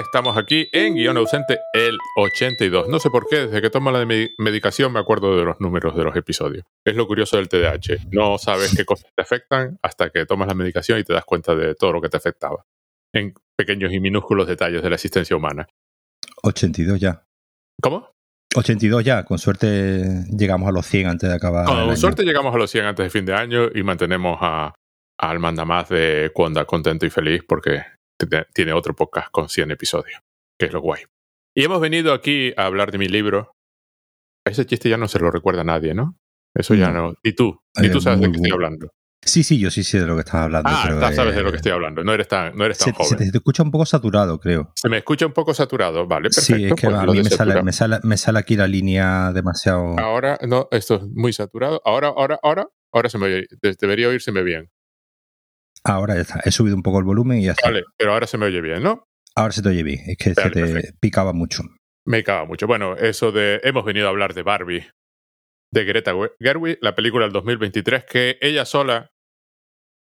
estamos aquí en Guión Ausente el 82. No sé por qué, desde que tomo la medicación me acuerdo de los números de los episodios. Es lo curioso del TDAH. No sabes qué cosas te afectan hasta que tomas la medicación y te das cuenta de todo lo que te afectaba. En pequeños y minúsculos detalles de la existencia humana. 82 ya. ¿Cómo? 82 ya, con suerte llegamos a los 100 antes de acabar. Con suerte llegamos a los 100 antes de fin de año y mantenemos a, al mandamás de Cuanda contento y feliz porque tiene otro podcast con 100 episodios, que es lo guay. Y hemos venido aquí a hablar de mi libro. Ese chiste ya no se lo recuerda a nadie, ¿no? Eso ya no. ¿Y tú? ¿Y tú sabes de qué estoy hablando? Sí, sí, yo sí sé de lo que estás hablando. Ah, sabes de lo que estoy hablando. No eres tan, no eres tan joven. Se te, escucha un poco saturado, creo. Se me escucha un poco saturado, vale, perfecto. Sí, es que pues a mí me sale, me sale, me, sale, aquí la línea demasiado. Ahora, no, esto es muy saturado. Ahora, ahora, ahora, ahora se me oye. Debería oírseme bien. Ahora ya está. He subido un poco el volumen y ya está. Vale, pero ahora se me oye bien, ¿no? Ahora se te oye bien. Es que se te picaba mucho. Me picaba mucho. Bueno, eso de. Hemos venido a hablar de Barbie, de Greta Gerwig, la película del 2023, que ella sola,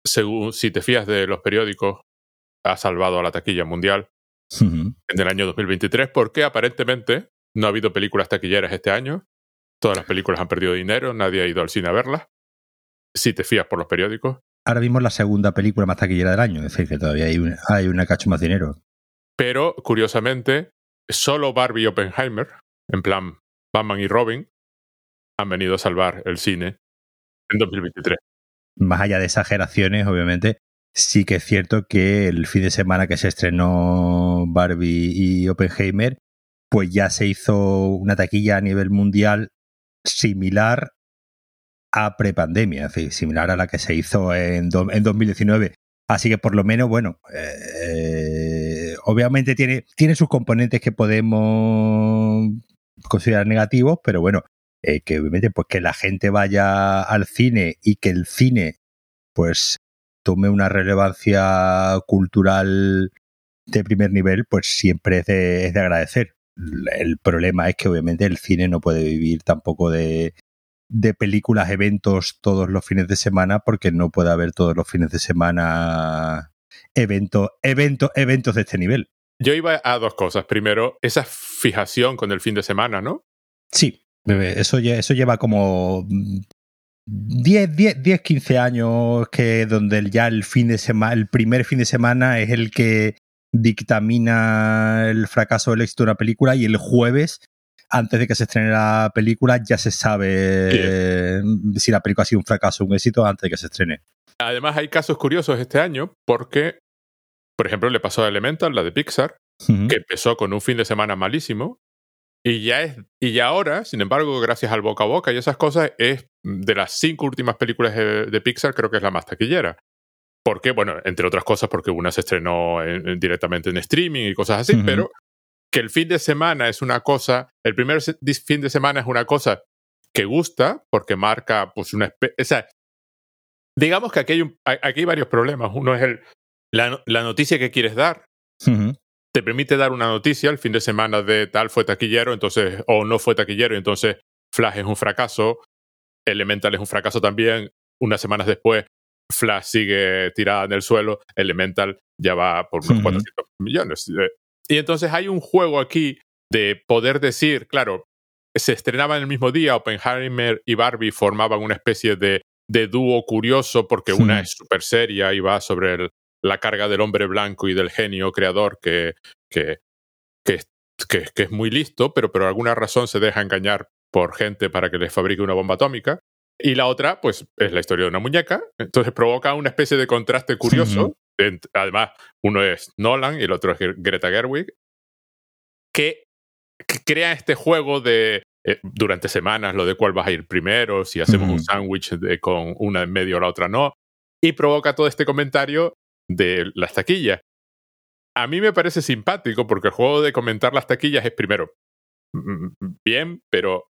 según si te fías de los periódicos, ha salvado a la taquilla mundial en el año 2023, porque aparentemente no ha habido películas taquilleras este año. Todas las películas han perdido dinero, nadie ha ido al cine a verlas. Si te fías por los periódicos ahora mismo es la segunda película más taquillera del año, es decir, que todavía hay una, hay una cacho más dinero. Pero, curiosamente, solo Barbie y Oppenheimer, en plan Batman y Robin, han venido a salvar el cine en 2023. Más allá de exageraciones, obviamente, sí que es cierto que el fin de semana que se estrenó Barbie y Oppenheimer, pues ya se hizo una taquilla a nivel mundial similar a prepandemia, es decir, similar a la que se hizo en, en 2019. Así que por lo menos, bueno, eh, obviamente tiene, tiene sus componentes que podemos considerar negativos, pero bueno, eh, que obviamente pues que la gente vaya al cine y que el cine pues tome una relevancia cultural de primer nivel, pues siempre es de, es de agradecer. El problema es que obviamente el cine no puede vivir tampoco de, de películas, eventos todos los fines de semana, porque no puede haber todos los fines de semana eventos, eventos, eventos de este nivel. Yo iba a dos cosas. Primero, esa fijación con el fin de semana, ¿no? Sí, eso, eso lleva como 10, 10, 10, 15 años que donde ya el fin de semana, el primer fin de semana es el que dictamina el fracaso o el éxito de una película y el jueves antes de que se estrene la película ya se sabe si la película ha sido un fracaso o un éxito antes de que se estrene. Además hay casos curiosos este año porque, por ejemplo, le pasó a Elemental, la de Pixar, que empezó con un fin de semana malísimo y ya es y ya ahora, sin embargo, gracias al boca a boca y esas cosas, es de las cinco últimas películas de, Pixar creo que es la más taquillera. ¿Por qué? Bueno, entre otras cosas porque una se estrenó directamente en streaming y cosas así, pero que el fin de semana es una cosa, el primer fin de semana es una cosa que gusta porque marca pues una o sea, digamos que aquí hay, aquí hay varios problemas. Uno es el, la, la noticia que quieres dar. Te permite dar una noticia el fin de semana de tal fue taquillero, entonces, o no fue taquillero, entonces Flash es un fracaso, Elemental es un fracaso también. Unas semanas después, Flash sigue tirada en el suelo, Elemental ya va por unos 400 millones. Y entonces hay un juego aquí de poder decir, claro, se estrenaban el mismo día, Oppenheimer y Barbie formaban una especie de, de dúo curioso porque una es súper seria y va sobre la carga del hombre blanco y del genio creador que, que, que, que, es muy listo, pero por alguna razón se deja engañar por gente para que les fabrique una bomba atómica. Y la otra, pues, es la historia de una muñeca. Entonces provoca una especie de contraste curioso además, uno es Nolan y el otro es Greta Gerwig, que, crea este juego de eh, durante semanas lo de cuál vas a ir primero, si hacemos un sándwich con una en medio o la otra no, y provoca todo este comentario de las taquillas. A mí me parece simpático porque el juego de comentar las taquillas es primero bien, pero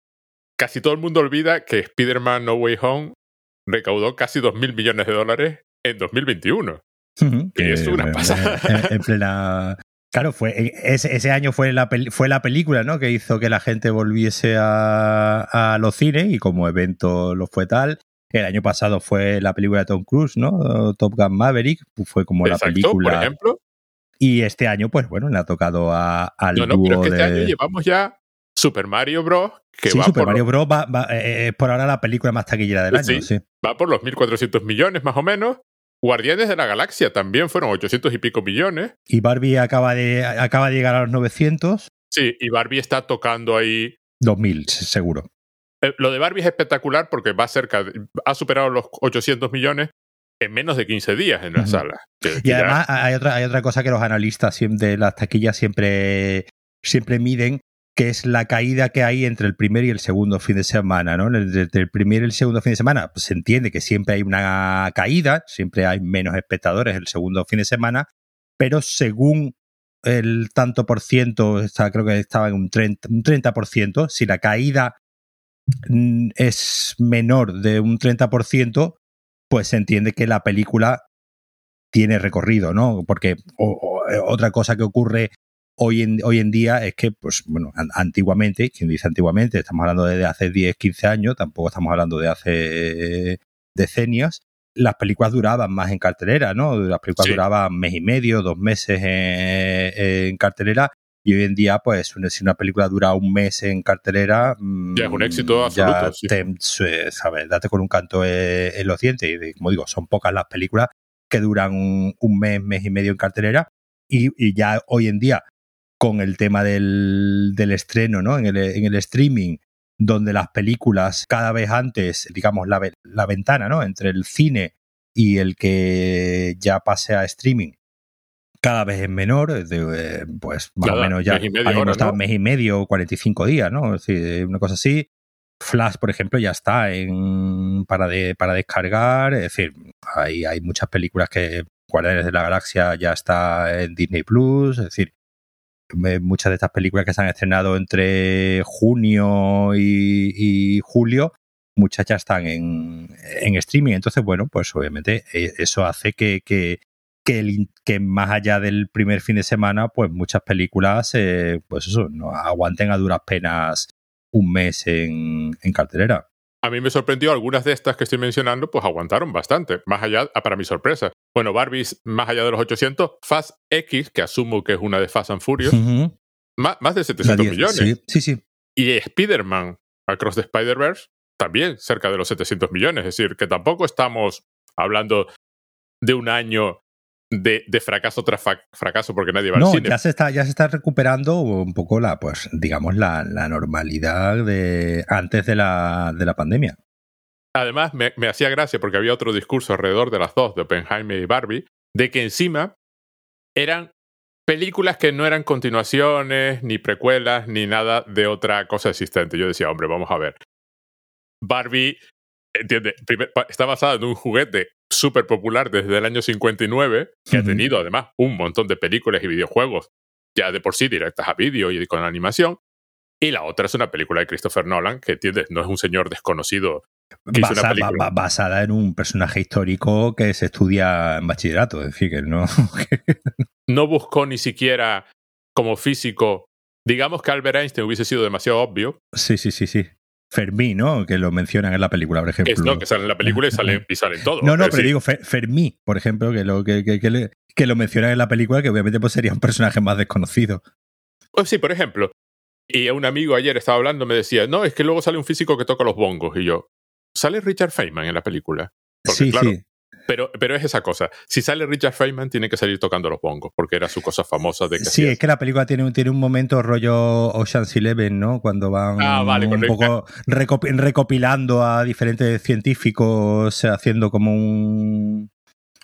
casi todo el mundo olvida que Spider-Man No Way Home recaudó casi 2 mil millones de dólares en 2021 que es una pasada. En, plena. Claro, fue, e, ese, ese, año fue la, fue la película ¿no? que hizo que la gente volviese a, a, los cines y como evento lo fue tal. El año pasado fue la película de Tom Cruise, ¿no? Top Gun Maverick, fue como la película. Por ejemplo. Y este año, pues bueno, le ha tocado a, al No, no, pero es que este año llevamos ya Super Mario Bros. Que sí, va Super por Mario Bros. va, va- eh, es por ahora la película más taquillera del Sí. año, sí. va por los 1.400 millones más o menos. Guardianes de la Galaxia también fueron 800 y pico millones. Y Barbie acaba de, acaba de llegar a los 900, Sí, y Barbie está tocando ahí. 2000, seguro. Eh, Lo de Barbie es espectacular porque va cerca, de- ha superado los 800 millones en menos de 15 días en la Ujú. sala. Que- que Y además hay otra, hay otra cosa que los analistas de las taquillas siempre, siempre miden, que es la caída que hay entre el primer y el segundo fin de semana. ¿no? Entre el primer y el segundo fin de semana pues, se entiende que siempre hay una caída, siempre hay menos espectadores el segundo fin de semana, pero según el tanto por ciento, está- creo que estaba en un 30, un 30%, si la caída mm, es menor de un 30%, pues se entiende que la película tiene recorrido, ¿no? Porque eh, otra cosa que ocurre hoy en, hoy en día es que, pues, bueno, an- antiguamente, quien dice antiguamente, estamos hablando de hace 10, 15 años, tampoco estamos hablando de hace eh, decenios, las películas duraban más en cartelera, ¿no? Las películas Sí. duraban mes y medio, dos meses en, en cartelera. Y hoy en día, pues, si una película dura un mes en cartelera. mm, Ya es un éxito absoluto, sí. te- ¿sabes? Date con un canto en, en los dientes. Y, como digo, son pocas las películas que duran un, un mes, mes y medio en cartelera. Y, y ya hoy en día, con el tema del, del estreno, ¿no? En el, en el streaming, donde las películas cada vez antes, digamos, la, la ventana, ¿no? Entre el cine y el que ya pase a streaming, cada vez es menor, de, eh, pues más Nada, o menos ya mes y medio está ¿no? mes y medio, 45 días, ¿no? Es decir, una cosa así. Flash, por ejemplo, ya está en, para, de, para descargar. Es decir, hay, hay muchas películas que Guardianes de la Galaxia ya está en Disney Plus. Es decir, muchas de estas películas que se han estrenado entre junio y, julio, muchas ya están en, en streaming. Entonces, bueno, pues obviamente eh, eso hace que, que, que, más allá del primer fin de semana, pues muchas películas, eh, pues no aguanten a duras penas un mes en, en cartelera. A mí me sorprendió, algunas de estas que estoy mencionando, pues aguantaron bastante, más allá, ah, para mi sorpresa. Bueno, Barbies, más allá de los 800, Fast X, que asumo que es una de Fast and Furious, más, más de La 700 diez- millones. Sí, sí, sí. Y Spider-Man, Across the Spider-Verse, también cerca de los 700 millones. Es decir, que tampoco estamos hablando de un año de, de fracaso tras fracaso porque nadie va No, al cine. ya se está, ya se está recuperando un poco la, pues, digamos, la, la normalidad de antes de la, de la pandemia. Además, me, me hacía gracia porque había otro discurso alrededor de las dos, de Oppenheimer y Barbie, de que encima eran películas que no eran continuaciones, ni precuelas, ni nada de otra cosa existente. Yo decía, hombre, vamos a ver. Barbie, entiende, Primer- está basada en un juguete súper popular desde el año 59, que ha Ujú. tenido además un montón de películas y videojuegos, ya de por sí directas a vídeo y con animación. Y la otra es una película de Christopher Nolan, que entiendes, no es un señor desconocido que hizo una Basa- película. ba- ba- basada en un personaje histórico que se estudia en bachillerato. Es decir, que no. no buscó ni siquiera como físico. Digamos que Albert Einstein hubiese sido demasiado obvio. sí, sí, sí, sí. Fermí, ¿no? Que lo mencionan en la película, por ejemplo. Es no, que sale en la película y sale, y sale todo. No, no, pero digo Fer- Fermí, por ejemplo, que lo, que, que- que le- que lo mencionan en la película, que obviamente pues, sería un personaje más desconocido. pues sí, por ejemplo. Y un amigo ayer estaba hablando, me decía, no, es que luego sale un físico que toca los bongos. Y yo, ¿sale Richard Feynman en la película? Porque, sí, claro, sí. Pero, pero es esa cosa. Si sale Richard Feynman, tiene que salir tocando los bongos, porque era su cosa famosa de que Sí, es que la película tiene, un- tiene un momento rollo Ocean's Eleven, ¿no? Cuando van Ah, vale, un poco recopi- recopilando a diferentes científicos, haciendo como un,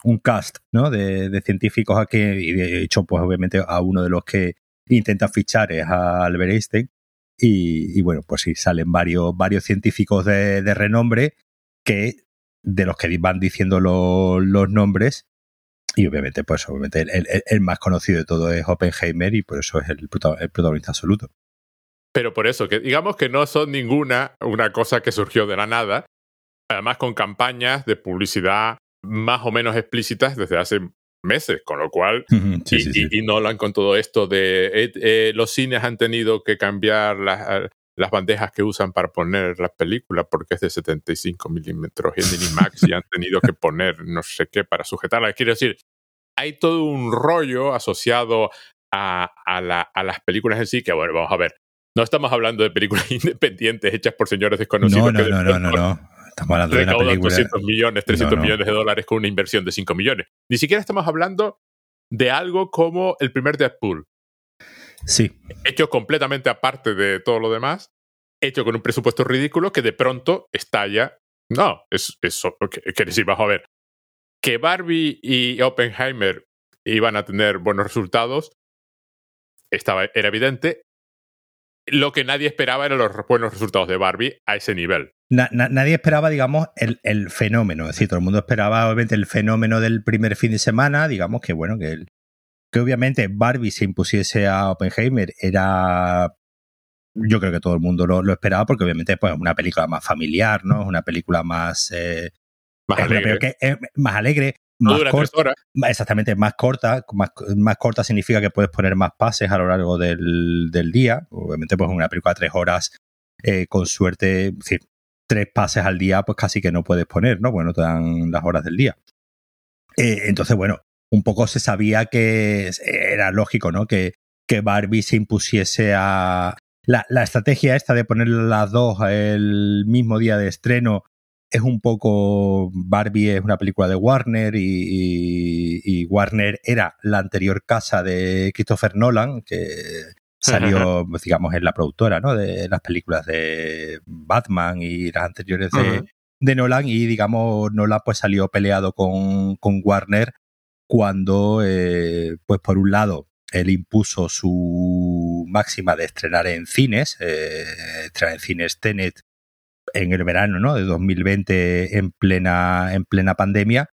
un cast, ¿no? De, de científicos aquí, y de hecho, pues obviamente a uno de los que intenta fichar es a Albert Einstein. Y, y bueno, pues sí, salen varios, varios científicos de, de renombre que de los que van diciendo lo- los nombres y obviamente, pues obviamente el, el- el más conocido de todo es Oppenheimer y por eso es el, prota- el protagonista absoluto. Pero por eso, que digamos que no son ninguna una cosa que surgió de la nada, además con campañas de publicidad más o menos explícitas desde hace meses, con lo cual, Sí, y, sí, sí. y Nolan con todo esto de eh, eh, los cines han tenido que cambiar las, las bandejas que usan para poner las películas porque es de 75 milímetros y en Minimax y han tenido que poner no sé qué para sujetarlas. Quiero decir, hay todo un rollo asociado a, las películas en sí, que bueno, vamos a ver. No estamos hablando de películas independientes hechas por señores desconocidos. No, no, no, no, no, Estamos hablando de una película. 200 millones, 300 millones de dólares con una inversión de 5 millones. Ni siquiera estamos hablando de algo como el primer Deadpool. Sí. Hecho completamente aparte de todo lo demás, hecho con un presupuesto ridículo que de pronto estalla. No, es eso. Que decir, vamos a ver. Que Barbie y Oppenheimer iban a tener buenos resultados, estaba, era evidente. Lo que nadie esperaba eran los buenos resultados de Barbie a ese nivel. nadie esperaba, digamos, el, el, fenómeno. Es decir, todo el mundo esperaba, obviamente, el fenómeno del primer fin de semana. Digamos que, bueno, que, que obviamente Barbie se impusiese a Oppenheimer era. Yo creo que todo el mundo lo, esperaba porque, obviamente, pues, es una película más familiar, ¿no? Es una película más. Eh, más alegre. más alegre Exactamente, más corta. Más, corta significa que puedes poner más pases a lo largo del, día. Obviamente, pues una película de tres horas, eh, con suerte, decir, tres pases al día, pues casi que no puedes poner, ¿no? Bueno, te dan las horas del día. Eh, entonces, bueno, un poco se sabía que era lógico, ¿no? Que, que Barbie se impusiese a. La, la estrategia esta de poner las dos el mismo día de estreno es un poco. Barbie es una película de Warner y, Warner era la anterior casa de Christopher Nolan, que salió, digamos, en la productora ¿no? de las películas de Batman y las anteriores de, Nolan. Y, digamos, Nolan pues salió peleado con, Warner cuando, eh, pues por un lado, él impuso su máxima de estrenar en cines, eh, estrenar en cines Tenet en el verano ¿no? de 2020 en plena, en plena pandemia,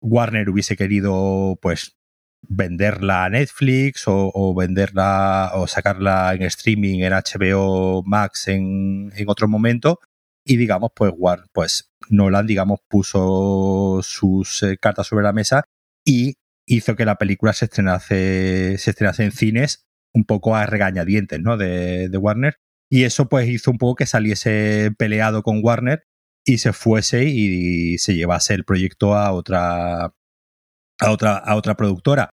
Warner hubiese querido pues venderla a Netflix o, venderla o sacarla en streaming en HBO Max en, en otro momento y digamos pues Warner, pues Nolan digamos puso sus eh, cartas sobre la mesa y hizo que la película se estrenase, se estrenase en cines un poco a regañadientes ¿no? de, Warner y eso pues hizo un poco que saliese peleado con Warner y se fuese y se llevase el proyecto a otra a otra a otra productora.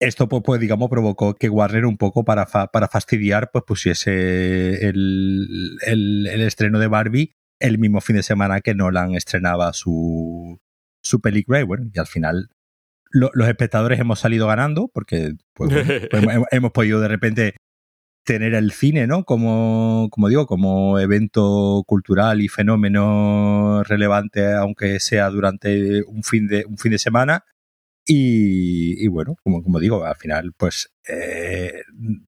Esto pues, pues digamos provocó que Warner un poco para, para fastidiar pues pusiese el, el, estreno de Barbie el mismo fin de semana que Nolan estrenaba su, su película y y al final los espectadores hemos salido ganando porque pues, pues hemos podido de repente tener el cine, ¿no? Como, como digo, como evento cultural y fenómeno relevante, aunque sea durante un fin de, un fin de semana. Y, bueno, como, como digo, al final, pues eh,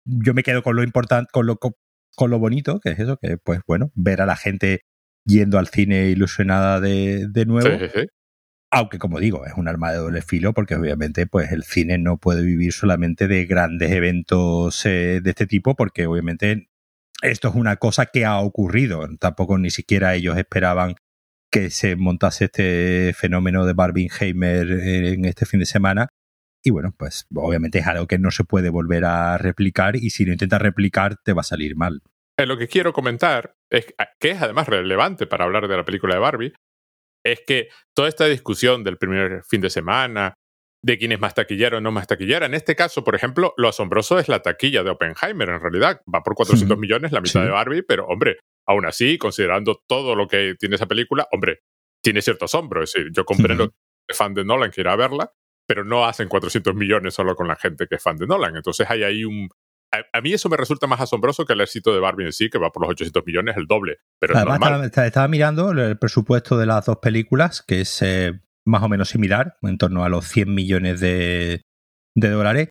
yo me quedo con lo importante, con lo, con lo bonito, que es eso, que pues bueno, ver a la gente yendo al cine ilusionada de, de nuevo. Aunque, como digo, es un arma de doble filo porque obviamente pues el cine no puede vivir solamente de grandes eventos eh, de este tipo porque obviamente esto es una cosa que ha ocurrido. Tampoco ni siquiera ellos esperaban que se montase este fenómeno de Barbenheimer en este fin de semana. Y bueno, pues obviamente es algo que no se puede volver a replicar y si lo intentas replicar te va a salir mal. Eh, lo que quiero comentar es que es además relevante para hablar de la película de Barbie, es que toda esta discusión del primer fin de semana, de quién es más taquillero o no más taquillera, en este caso, por ejemplo, lo asombroso es la taquilla de Oppenheimer, en realidad. Va por 400 millones, la mitad de Barbie, pero hombre, aún así, considerando todo lo que tiene esa película, hombre, tiene cierto asombro. Es decir, yo comprendo que el fan de Nolan quiera verla, pero no hacen 400 millones solo con la gente que es fan de Nolan. Entonces hay ahí un, a, mí eso me resulta más asombroso que el éxito de Barbie en sí, que va por los 800 millones, el doble. Pero Estaba, mirando el presupuesto de las dos películas, que es eh, más o menos similar, en torno a los 100 millones de, dólares,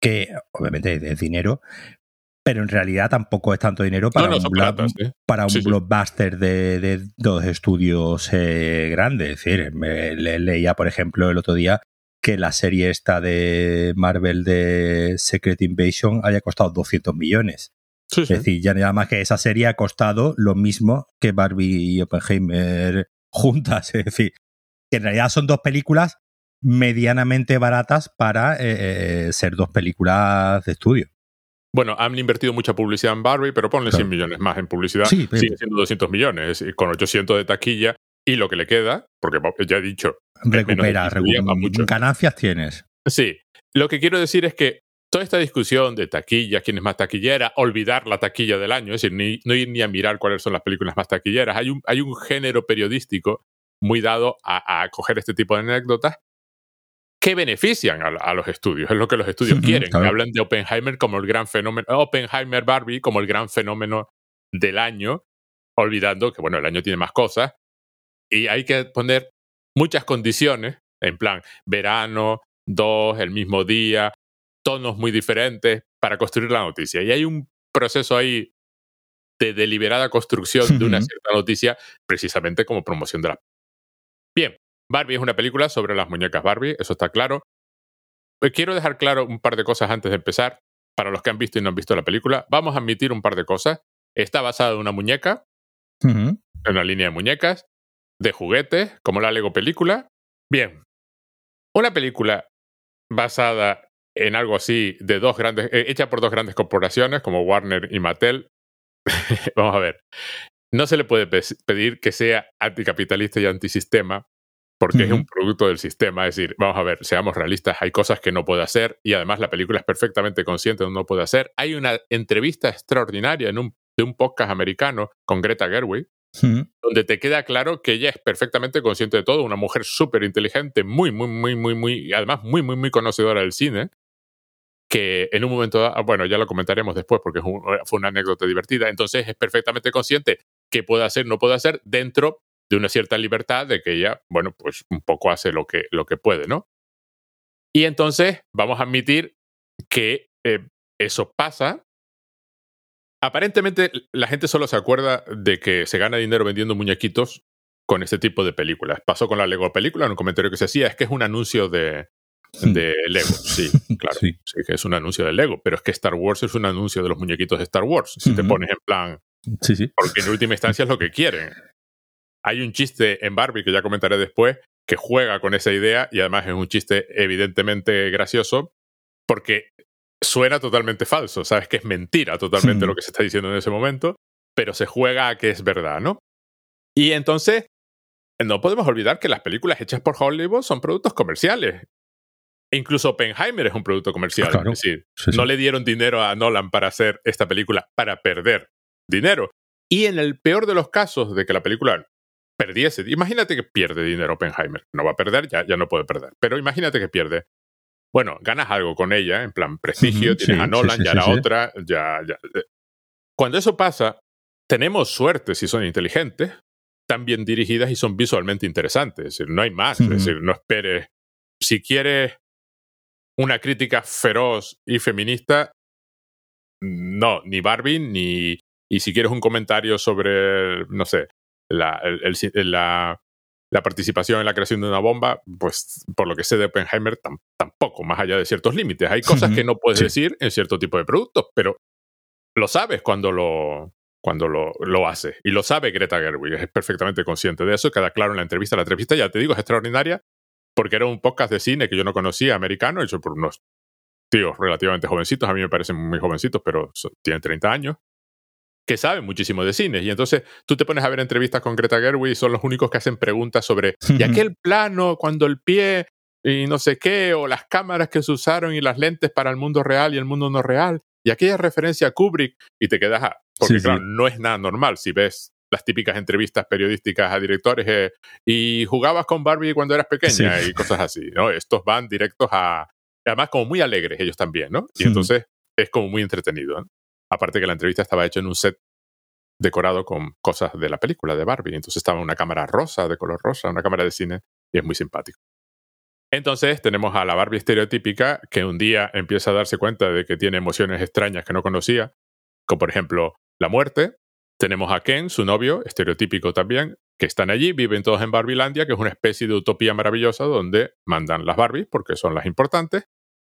que obviamente es dinero, pero en realidad tampoco es tanto dinero para un, para un blockbuster de, dos estudios eh, grandes. Es decir, me, leía, por ejemplo, el otro día que la serie esta de Marvel de Secret Invasion haya costado 200 millones. es decir, ya nada más que esa serie ha costado lo mismo que Barbie y Oppenheimer juntas. Es decir, que en realidad son dos películas medianamente baratas para eh, eh, ser dos películas de estudio. Bueno, han invertido mucha publicidad en Barbie, pero ponle 100 millones más en publicidad. Sí, sigue siendo 200 millones. Con 800 de taquilla, y lo que le queda, porque ya he dicho, recupera, recupera. ganancias tienes. Sí, lo que quiero decir es que toda esta discusión de taquilla, quién es más taquillera, olvidar la taquilla del año, es decir, no ir ni a mirar cuáles son las películas más taquilleras, hay un, hay un género periodístico muy dado a, a coger este tipo de anécdotas que benefician a, los estudios, es lo que los estudios quieren. Hablan de Oppenheimer como el gran fenómeno, Oppenheimer Barbie como el gran fenómeno del año, olvidando que, bueno, el año tiene más cosas y hay que poner muchas condiciones, en plan, verano, dos, el mismo día, tonos muy diferentes para construir la noticia. Y hay un proceso ahí de deliberada construcción de una cierta noticia, precisamente como promoción de la. Bien, Barbie es una película sobre las muñecas Barbie, eso está claro. Pues quiero dejar claro un par de cosas antes de empezar. Para los que han visto y no han visto la película, vamos a admitir un par de cosas. Está basada en una muñeca, en una línea de muñecas, de juguetes, como la Lego película. Bien, una película basada en algo así de dos grandes, eh, hecha por dos grandes corporaciones como Warner y Mattel. Vamos a ver. No se le puede pedir que sea anticapitalista y antisistema porque es un producto del sistema. Es decir, vamos a ver, seamos realistas, hay cosas que no puede hacer y además la película es perfectamente consciente de no puede hacer. Hay una entrevista extraordinaria en un, de un podcast americano con Greta Gerwig, donde te queda claro que ella es perfectamente consciente de todo, una mujer súper inteligente, muy, muy, muy, muy, muy, además muy, muy, muy conocedora del cine, que en un momento, bueno, ya lo comentaremos después porque fue una anécdota divertida, entonces es perfectamente consciente que puede hacer, no puede hacer dentro de una cierta libertad de que ella, bueno, pues un poco hace lo que, lo que puede, ¿no? Y entonces vamos a admitir que eh, eso pasa Aparentemente la gente solo se acuerda de que se gana dinero vendiendo muñequitos con este tipo de películas. Pasó con la Lego película, en un comentario que se hacía, es que es un anuncio de, de Lego. Sí, claro. Sí. que es un anuncio de Lego, pero es que Star Wars es un anuncio de los muñequitos de Star Wars. Si te pones en plan. Sí, sí. Porque en última instancia es lo que quieren. Hay un chiste en Barbie que ya comentaré después que juega con esa idea y además es un chiste evidentemente gracioso porque suena totalmente falso, sabes que es mentira totalmente lo que se está diciendo en ese momento, pero se juega a que es verdad, ¿no? Y entonces, no podemos olvidar que las películas hechas por Hollywood son productos comerciales. E incluso Oppenheimer es un producto comercial. es decir, no le dieron dinero a Nolan para hacer esta película para perder dinero. Y en el peor de los casos de que la película perdiese, imagínate que pierde dinero Oppenheimer. No va a perder, ya, ya no puede perder. Pero imagínate que pierde bueno, ganas algo con ella, en plan prestigio, tienes a Nolan, ya la otra, ya, ya. Eh. Cuando eso pasa, tenemos suerte si son inteligentes, están bien dirigidas y son visualmente interesantes. Es decir, no hay más. Es decir, no esperes. Si quieres una crítica feroz y feminista, no, ni Barbie, ni. Y si quieres un comentario sobre, no sé, la, la la participación en la creación de una bomba, pues por lo que sé de Oppenheimer, tampoco, más allá de ciertos límites. Hay cosas que no puedes decir en cierto tipo de productos, pero lo sabes cuando lo, cuando lo, lo hace. Y lo sabe Greta Gerwig, es perfectamente consciente de eso, queda claro en la entrevista. La entrevista, ya te digo, es extraordinaria, porque era un podcast de cine que yo no conocía, americano, hecho por unos tíos relativamente jovencitos, a mí me parecen muy jovencitos, pero tienen 30 años que saben muchísimo de cine. Y entonces tú te pones a ver entrevistas con Greta Gerwig y son los únicos que hacen preguntas sobre ¿y aquel plano cuando el pie y no sé qué, o las cámaras que se usaron y las lentes para el mundo real y el mundo no real, y aquella referencia a Kubrick, y te quedas, a, porque claro, no es nada normal si ves las típicas entrevistas periodísticas a directores eh, y jugabas con Barbie cuando eras pequeña y cosas así, ¿no? Estos van directos a, además como muy alegres ellos también, ¿no? Y entonces es como muy entretenido, ¿no? Aparte que la entrevista estaba hecha en un set decorado con cosas de la película de Barbie. Entonces estaba una cámara rosa, de color rosa, una cámara de cine, y es muy simpático. Entonces tenemos a la Barbie estereotípica que un día empieza a darse cuenta de que tiene emociones extrañas que no conocía, como por ejemplo la muerte. Tenemos a Ken, su novio, estereotípico también, que están allí, viven todos en Barbielandia, que es una especie de utopía maravillosa donde mandan las Barbies porque son las importantes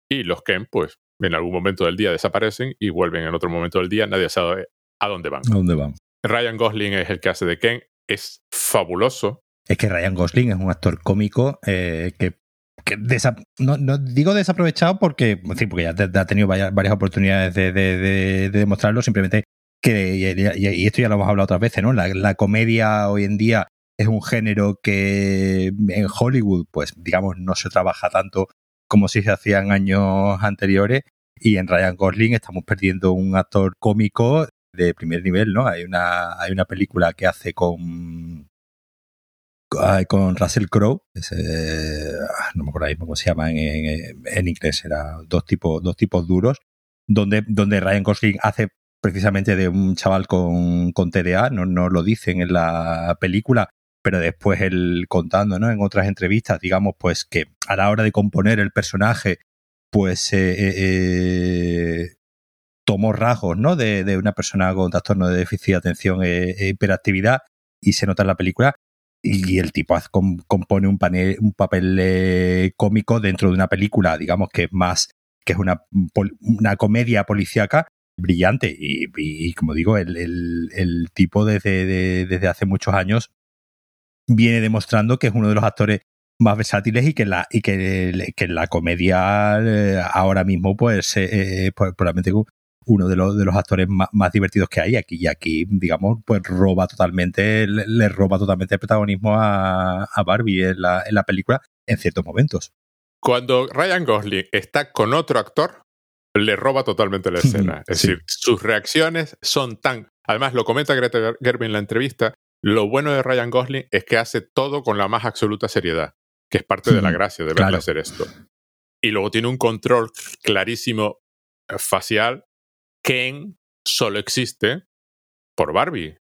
y los Ken, pues en algún momento del día desaparecen y vuelven en otro momento del día, nadie sabe a dónde van. ¿A dónde van? Ryan Gosling es el que hace de Ken, es fabuloso. Es que Ryan Gosling es un actor cómico eh, que, no, digo desaprovechado porque, porque ya ha tenido varias, oportunidades de, demostrarlo, simplemente que, y, esto ya lo hemos hablado otras veces, ¿no? La, comedia hoy en día es un género que en Hollywood, pues digamos, no se trabaja tanto como si se hacían años anteriores. Y en Ryan Gosling estamos perdiendo un actor cómico de primer nivel, ¿no? Hay una, hay una película que hace con con Russell Crowe, no me acuerdo mismo cómo se llama en, inglés, era dos tipos, dos tipos duros, donde, donde Ryan Gosling hace precisamente de un chaval con, con TDA, no, no lo dicen en la película, pero después él contando, ¿no? En otras entrevistas, digamos, pues que a la hora de componer el personaje, pues eh, eh, eh tomó rasgos, ¿no? De, de, una persona con trastorno de déficit de atención e, e hiperactividad y se nota en la película y el tipo compone un, panel, un papel eh, cómico dentro de una película, digamos que es más, que es una, una comedia policíaca brillante. Y, como digo, el, el, tipo desde, desde hace muchos años viene demostrando que es uno de los actores más versátiles y que la, y que, que la comedia eh, ahora mismo, pues, eh, pues probablemente uno de los, de los actores más, divertidos que hay aquí y aquí, digamos, pues roba totalmente, le, roba totalmente el protagonismo a, Barbie en la, en la película en ciertos momentos. Cuando Ryan Gosling está con otro actor, le roba totalmente la escena. Es decir, sus reacciones son tan... Además, lo comenta Greta Gerwig en la entrevista, lo bueno de Ryan Gosling es que hace todo con la más absoluta seriedad, que es parte de la gracia de verle hacer esto. Y luego tiene un control clarísimo eh, facial Ken solo existe por Barbie.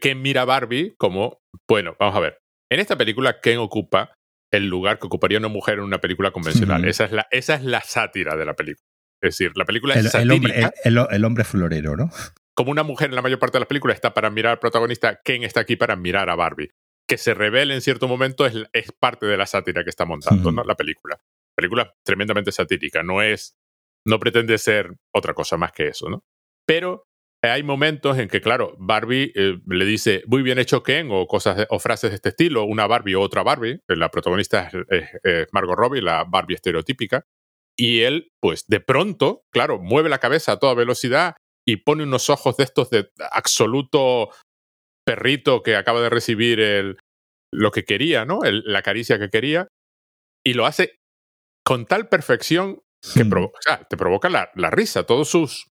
Ken mira a Barbie como, bueno, vamos a ver. En esta película, Ken ocupa el lugar que ocuparía una mujer en una película convencional. esa, es la, esa es la sátira de la película. Es decir, la película es el, hombre, el, hombre, florero, ¿no? Como una mujer en la mayor parte de las películas está para mirar al protagonista, Ken está aquí para mirar a Barbie. Que se revele en cierto momento es, es parte de la sátira que está montando ¿no? la película. película tremendamente satírica, no es no pretende ser otra cosa más que eso, ¿no? Pero hay momentos en que, claro, Barbie eh, le dice muy bien hecho Ken o cosas o frases de este estilo, una Barbie o otra Barbie. La protagonista es, Margot Robbie, la Barbie estereotípica. Y él, pues de pronto, claro, mueve la cabeza a toda velocidad y pone unos ojos de estos de absoluto perrito que acaba de recibir el, lo que quería, ¿no? la caricia que quería. Y lo hace con tal perfección que hmm. te provoca la, risa. Todos sus,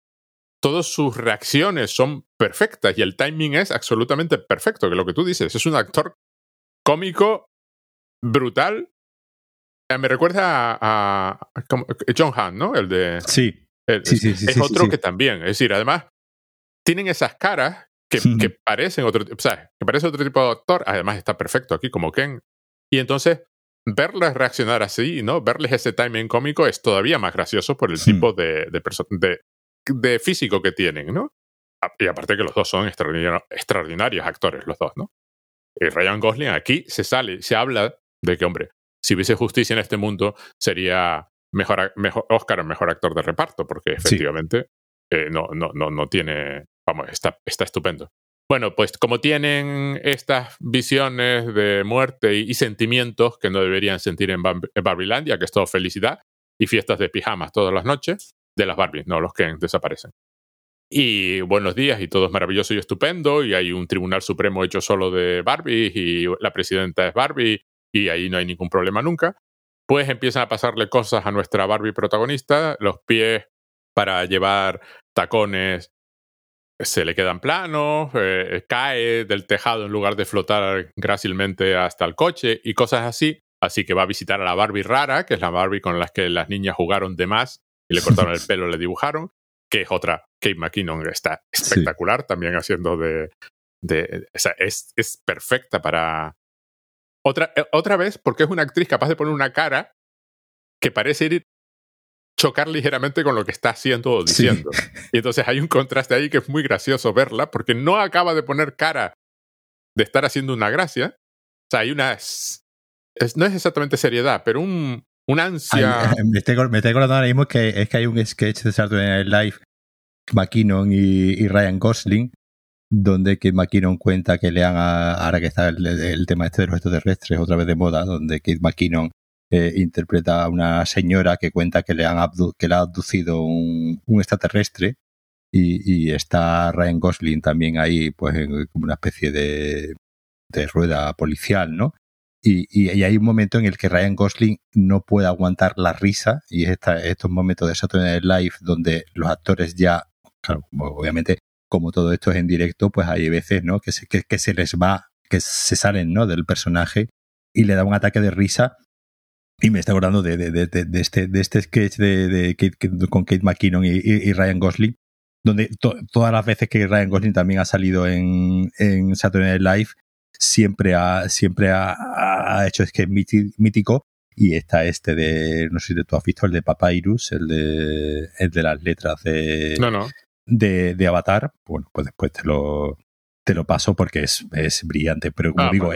todas sus reacciones son perfectas y el timing es absolutamente perfecto, que lo que tú dices, es un actor cómico brutal. Eh, me recuerda a, John Hamm, ¿no? El de... Sí. sí, sí, es otro que también, es decir, además, tienen esas caras que, que parecen otro, o sea, que parece otro tipo de actor, además está perfecto aquí como Ken. Y entonces verles reaccionar así, ¿no? Verles ese timing cómico es todavía más gracioso por el hmm. tipo de, de, de, físico que tienen, ¿no? Y aparte que los dos son extraordinarios actores, los dos, ¿no? Y Ryan Gosling aquí se sale, se habla de que, hombre, si hubiese justicia en este mundo, sería mejor, mejor Oscar mejor actor de reparto, porque efectivamente eh, no, no, no, no tiene, vamos, está, está estupendo. Bueno, pues como tienen estas visiones de muerte y, sentimientos que no deberían sentir en, Barbilandia, que es todo felicidad y fiestas de pijamas todas las noches, de las Barbies, no los que desaparecen. Y buenos días y todo es maravilloso y estupendo y hay un tribunal supremo hecho solo de Barbie y la presidenta es Barbie y ahí no hay ningún problema nunca. Pues empiezan a pasarle cosas a nuestra Barbie protagonista, los pies para llevar tacones se le quedan planos, eh, cae del tejado en lugar de flotar grácilmente hasta el coche y cosas así. Así que va a visitar a la Barbie rara, que es la Barbie con la que las niñas jugaron de más y le cortaron el pelo, le dibujaron, que es otra. Kate McKinnon está espectacular también haciendo de... de o sea, es, es perfecta para... Otra, eh, otra vez, porque es una actriz capaz de poner una cara que parece ir chocar ligeramente con lo que está haciendo o diciendo. Y entonces hay un contraste ahí que es muy gracioso verla, porque no acaba de poner cara de estar haciendo una gracia. O sea, hay una... no es exactamente seriedad, pero un, ansia... me, estoy, acordando ahora mismo que es que hay un sketch de Saturday Night Live, McKinnon y, Ryan Gosling, donde Kate McKinnon cuenta que le han, ahora que está el, tema este de los extraterrestres otra vez de moda, donde Kate McKinnon interpreta a una señora que cuenta que le, han que le ha abducido un, extraterrestre y, está Ryan Gosling también ahí, pues como una especie de, de rueda policial, ¿no? Y, hay un momento en el que Ryan Gosling no puede aguantar la risa, y es estos momentos de Saturday Night Live donde los actores ya, obviamente, como todo esto es en directo, pues hay veces, ¿no? Que se, que, se les va, que se salen, ¿no? Del personaje y le da un ataque de risa. Y me está acordando de, de, este, de este sketch de, con Kate McKinnon y, Ryan Gosling, donde todas las veces que Ryan Gosling también ha salido en, en Saturday Night Live, siempre ha, siempre ha, hecho es que mítico. Y está este de, no sé si tú has visto, el de Papyrus, el de, el de las letras de, de, de Avatar. Bueno, pues después te lo, te lo paso porque es, es brillante. Pero como ah, digo,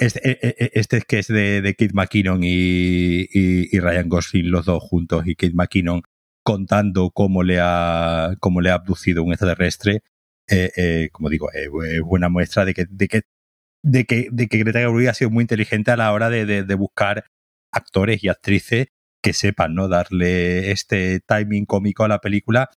este, e, e, este, es que es de, de Kate McKinnon y, y, Ryan Gosling, los dos juntos, y Kate McKinnon contando cómo le ha, cómo le ha abducido un extraterrestre. Eh, eh, como digo, es buena muestra de que, de que de que, de que Greta Gerwig ha sido muy inteligente a la hora de, de, buscar actores y actrices que sepan, ¿no? Darle este timing cómico a la película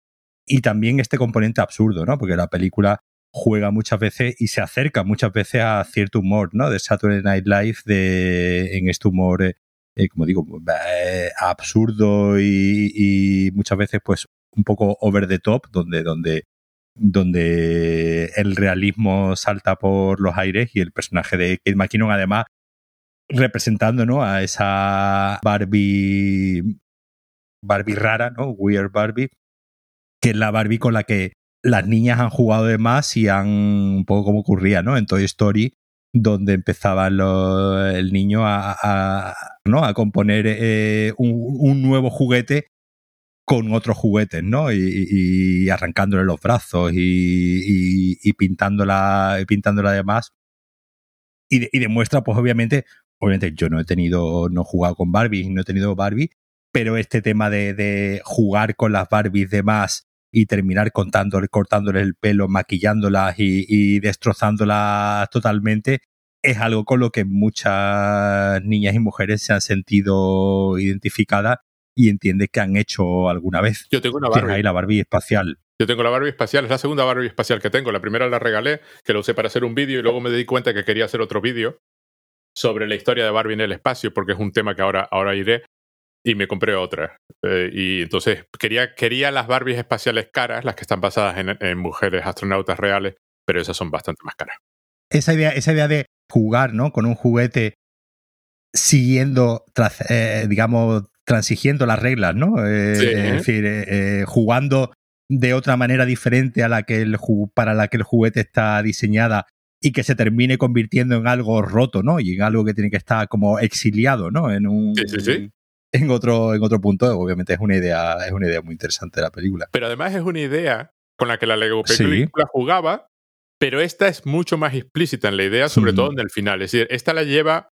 y también este componente absurdo, ¿no? Porque la película juega muchas veces y se acerca muchas veces a cierto humor, ¿no? De Saturday Night Live, de, en este humor, eh, eh, como digo, eh, absurdo y, y, muchas veces pues un poco over the top, donde, donde donde el realismo salta por los aires y el personaje de Kate McKinnon además representando ¿no? a esa Barbie Barbie rara, ¿no? Weird Barbie, que es la Barbie con la que las niñas han jugado de más y han un poco como ocurría, ¿no? En Toy Story, donde empezaba el niño a, ¿no? a componer eh, un, nuevo juguete con otros juguetes, ¿no? Y, arrancándole los brazos y, y, pintándola, pintándola además. Y, y demuestra, pues obviamente, obviamente yo no he tenido, no he jugado con Barbie, no he tenido Barbie, pero este tema de, de jugar con las Barbies de más y terminar cortándole, cortándole el pelo, maquillándolas y, destrozándolas totalmente, es algo con lo que muchas niñas y mujeres se han sentido identificadas y entiende que han hecho alguna vez. Yo tengo una Barbie. ahí la Barbie espacial. Yo tengo la Barbie espacial, es la segunda Barbie espacial que tengo. La primera la regalé, que la usé para hacer un vídeo y luego me di cuenta que quería hacer otro vídeo sobre la historia de Barbie en el espacio, porque es un tema que ahora, ahora iré, y me compré otra. Eh, y entonces quería, quería las Barbies espaciales caras, las que están basadas en, en, mujeres astronautas reales, pero esas son bastante más caras. Esa idea, esa idea de jugar ¿no? con un juguete siguiendo, eh, digamos, transigiendo las reglas, ¿no? Eh, es decir, eh, jugando de otra manera diferente a la que el para la que el juguete está diseñada y que se termine convirtiendo en algo roto, ¿no? Y en algo que tiene que estar como exiliado, ¿no? En un en otro en otro punto, obviamente es una idea es una idea muy interesante de la película. Pero además es una idea con la que la Lego película jugaba, pero esta es mucho más explícita en la idea, sobre todo en el final. Es decir, esta la lleva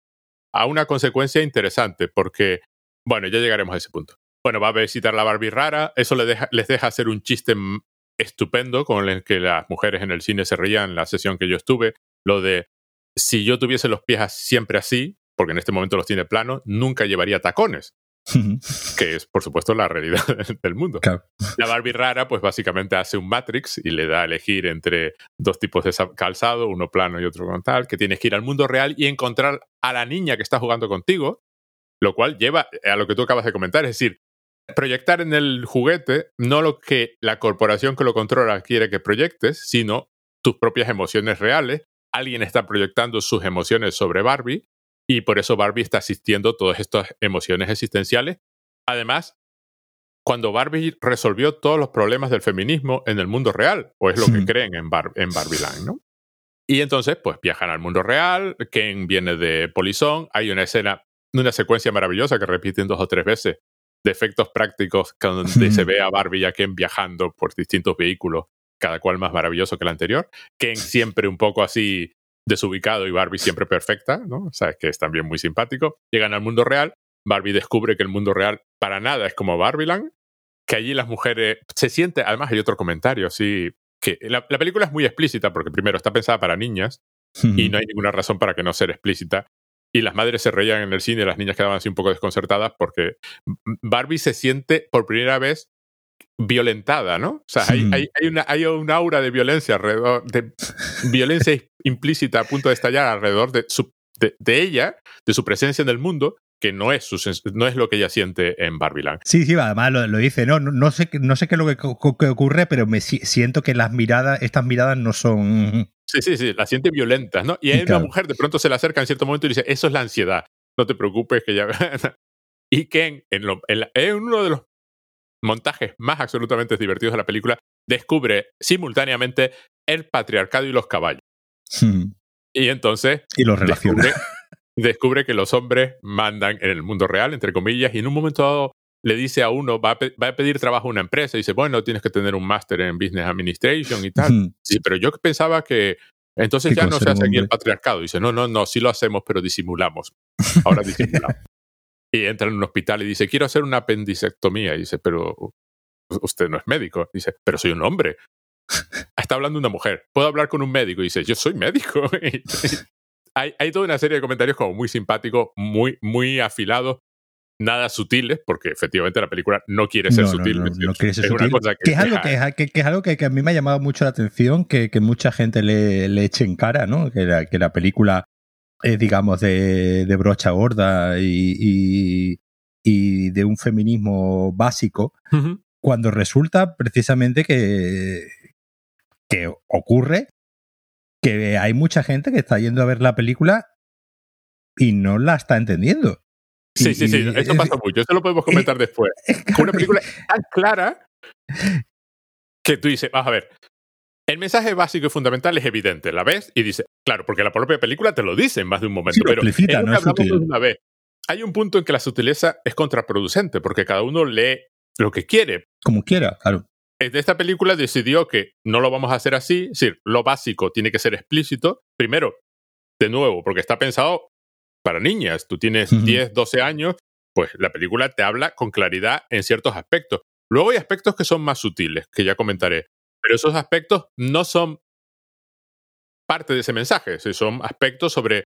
a una consecuencia interesante porque bueno, ya llegaremos a ese punto. Bueno, va a visitar la Barbie rara. Eso les deja, les deja hacer un chiste estupendo con el que las mujeres en el cine se reían en la sesión que yo estuve. Lo de si yo tuviese los pies siempre así, porque en este momento los tiene planos, nunca llevaría tacones. que es, por supuesto, la realidad del mundo. La Barbie rara, pues básicamente hace un Matrix y le da a elegir entre dos tipos de calzado, uno plano y otro tal, que tienes que ir al mundo real y encontrar a la niña que está jugando contigo, lo cual lleva a lo que tú acabas de comentar, es decir, proyectar en el juguete no lo que la corporación que lo controla quiere que proyectes, sino tus propias emociones reales. Alguien está proyectando sus emociones sobre Barbie y por eso Barbie está asistiendo todas estas emociones existenciales. Además, cuando Barbie resolvió todos los problemas del feminismo en el mundo real, o es lo que creen en, Bar en Barbieland, ¿no? Y entonces, pues viajan al mundo real, Ken viene de Polizón, hay una escena una secuencia maravillosa que repiten dos o tres veces de efectos prácticos donde se ve a Barbie y a Ken viajando por distintos vehículos, cada cual más maravilloso que el anterior. Ken siempre un poco así desubicado y Barbie siempre perfecta, ¿no? O sea, es que es también muy simpático. Llegan al mundo real, Barbie descubre que el mundo real para nada es como Barbieland, que allí las mujeres se siente, además hay otro comentario así, que la, la película es muy explícita porque primero está pensada para niñas y no hay ninguna razón para que no sea explícita y las madres se reían en el cine y las niñas quedaban así un poco desconcertadas porque Barbie se siente por primera vez violentada, ¿no? O sea, hay, hay, una, hay un aura de violencia alrededor, de violencia implícita a punto de estallar alrededor de su de, ella, de su presencia en el mundo, que no es, no es lo que ella siente en Barbieland. Sí, sí, además lo, dice, no, no, sé, no sé qué es lo que, ocurre, pero me siento que las miradas, estas miradas no son... Sí, sí, sí, las siente violentas, ¿no? Y hay una mujer de pronto se le acerca en cierto momento y dice, eso es la ansiedad, no te preocupes que ya... y Ken, en, en uno de los montajes más absolutamente divertidos de la película, descubre simultáneamente el patriarcado y los caballos. Hmm. Y entonces... Y los relaciona. Descubre, que los hombres mandan en el mundo real, entre comillas, y en un momento dado le dice a uno, va a, pedir trabajo a una empresa, y dice, bueno, tienes que tener un máster en Business Administration y tal. Hmm. Sí, pero yo pensaba que entonces ya no se hace aquí el patriarcado. Dice, no, no, no, sí lo hacemos, pero disimulamos. Ahora disimulamos. Y entra en un hospital y dice, quiero hacer una apendicectomía. Y dice, pero usted no es médico. Dice, pero soy un hombre. Está hablando una mujer. ¿Puedo hablar con un médico? Y dice, yo soy médico. hay, hay, toda una serie de comentarios como muy simpáticos, muy, muy afilados, nada sutiles, porque efectivamente la película no quiere ser sutil. No, quiere ser sutil. que, es algo que, es algo que, a mí me ha llamado mucho la atención, que, mucha gente le, le eche en cara, ¿no? Que la, que la película es, digamos, de, de brocha gorda y, y, de un feminismo básico, cuando resulta precisamente que, que ocurre que hay mucha gente que está yendo a ver la película y no la está entendiendo. Sí, sí, sí, eso pasa mucho, eso lo podemos comentar después. Una película tan clara que tú dices, vamos a ver, el mensaje básico y fundamental es evidente, la ves y dices, claro, porque la propia película te lo dice en más de un momento, pero no una vez. Hay un punto en que la sutileza es contraproducente, porque cada uno lee lo que quiere. Como quiera, claro. Esta película decidió que no lo vamos a hacer así, es decir, lo básico tiene que ser explícito. Primero, de nuevo, porque está pensado para niñas. Tú tienes 10, 12 años, pues la película te habla con claridad en ciertos aspectos. Luego hay aspectos que son más sutiles, que ya comentaré, pero esos aspectos no son parte de ese mensaje, son aspectos sobre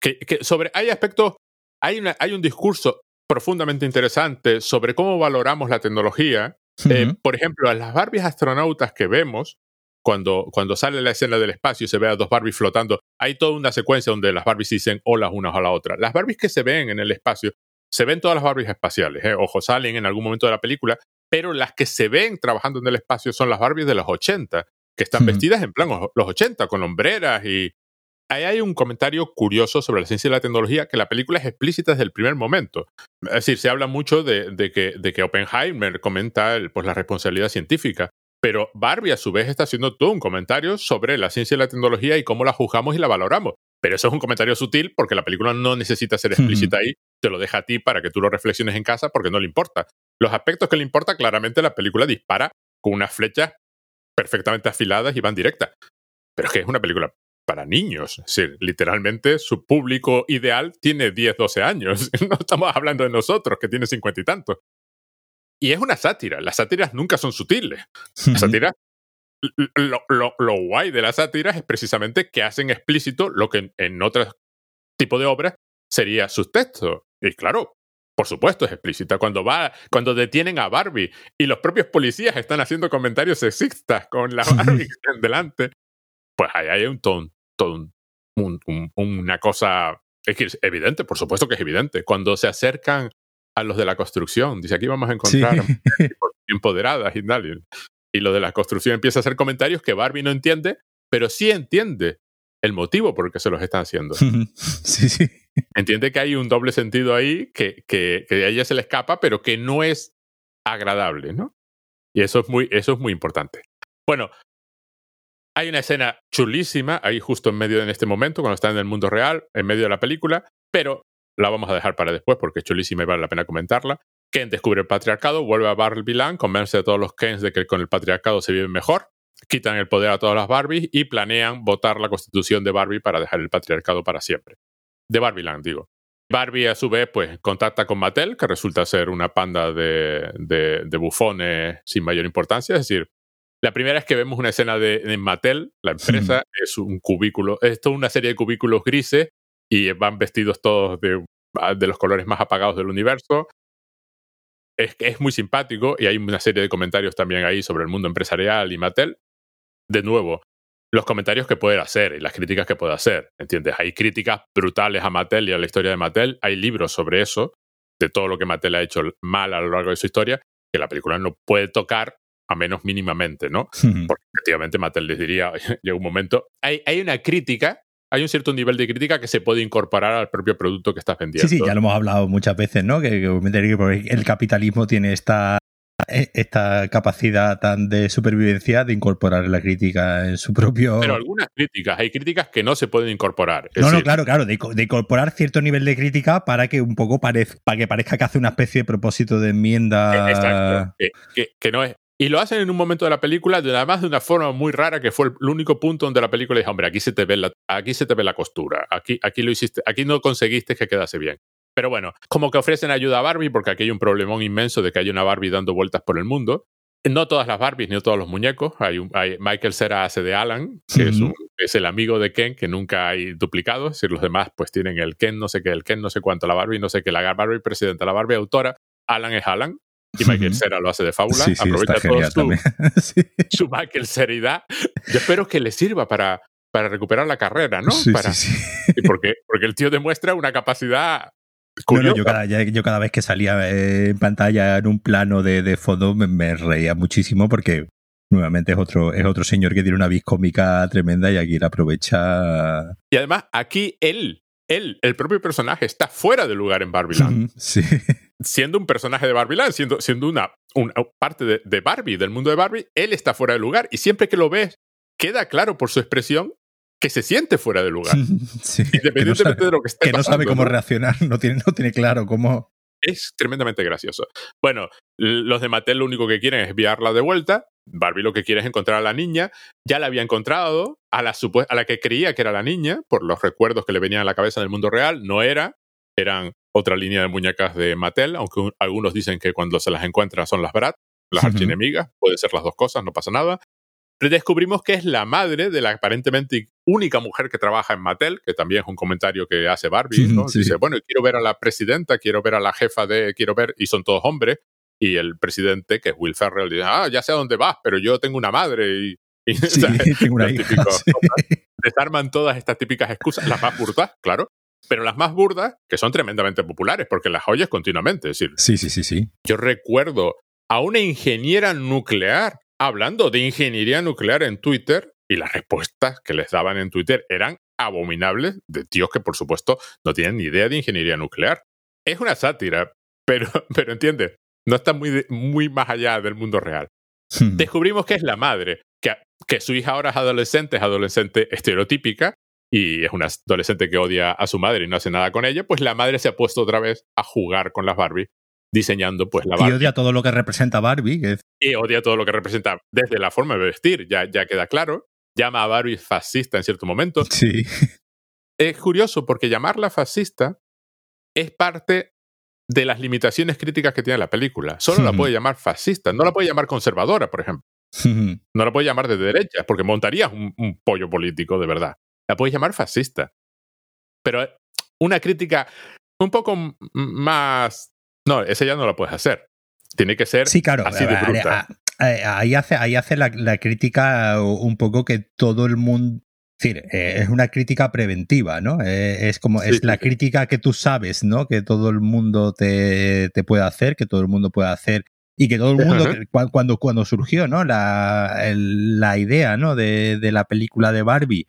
que, sobre hay aspectos hay, hay un discurso profundamente interesante sobre cómo valoramos la tecnología eh, por ejemplo, a las Barbies astronautas que vemos, cuando, cuando sale la escena del espacio y se ve a dos Barbies flotando, hay toda una secuencia donde las Barbies dicen hola unas a la otra. Las Barbies que se ven en el espacio, se ven todas las Barbies espaciales, eh. ojo, salen en algún momento de la película, pero las que se ven trabajando en el espacio son las Barbies de los 80, que están vestidas en plan los 80, con hombreras y, ahí hay un comentario curioso sobre la ciencia y la tecnología, que la película es explícita desde el primer momento. Es decir, se habla mucho de, que, de que, Oppenheimer comenta pues, la responsabilidad científica, pero Barbie a su vez está haciendo todo un comentario sobre la ciencia y la tecnología y cómo la juzgamos y la valoramos. Pero eso es un comentario sutil porque la película no necesita ser explícita ahí, te lo deja a ti para que tú lo reflexiones en casa porque no le importa. Los aspectos que le importa, claramente la película dispara con unas flechas perfectamente afiladas y van directas. Pero es que es una película para niños. Es decir, literalmente su público ideal tiene 10, 12 años. No estamos hablando de nosotros, que tiene 50 y tantos. Y es una sátira. Las sátiras nunca son sutiles. Las sátiras, lo, guay de las sátiras es precisamente que hacen explícito lo que en, otro tipo de obras sería subtexto. Y claro, por supuesto es explícita. Cuando va, cuando detienen a Barbie y los propios policías están haciendo comentarios sexistas con la Barbie delante, pues ahí hay un, ton, una cosa es evidente, por supuesto que es evidente. Cuando se acercan a los de la construcción, dice aquí vamos a encontrar empoderadas y tal. Y lo de la construcción empieza a hacer comentarios que Barbie no entiende, pero sí entiende el motivo por el que se los están haciendo. sí, sí. Entiende que hay un doble sentido ahí que, que, a ella se le escapa, pero que no es agradable, ¿no? Y eso es muy, eso es muy importante. Bueno, hay una escena chulísima ahí justo en medio en este momento, cuando está en el mundo real, en medio de la película, pero la vamos a dejar para después porque es chulísima y vale la pena comentarla. Ken descubre el patriarcado, vuelve a Barbie convence a todos los Kens de que con el patriarcado se vive mejor, quitan el poder a todas las Barbies y planean votar la constitución de Barbie para dejar el patriarcado para siempre. De Barbieland, digo. Barbie, a su vez, pues contacta con Mattel, que resulta ser una panda de, de bufones sin mayor importancia, es decir, la primera es que vemos una escena de, Mattel, la empresa, es un cubículo, es toda una serie de cubículos grises y van vestidos todos de, de los colores más apagados del universo. Es, es muy simpático y hay una serie de comentarios también ahí sobre el mundo empresarial y Mattel. De nuevo, los comentarios que puede hacer y las críticas que puede hacer, ¿entiendes? Hay críticas brutales a Mattel y a la historia de Mattel, hay libros sobre eso, de todo lo que Mattel ha hecho mal a lo largo de su historia, que la película no puede tocar a menos mínimamente, ¿no? Porque efectivamente Mattel les diría, llega un momento, hay, hay una crítica hay un cierto nivel de crítica que se puede incorporar al propio producto que estás vendiendo. Sí, sí, ya lo hemos hablado muchas veces, ¿no? Que, el capitalismo tiene esta, esta capacidad tan de supervivencia de incorporar la crítica en su propio. Pero algunas críticas, hay críticas que no se pueden incorporar. no, no, claro, claro, de, incorporar cierto nivel de crítica para que un poco parezca, para que parezca que hace una especie de propósito de enmienda. Exacto. que, no es, y lo hacen en un momento de la película, de, además de una forma muy rara, que fue el, único punto donde la película dijo, hombre, aquí se te ve la, aquí se te ve la costura, aquí, aquí lo hiciste, aquí no conseguiste que quedase bien. Pero bueno, como que ofrecen ayuda a Barbie, porque aquí hay un problemón inmenso de que hay una Barbie dando vueltas por el mundo. No todas las Barbies, ni todos los muñecos. Hay, un, hay Michael Cera hace de Alan, que es, es, el amigo de Ken, que nunca hay duplicado. Es decir, los demás pues tienen el Ken, no sé qué, el Ken, no sé cuánto, la Barbie, no sé qué, la Barbie presidenta, la Barbie autora. Alan es Alan, y Michael Cera lo hace de fábula. Aprovecha todo su, su, Michael Seridad. Yo espero que le sirva para, para recuperar la carrera, ¿no? para, porque, porque el tío demuestra una capacidad no, yo, cada, yo, cada, vez que salía en pantalla en un plano de, de fondo me, reía muchísimo porque nuevamente es otro, es otro señor que tiene una vis cómica tremenda y aquí la aprovecha. Y además, aquí él, él, el propio personaje, está fuera de lugar en Barbieland. Sí siendo un personaje de Barbie siendo, siendo una, una parte de, de, Barbie, del mundo de Barbie, él está fuera de lugar. Y siempre que lo ves, queda claro por su expresión que se siente fuera de lugar. Independientemente de lo que esté Que no sabe cómo reaccionar, no tiene, no tiene claro cómo. Es tremendamente gracioso. Bueno, los de Mattel lo único que quieren es enviarla de vuelta. Barbie lo que quiere es encontrar a la niña. Ya la había encontrado, a la, a la que creía que era la niña, por los recuerdos que le venían a la cabeza del mundo real. No era. Eran otra línea de muñecas de Mattel, aunque algunos dicen que cuando se las encuentra son las Brat, las archienemigas, puede ser las dos cosas, no pasa nada. Descubrimos que es la madre de la aparentemente única mujer que trabaja en Mattel, que también es un comentario que hace Barbie, ¿no? Dice, bueno, quiero ver a la presidenta, quiero ver a la jefa de, quiero ver, y son todos hombres, y el presidente, que es Will Ferrell, dice, ah, ya sé a dónde vas, pero yo tengo una madre y... tengo una hija, Desarman todas estas típicas excusas, las más burdas, claro, pero las más burdas, que son tremendamente populares, porque las oyes continuamente. Es decir, sí, sí, sí, sí. Yo recuerdo a una ingeniera nuclear hablando de ingeniería nuclear en Twitter y las respuestas que les daban en Twitter eran abominables de tíos que, por supuesto, no tienen ni idea de ingeniería nuclear. Es una sátira, pero, pero entiende, no está muy, muy más allá del mundo real. Hmm. Descubrimos que es la madre, que, que su hija ahora es adolescente, es adolescente estereotípica, y es una adolescente que odia a su madre y no hace nada con ella, pues la madre se ha puesto otra vez a jugar con las Barbie, diseñando pues la Barbie. Y odia todo lo que representa Barbie. Y odia todo lo que representa desde la forma de vestir, ya, ya queda claro. Llama a Barbie fascista en cierto momento. Sí. Es curioso porque llamarla fascista es parte de las limitaciones críticas que tiene la película. Solo la puede llamar fascista, no la puede llamar conservadora, por ejemplo. no la puede llamar de derecha, porque montarías un pollo político de verdad la puedes llamar fascista. Pero una crítica un poco más... No, esa ya no la puedes hacer. Tiene que ser sí, claro, así de bruta. Ahí hace, ahí hace la, crítica un poco que todo el mundo... Es decir, eh, es una crítica preventiva, ¿no? Eh, es como, es la crítica que tú sabes, ¿no? Que todo el mundo te, te puede hacer, que todo el mundo puede hacer y que todo el mundo, cuando, cuando surgió ¿no? la, la idea ¿no? de, de, la película de Barbie,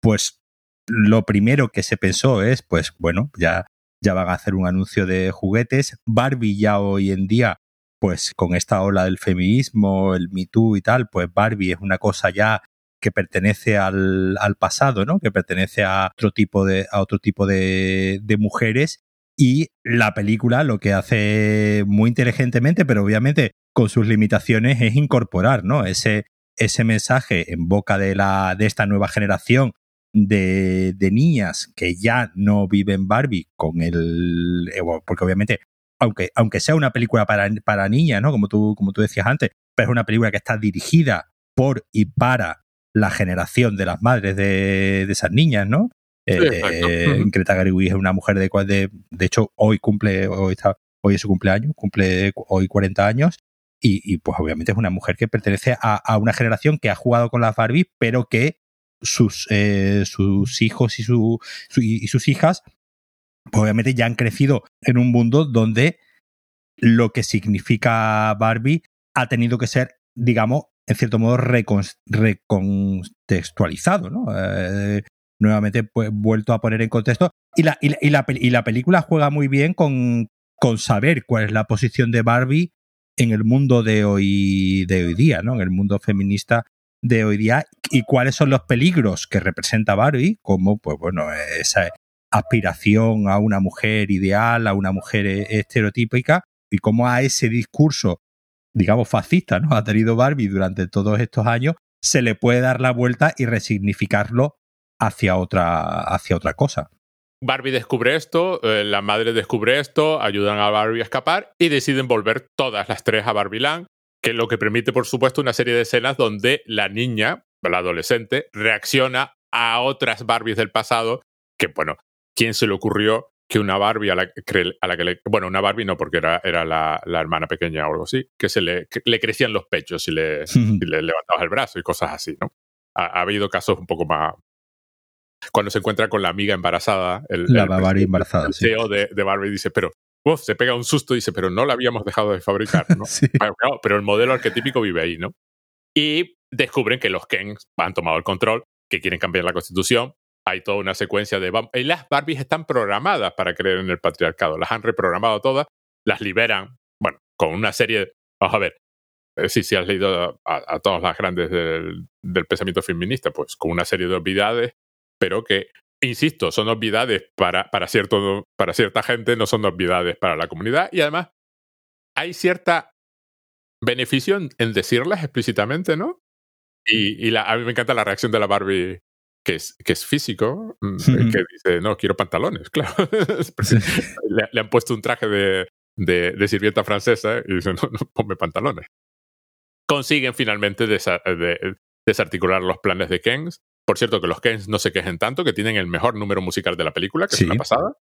pues lo primero que se pensó es, pues bueno, ya, ya van a hacer un anuncio de juguetes. Barbie ya hoy en día, pues con esta ola del feminismo, el Me Too y tal, pues Barbie es una cosa ya que pertenece al, pasado, ¿no? Que pertenece a otro tipo de, a otro tipo de mujeres. Y la película lo que hace muy inteligentemente, pero obviamente con sus limitaciones, es incorporar, ¿no? Ese, ese mensaje en boca de, la, de esta nueva generación de, de, niñas que ya no viven Barbie con el. Eh, porque obviamente, aunque, aunque sea una película para, para niñas, ¿no? Como tú, como tú decías antes, pero es una película que está dirigida por y para la generación de las madres de, de esas niñas, ¿no? eh, Greta Garibay es una mujer de, de, de hecho, hoy cumple, hoy, está, hoy es su cumpleaños, cumple hoy 40 años, y, y, pues obviamente es una mujer que pertenece a, a, una generación que ha jugado con las Barbie, pero que sus, eh, sus hijos y, su, y sus hijas, pues obviamente ya han crecido en un mundo donde lo que significa Barbie ha tenido que ser, digamos, en cierto modo recontextualizado, ¿no? Eh, nuevamente pues, vuelto a poner en contexto. Y la, y la, y la, película juega muy bien con, con, saber cuál es la posición de Barbie en el mundo de hoy, de hoy día, ¿no? En el mundo feminista de hoy día y cuáles son los peligros que representa Barbie, como, pues bueno, esa aspiración a una mujer ideal, a una mujer estereotípica, y cómo a ese discurso digamos, fascista, ¿no? Ha tenido Barbie durante todos estos años, se le puede dar la vuelta y resignificarlo hacia otra, hacia otra cosa. Barbie descubre esto, eh, la madre descubre esto, ayudan a Barbie a escapar y deciden volver todas las tres a Barbie Land, que lo que permite, por supuesto, una serie de escenas donde la niña, la adolescente, reacciona a otras Barbies del pasado, que bueno, ¿quién se le ocurrió que una Barbie a la, a la que le. Bueno, una Barbie no, porque era, era la, hermana pequeña o algo así, que se le, le crecían los pechos y le, le levantabas el brazo y cosas así, ¿no? Ha, habido casos un poco más. Cuando se encuentra con la amiga embarazada, el, la Barbie embarazada. El CEO de, de, Barbie dice, pero. Uf, se pega un susto y dice, pero no la habíamos dejado de fabricar, ¿no? pero el modelo arquetípico vive ahí, ¿no? Y descubren que los Kens han tomado el control, que quieren cambiar la constitución, hay toda una secuencia de... Y las Barbies están programadas para creer en el patriarcado, las han reprogramado todas, las liberan, bueno, con una serie... Vamos a ver, eh, si, si has leído a, todas las grandes del, pensamiento feminista, pues con una serie de obviedades, pero que, insisto, son obviedades para, para, cierto, para cierta gente, no son obviedades para la comunidad, y además hay cierta beneficio en, decirlas explícitamente, ¿no? Y, y la, a mí me encanta la reacción de la Barbie que es, que es físico, mm, que dice, no, quiero pantalones, claro. le, han puesto un traje de, de, sirvienta francesa y dice, no, no, ponme pantalones. Consiguen finalmente desarticular los planes de Kens. Por cierto, que los Kens no se quejen tanto, que tienen el mejor número musical de la película, que es una pasada.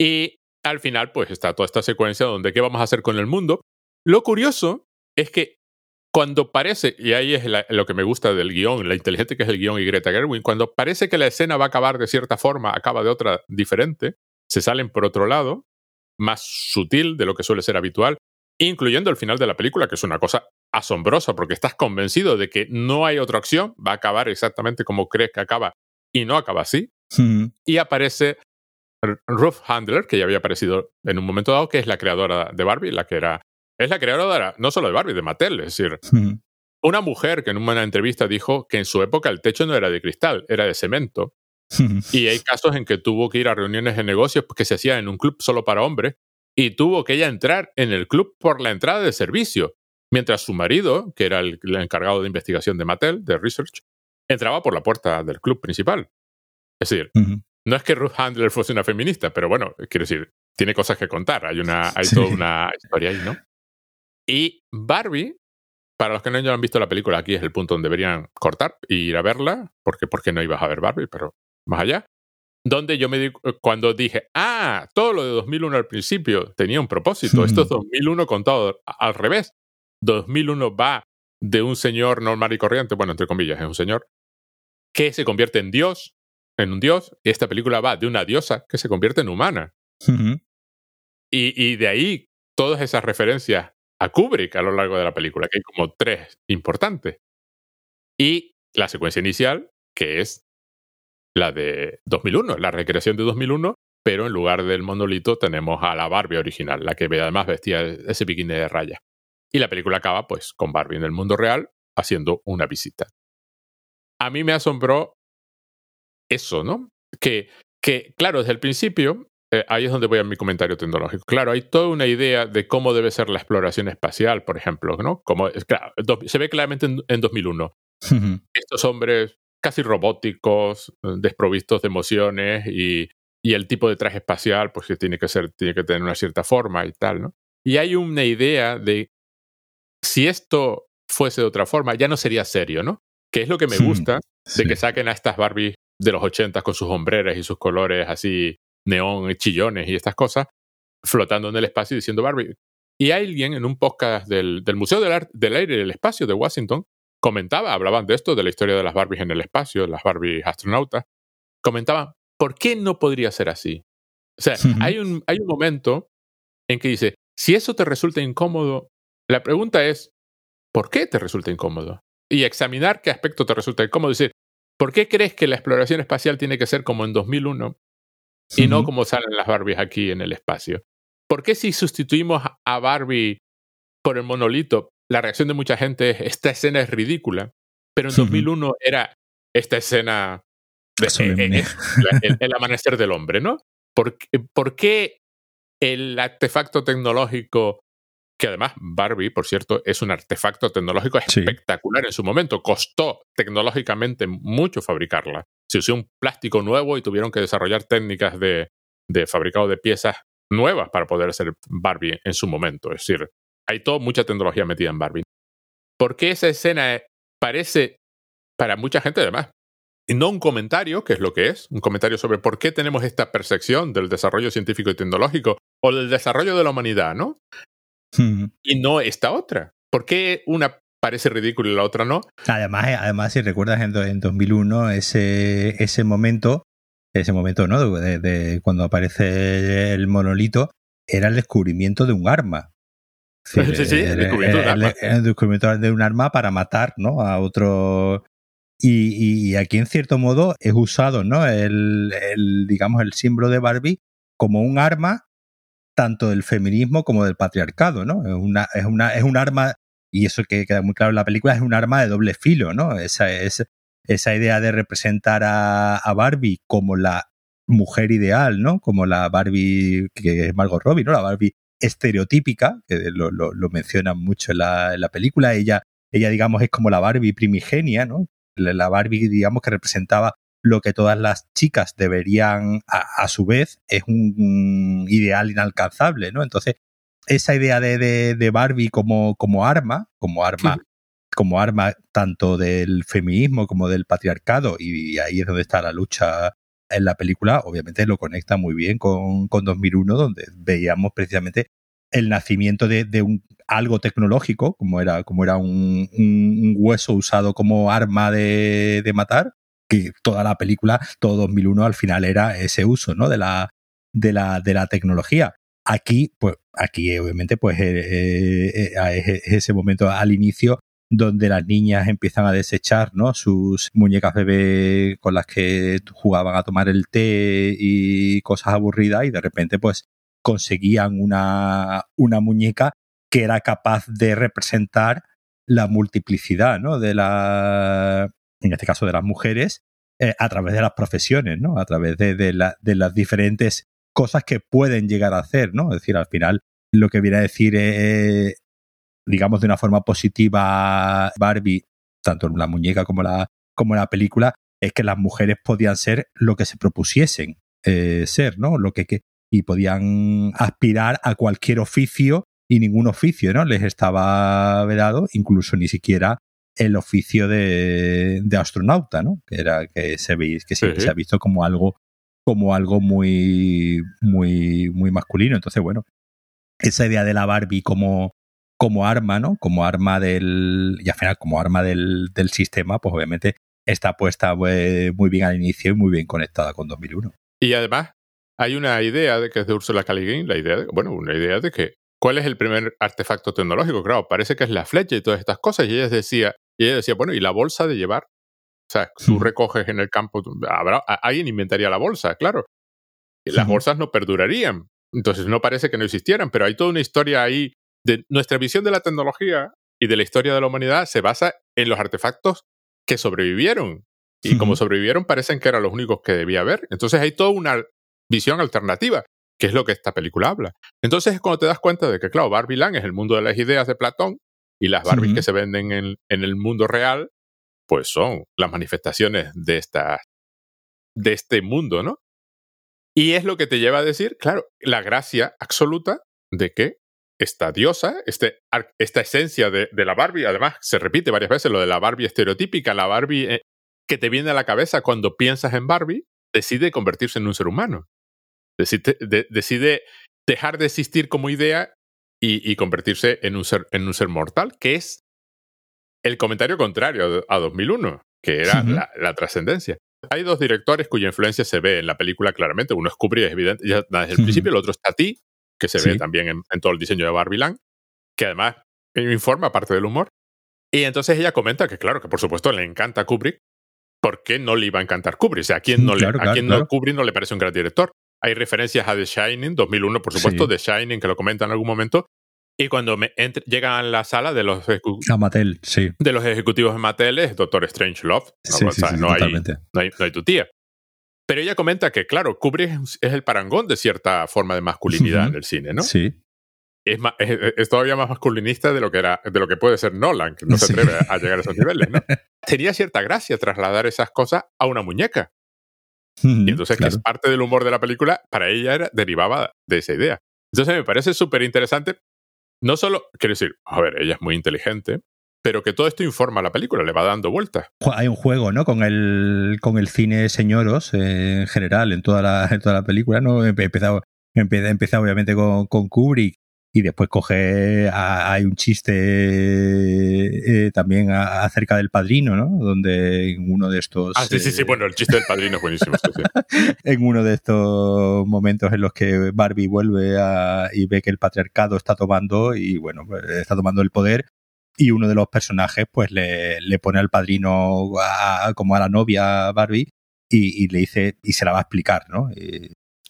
Y al final, pues está toda esta secuencia donde qué vamos a hacer con el mundo. Lo curioso es que cuando parece, y ahí es lo que me gusta del guion, la inteligente que es el guion y Greta Gerwin, cuando parece que la escena va a acabar de cierta forma, acaba de otra diferente, se salen por otro lado, más sutil de lo que suele ser habitual, incluyendo el final de la película, que es una cosa asombrosa, porque estás convencido de que no hay otra opción, va a acabar exactamente como crees que acaba, y no acaba así. Y aparece Ruth Handler, que ya había aparecido en un momento dado, que es la creadora de Barbie, la que era es la creadora no solo de Barbie, de Mattel. Es decir, una mujer que en una entrevista dijo que en su época el techo no era de cristal, era de cemento. y hay casos en que tuvo que ir a reuniones de negocios que se hacían en un club solo para hombres y tuvo que ella entrar en el club por la entrada de servicio, mientras su marido, que era el, encargado de investigación de Mattel, de Research, entraba por la puerta del club principal. Es decir, no es que Ruth Handler fuese una feminista, pero bueno, quiero decir, tiene cosas que contar. Hay, una, hay toda una historia ahí, ¿no? Y Barbie, para los que no hayan visto la película, aquí es el punto donde deberían cortar e ir a verla, porque, porque no ibas a ver Barbie, pero más allá. Donde yo me di, cuando dije, ah, todo lo de 2001 al principio tenía un propósito, esto es 2001 contado al revés. 2001 va de un señor normal y corriente, bueno, entre comillas, es un señor, que se convierte en Dios, en un Dios, y esta película va de una diosa que se convierte en humana. y, y de ahí todas esas referencias a Kubrick a lo largo de la película, que hay como tres importantes. Y la secuencia inicial, que es la de 2001, la recreación de 2001, pero en lugar del monolito tenemos a la Barbie original, la que además vestía ese bikini de raya. Y la película acaba pues con Barbie en el mundo real haciendo una visita. A mí me asombró eso, ¿no? Que, que claro, desde el principio eh, ahí es donde voy a mi comentario tecnológico. Claro, hay toda una idea de cómo debe ser la exploración espacial, por ejemplo, ¿no? Como, se ve claramente en, 2001. Estos hombres casi robóticos, desprovistos de emociones y, y, el tipo de traje espacial, pues que tiene que ser, tiene que tener una cierta forma y tal, ¿no? Y hay una idea de si esto fuese de otra forma, ya no sería serio, ¿no? Que es lo que me gusta de que saquen a estas Barbies de los 80 con sus hombreras y sus colores así neón, chillones y estas cosas, flotando en el espacio diciendo Barbie. Y alguien en un podcast del, Museo del, del Aire y del Espacio de Washington comentaba, hablaban de esto, de la historia de las Barbies en el espacio, las Barbies astronautas, comentaban, ¿por qué no podría ser así? O sea, hay, un, hay un momento en que dice, si eso te resulta incómodo, la pregunta es, ¿por qué te resulta incómodo? Y examinar qué aspecto te resulta incómodo. Decir, ¿por qué crees que la exploración espacial tiene que ser como en 2001 y no como salen las Barbies aquí en el espacio? ¿Por qué si sustituimos a Barbie por el monolito, la reacción de mucha gente es, esta escena es ridícula, pero en 2001 era esta escena de, eh, eh, el, amanecer del hombre, ¿no? ¿Por, ¿Por, qué el artefacto tecnológico, que además Barbie, por cierto, es un artefacto tecnológico espectacular en su momento, costó tecnológicamente mucho fabricarla. Se usó un plástico nuevo y tuvieron que desarrollar técnicas de, de fabricado de piezas nuevas para poder hacer Barbie en su momento. Es decir, hay toda mucha tecnología metida en Barbie. ¿Por qué esa escena parece, para mucha gente además, y no un comentario, que es lo que es, un comentario sobre por qué tenemos esta percepción del desarrollo científico y tecnológico o del desarrollo de la humanidad, ¿no? Y no esta otra. ¿Por qué una parece ridícula y la otra no? Además, eh, además si recuerdas en, 2001 ese, ese momento, ese momento, ¿no? de, cuando aparece el monolito, era el descubrimiento de un arma. Sí, sí, el, descubrimiento de un arma. El, descubrimiento de un arma para matar ¿no? a otro. Y, aquí, en cierto modo, es usado ¿no? el, digamos, el símbolo de Barbie como un arma tanto del feminismo como del patriarcado, ¿no? Es una, es una, es un arma, y eso que queda muy claro en la película, es un arma de doble filo, ¿no? Esa, es, esa idea de representar a, a Barbie como la mujer ideal, ¿no? Como la Barbie que es Margot Robbie, ¿no? La Barbie estereotípica, que lo, lo, mencionan mucho en la, en la, película. Ella, ella, digamos, es como la Barbie primigenia, ¿no? La Barbie, digamos, que representaba lo que todas las chicas deberían, a, su vez, es un, ideal inalcanzable, ¿no? Entonces, esa idea de, de, Barbie como, como arma, como arma, como arma tanto del feminismo como del patriarcado, y ahí es donde está la lucha en la película obviamente lo conecta muy bien con, con 2001, donde veíamos precisamente el nacimiento de, un, algo tecnológico, como era, como era un, hueso usado como arma de, matar, toda la película, todo 2001 al final era ese uso ¿no? de, la, de, la, de la tecnología. Aquí, pues, aquí obviamente, pues eh, eh, eh, es ese momento al inicio donde las niñas empiezan a desechar ¿no? sus muñecas bebé con las que jugaban a tomar el té y cosas aburridas y de repente pues conseguían una, una muñeca que era capaz de representar la multiplicidad ¿no? de la, en este caso de las mujeres, eh, a través de las profesiones, ¿no? a través de, de, las diferentes cosas que pueden llegar a hacer, ¿no? Es decir, al final lo que viene a decir es, digamos, de una forma positiva Barbie, tanto en la muñeca como la, como la película, es que las mujeres podían ser lo que se propusiesen eh, ser, ¿no? Lo que, que, y podían aspirar a cualquier oficio y ningún oficio, ¿no? Les estaba vedado, incluso ni siquiera el oficio de, de astronauta, ¿no? Que era que se que se ha visto como algo como algo muy muy muy masculino. Entonces, bueno, esa idea de la Barbie como como arma, ¿no? Como arma del. y al final como arma del, del sistema, pues obviamente está puesta pues, muy bien al inicio y muy bien conectada con 2001. Y además, hay una idea de que es de Ursula K. la idea de, bueno, una idea de que ¿cuál es el primer artefacto tecnológico? Claro, parece que es la flecha y todas estas cosas. Y ella decía, y ella decía, bueno, ¿y la bolsa de llevar? O sea, tú recoges en el campo, habrá, alguien inventaría la bolsa, claro. Las bolsas no perdurarían. Entonces no parece que no existieran, pero hay toda una historia ahí nuestra visión de la tecnología y de la historia de la humanidad se basa en los artefactos que sobrevivieron. Y como sobrevivieron, parecen que eran los únicos que debía haber. Entonces hay toda una visión alternativa, que es lo que esta película habla. Entonces es cuando te das cuenta de que, claro, Barbie Land es el mundo de las ideas de Platón y las Barbies que se venden en, en, el mundo real, pues son las manifestaciones de, esta, de este mundo, ¿no? Y es lo que te lleva a decir, claro, la gracia absoluta de que esta diosa, este, esta esencia de, la Barbie, además se repite varias veces lo de la Barbie estereotípica, la Barbie eh, que te viene a la cabeza cuando piensas en Barbie, decide convertirse en un ser humano. Decide, decide dejar de existir como idea y, convertirse en un, ser, en un ser mortal, que es el comentario contrario a 2001, que era la, trascendencia. Hay dos directores cuya influencia se ve en la película claramente. Uno es Kubrick, es evidente, ya desde el principio, el otro es Tati, que se ve también en, todo el diseño de Barbie Land, que además informa parte del humor. Y entonces ella comenta que, claro, que por supuesto le encanta Kubrick, ¿por qué no le iba a encantar Kubrick? O sea, ¿a quién, no, le, a quién no Kubrick no le parece un gran director? Hay referencias a The Shining, 2001, por supuesto, The Shining, que lo comenta en algún momento. Y cuando me llegan a la sala de los, sí. de los ejecutivos de Mattel es Doctor Strange Love. No, hay, no, hay, tu tía. Pero ella comenta que, claro, Kubrick es el parangón de cierta forma de masculinidad en el cine, ¿no? Sí. Es, es, todavía más masculinista de lo que era de lo que puede ser Nolan, que no se atreve a llegar a esos niveles, ¿no? Tenía cierta gracia trasladar esas cosas a una muñeca y entonces, que es parte del humor de la película, para ella era, derivaba de esa idea. Entonces, me parece súper interesante. No solo, quiero decir, a ver, ella es muy inteligente, pero que todo esto informa a la película, le va dando vueltas. Hay un juego, ¿no? Con el, con el cine señoros eh, en general, en toda la, en toda la película, ¿no? He empezado, empezado obviamente con, con Kubrick y después coge hay un chiste eh, también acerca del padrino, ¿no? Donde en uno de estos Ah, sí, sí, sí, eh, bueno, el chiste del padrino es buenísimo. en uno de estos momentos en los que Barbie vuelve a, y ve que el patriarcado está tomando y bueno, pues, está tomando el poder y uno de los personajes pues le, le pone al padrino como a la novia Barbie y, y, le dice y se la va a explicar, ¿no?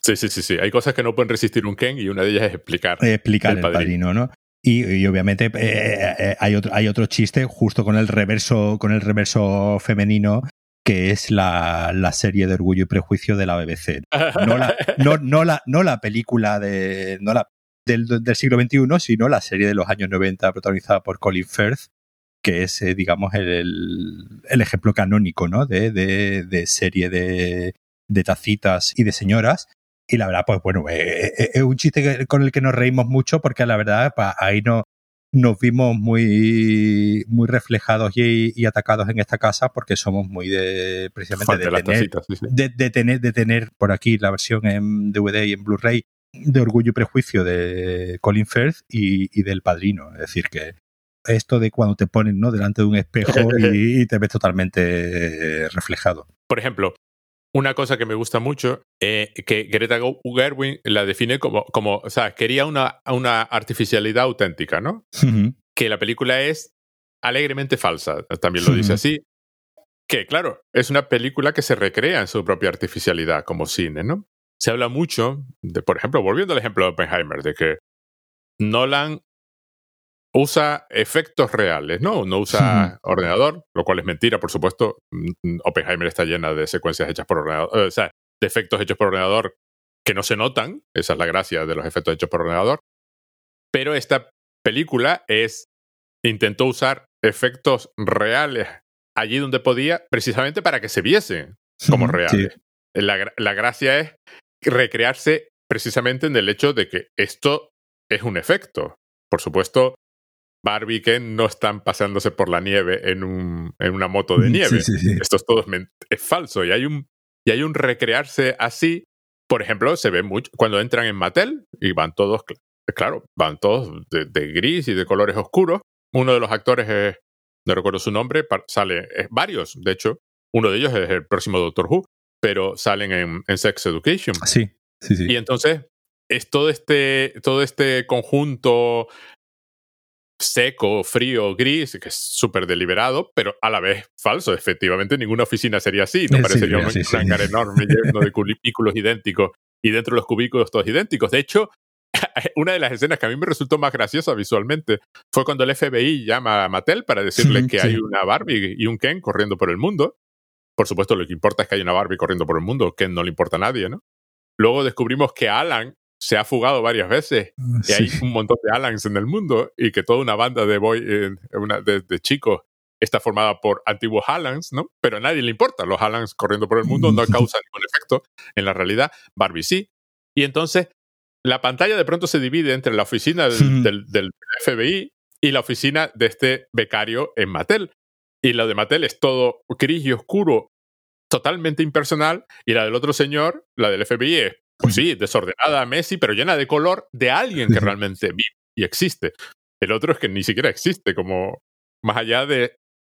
Sí, sí, sí, sí. Hay cosas que no pueden resistir un Ken y una de ellas es explicar. Explicar el padrino, ¿no? Y, obviamente eh, eh, eh, hay, otro, hay otro chiste justo con el reverso, con el reverso femenino, que es la, la serie de Orgullo y Prejuicio de la BBC. No la, no, no la, no la película de, no la, del, del, siglo XXI, sino la serie de los años 90 protagonizada por Colin Firth, que es, digamos, el, el, ejemplo canónico ¿no? de, de, de serie de, de tacitas y de señoras y la verdad, pues bueno, eh, eh, es un chiste con el que nos reímos mucho porque la verdad, ahí no, nos vimos muy, muy reflejados y, atacados en esta casa porque somos muy de precisamente de, tener, De, tener, de tener por aquí la versión en DVD y en Blu-ray de Orgullo y Prejuicio de Colin Firth y, del Padrino. Es decir, que esto de cuando te ponen ¿no? delante de un espejo y, y te ves totalmente reflejado. Por ejemplo, una cosa que me gusta mucho, eh, que Greta Gerwig la define como, como o sea, quería una, una artificialidad auténtica, ¿no? Que la película es alegremente falsa, también lo dice así. Que, claro, es una película que se recrea en su propia artificialidad como cine, ¿no? Se habla mucho, de, por ejemplo, volviendo al ejemplo de Oppenheimer, de que Nolan usa efectos reales, ¿no? No usa ordenador, lo cual es mentira, por supuesto. Mm, Oppenheimer está llena de secuencias hechas por ordenador, o sea, de efectos hechos por ordenador que no se notan, esa es la gracia de los efectos hechos por ordenador. Pero esta película es intentó usar efectos reales allí donde podía, precisamente para que se viesen como reales. La, la gracia es recrearse precisamente en el hecho de que esto es un efecto. Por supuesto, Barbie y Ken no están pasándose por la nieve en, un, en una moto de nieve. Esto es todo es falso. Y hay, un, y hay un recrearse así. Por ejemplo, se ve mucho cuando entran en Mattel y van todos, claro, van todos de, gris y de colores oscuros. Uno de los actores es, no recuerdo su nombre, sale, es varios, de hecho. Uno de ellos es el próximo Doctor Who, pero salen en, en Sex Education. Sí, sí, sí. Y entonces es todo este, todo este conjunto seco, frío, gris, que es súper deliberado, pero a la vez falso. Efectivamente, ninguna oficina sería así. No parecería un hangar enorme lleno de cubículos idénticos y dentro de los cubículos todos idénticos. De hecho, una de las escenas que a mí me resultó más graciosa visualmente fue cuando el FBI llama a Mattel para decirle que hay una Barbie y un Ken corriendo por el mundo. Por supuesto, lo que importa es que hay una Barbie corriendo por el mundo. Ken no le importa a nadie, ¿no? Luego descubrimos que Alan se ha fugado varias veces y hay un montón de Alans en el mundo y que toda una banda de, boy, eh, una, de, chicos está formada por antiguos Alans, ¿no? Pero a nadie le importa. Los Alans corriendo por el mundo no causan ningún efecto en la realidad. Barbie sí. Y entonces la pantalla de pronto se divide entre la oficina del, del, FBI y la oficina de este becario en Mattel. Y la de Mattel es todo gris y oscuro, totalmente impersonal. Y la del otro señor, la del FBI, es pues sí, desordenada Messi, pero llena de color de alguien que realmente vive y existe. El otro es que ni siquiera existe, como más allá de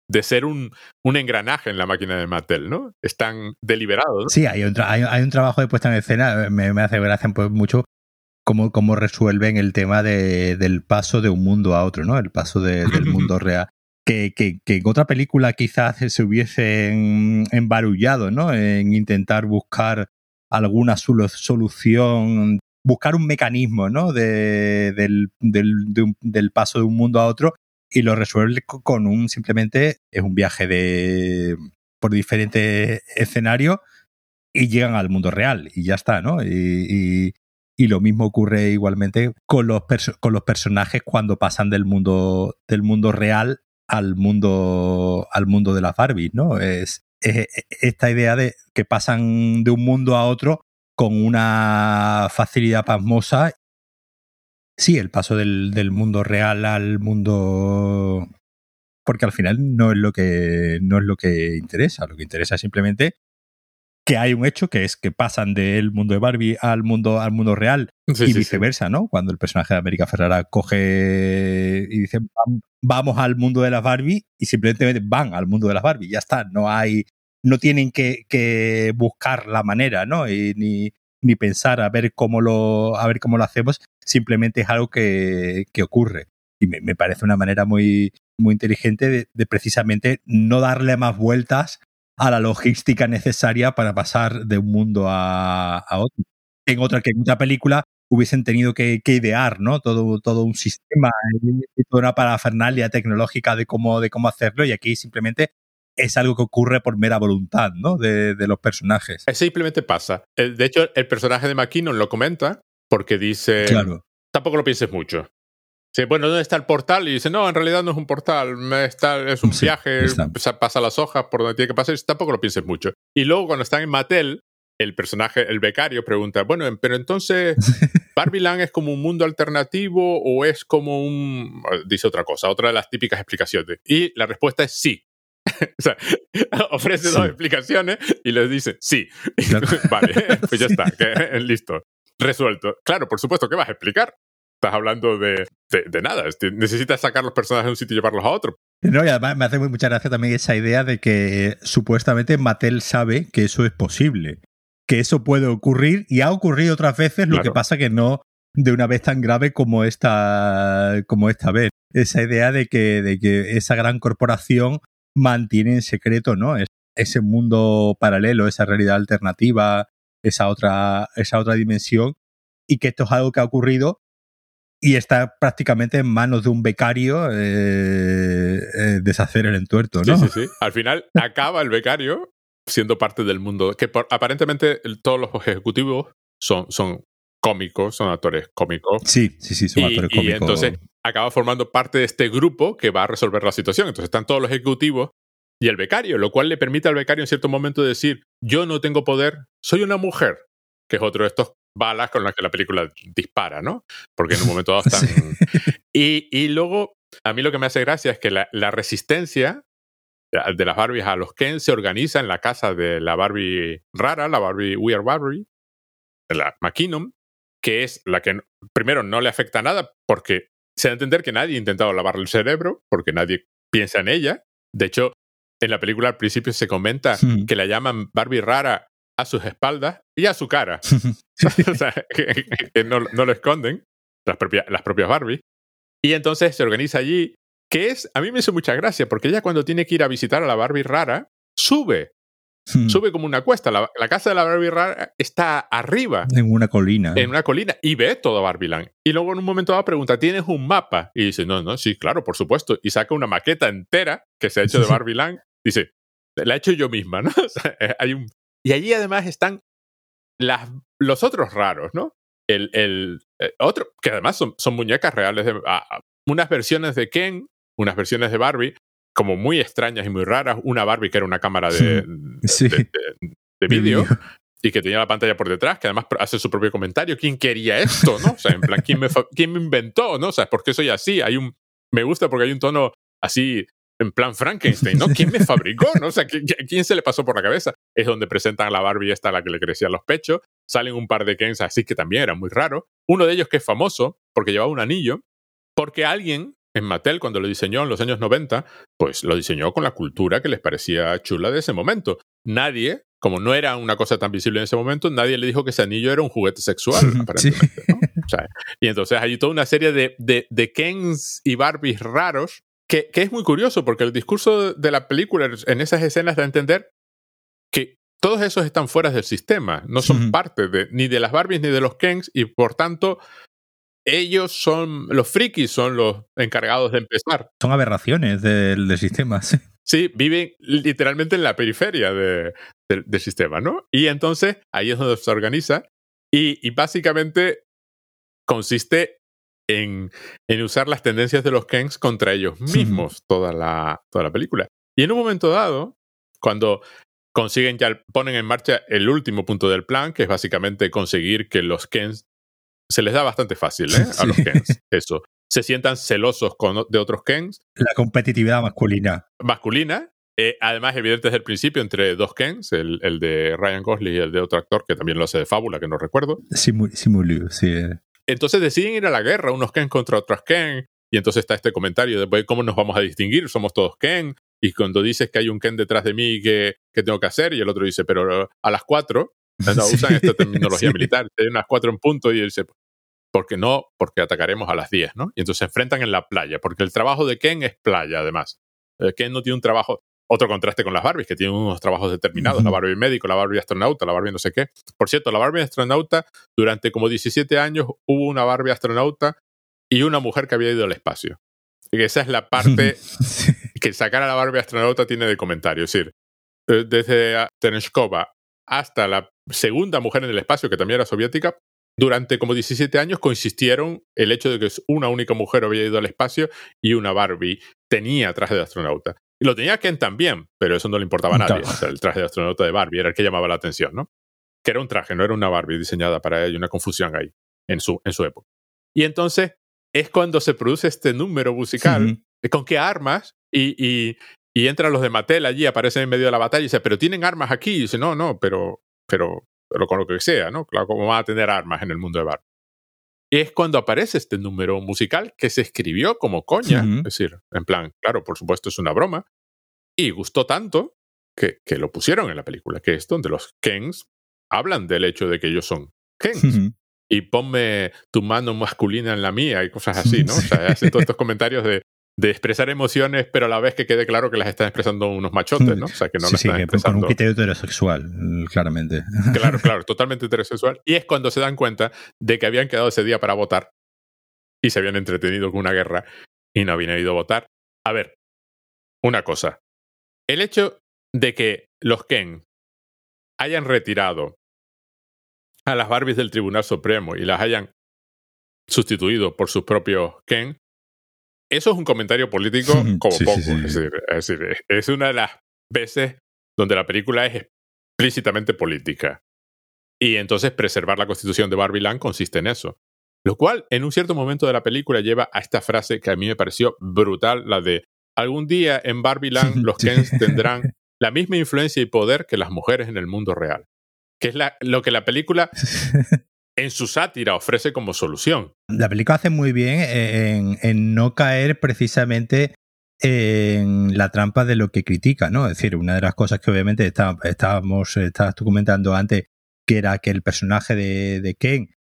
de ser un, un engranaje en la máquina de Mattel, ¿no? Están deliberados. ¿no? Sí, hay un, hay, un trabajo de puesta en escena, me, me hace gracia pues, mucho cómo, cómo resuelven el tema de, del paso de un mundo a otro, ¿no? El paso de, del mundo real. Que, que, que, en otra película quizás se hubiesen embarullado, ¿no? En intentar buscar alguna solución, buscar un mecanismo, ¿no? De, del, del, paso de un mundo a otro y lo resuelve con un simplemente es un viaje de por diferentes escenarios y llegan al mundo real y ya está, ¿no? Y, y, lo mismo ocurre igualmente con los, con los personajes cuando pasan del mundo, del mundo real al mundo, al mundo de las Barbie, ¿no? Es, es esta idea de que pasan de un mundo a otro con una facilidad pasmosa. Sí, el paso del, del mundo real al mundo porque al final no es lo que no es lo que interesa, lo que interesa es simplemente que hay un hecho que es que pasan del mundo de Barbie al mundo, al mundo real sí, y sí, viceversa, sí. ¿no? Cuando el personaje de América Ferrara coge y dice vamos al mundo de las Barbie y simplemente van al mundo de las Barbie, ya está, no hay, no tienen que, buscar la manera, ¿no? Y, ni, pensar a ver cómo lo, a ver cómo lo hacemos, simplemente es algo que, ocurre. Y me, parece una manera muy, muy inteligente de, precisamente no darle más vueltas a la logística necesaria para pasar de un mundo a, otro. En otra, que en otra película hubiesen tenido que, que idear, ¿no? Todo, todo un sistema toda una parafernalia tecnológica de cómo, de cómo hacerlo, y aquí simplemente es algo que ocurre por mera voluntad, ¿no? De, de los personajes. Simplemente pasa. De hecho, el personaje de McKinnon lo comenta porque dice. Claro. Tampoco lo pienses mucho. Sí, bueno, ¿dónde está el portal? Y dice, no, en realidad no es un portal, está, es un sí, viaje, está. pasa las hojas por donde tiene que pasar, tampoco lo pienses mucho. Y luego cuando están en Mattel, el personaje, el becario, pregunta, bueno, pero entonces, ¿Barbieland es como un mundo alternativo o es como un... dice otra cosa, otra de las típicas explicaciones. Y la respuesta es sí. o sea, ofrece sí. dos explicaciones y les dice sí. Claro. vale, pues ya está, que, listo, resuelto. Claro, por supuesto, ¿qué vas a explicar? estás hablando de, de, de, nada. Necesitas sacar los personajes de un sitio y llevarlos a otro. No, y además me hace mucha gracia también esa idea de que supuestamente Mattel sabe que eso es posible, que eso puede ocurrir y ha ocurrido otras veces, lo claro. que pasa que no de una vez tan grave como esta, como esta vez. Esa idea de que, de que esa gran corporación mantiene en secreto, ¿no? Es, ese mundo paralelo, esa realidad alternativa, esa otra, esa otra dimensión, y que esto es algo que ha ocurrido y está prácticamente en manos de un becario eh, eh, deshacer el entuerto, ¿no? Sí, sí, sí. Al final acaba el becario siendo parte del mundo, que por, aparentemente todos los ejecutivos son, son cómicos, son actores cómicos. Sí, sí, sí, son y, actores cómicos. Y entonces acaba formando parte de este grupo que va a resolver la situación. Entonces están todos los ejecutivos y el becario, lo cual le permite al becario en cierto momento decir, yo no tengo poder, soy una mujer, que es otro de estos balas con las que la película dispara, ¿no? Porque en un momento dado están... Sí. Y, y, luego, a mí lo que me hace gracia es que la, la, resistencia de las Barbies a los Ken se organiza en la casa de la Barbie rara, la Barbie Weird Barbie, la McKinnon, que es la que primero no le afecta nada porque se da a entender que nadie ha intentado lavarle el cerebro, porque nadie piensa en ella. De hecho, en la película al principio se comenta hmm. que la llaman Barbie rara a sus espaldas y a su cara. o sea, que, que no, no, lo esconden las, propia, las propias Barbie. Y entonces se organiza allí, que es, a mí me hizo mucha gracia, porque ella cuando tiene que ir a visitar a la Barbie rara, sube. Hmm. Sube como una cuesta. La, la, casa de la Barbie rara está arriba. En una colina. En una colina. Y ve todo Barbieland. Y luego en un momento dado pregunta, ¿tienes un mapa? Y dice, no, no, sí, claro, por supuesto. Y saca una maqueta entera que se ha hecho de Barbieland. Dice, la he hecho yo misma, ¿no? O sea, hay un, y allí además están las, los otros raros, ¿no? El, el, el otro, que además son, son muñecas reales, de, unas versiones de Ken, unas versiones de Barbie, como muy extrañas y muy raras. Una Barbie que era una cámara de, sí. de, de, de vídeo y que tenía la pantalla por detrás, que además hace su propio comentario. ¿Quién quería esto? ¿no? O sea, en plan, ¿quién me, ¿quién me inventó? ¿no? O sea, ¿por qué soy así? Hay un, me gusta porque hay un tono así en plan Frankenstein, ¿no? ¿Quién me fabricó? ¿no? O sea, ¿quién se le pasó por la cabeza? Es donde presentan a la Barbie esta a la que le crecían los pechos. Salen un par de Kens así que también era muy raro. Uno de ellos que es famoso porque llevaba un anillo, porque alguien en Mattel, cuando lo diseñó en los años 90, pues lo diseñó con la cultura que les parecía chula de ese momento. Nadie, como no era una cosa tan visible en ese momento, nadie le dijo que ese anillo era un juguete sexual, aparentemente. y entonces hay toda una serie de, de, Kens y Barbies raros, que, que es muy curioso, porque el discurso de la película en esas escenas da a entender que todos esos están fuera del sistema, no son parte de, ni de las Barbies ni de los Kens, y por tanto ellos son, los frikis son los encargados de empezar. Son aberraciones del, sistema, sí. Sí, viven literalmente en la periferia del sistema, ¿no? Y entonces ahí es donde se organiza y, básicamente consiste en, en, usar las tendencias de los Kens contra ellos mismos toda, la, toda la película. Y en un momento dado, cuando consiguen ya ponen en marcha el último punto del plan, que es básicamente conseguir que los Kens se les da bastante fácil ¿eh? a los Kens. Eso. Se sientan celosos con, de otros Kens. La competitividad masculina. Masculina. Eh, además, evidente desde el principio entre dos Kens, el, el, de Ryan Gosling y el de otro actor que también lo hace de fábula, que no recuerdo. Simulio, sí. Eh. Entonces deciden ir a la guerra, unos Ken contra otros Ken. Y entonces está este comentario de pues, cómo nos vamos a distinguir, somos todos Ken. Y cuando dices que hay un Ken detrás de mí que, que tengo que hacer, y el otro dice, pero a las cuatro, usan esta terminología militar, hay unas cuatro en punto, y él dice, porque no, porque atacaremos a las 10, ¿no? Y entonces se enfrentan en la playa, porque el trabajo de Ken es playa, además. Eh, Ken no tiene un trabajo, otro contraste con las Barbies, que tienen unos trabajos determinados, la Barbie médico, la Barbie astronauta, la Barbie no sé qué. Por cierto, la Barbie astronauta, durante como 17 años hubo una Barbie astronauta y una mujer que había ido al espacio. Y esa es la parte que sacar a la Barbie astronauta tiene de comentario. Es decir, eh, desde Terenskova hasta la segunda mujer en el espacio, que también era soviética, durante como 17 años coincistieron el hecho de que una única mujer había ido al espacio y una Barbie tenía traje de astronauta. Y lo tenía Ken también, pero eso no le importaba a nadie. el traje de astronauta de Barbie era el que llamaba la atención, ¿no? Que era un traje, no era una Barbie diseñada para ella, una confusión ahí, en su, en su época. Y entonces es cuando se produce este número musical, con qué armas, y, y, y, entran los de Mattel allí, aparecen en medio de la batalla y dice, pero tienen armas aquí. Y dice, no, no, pero, pero pero con lo que sea, ¿no? Claro, como van a tener armas en el mundo de Bar. Es cuando aparece este número musical que se escribió como coña, es decir, en plan, claro, por supuesto es una broma, y gustó tanto que, que, lo pusieron en la película, que es donde los Kens hablan del hecho de que ellos son Kens. Y ponme tu mano masculina en la mía y cosas así, ¿no? O sea, hacen todos estos comentarios de de expresar emociones, pero a la vez que quede claro que las están expresando unos machotes, ¿no? O sea, que no las están expresando. Con un criterio heterosexual, claramente. Claro, claro, totalmente heterosexual. Y es cuando se dan cuenta de que habían quedado ese día para votar y se habían entretenido con una guerra y no habían ido a votar. A ver, una cosa. El hecho de que los Ken hayan retirado a las Barbies del Tribunal Supremo y las hayan sustituido por sus propios Ken eso es un comentario político como poco. Es, decir, es, una de las veces donde la película es explícitamente política. Y entonces preservar la constitución de Barbie Land consiste en eso. Lo cual, en un cierto momento de la película, lleva a esta frase que a mí me pareció brutal, la de algún día en Barbie Land los Kens tendrán la misma influencia y poder que las mujeres en el mundo real. Que es la, lo que la película en su sátira ofrece como solución. La película hace muy bien en, no caer precisamente en la trampa de lo que critica, ¿no? Es decir, una de las cosas que obviamente estábamos, estabas tú antes, que era que el personaje de, Ken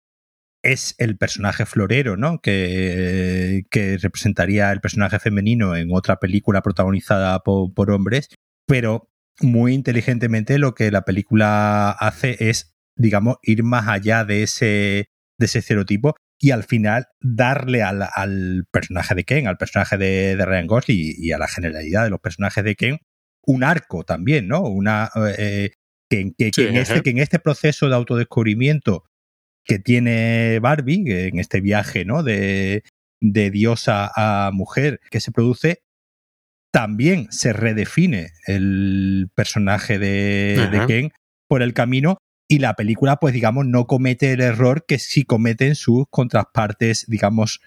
es el personaje florero, ¿no? Que, que, representaría el personaje femenino en otra película protagonizada por hombres, pero muy inteligentemente lo que la película hace es digamos, ir más allá de ese, de ese estereotipo y al final darle al, al personaje de Ken, al personaje de, de Ryan Gosling y, a la generalidad de los personajes de Ken, un arco también, ¿no? Una, eh, que, que, en este, que en este proceso de autodescubrimiento que tiene Barbie, en este viaje, ¿no? De, de diosa a mujer que se produce, también se redefine el personaje de, de Ken por el camino y la película, pues digamos, no comete el error que sí cometen sus contrapartes, digamos,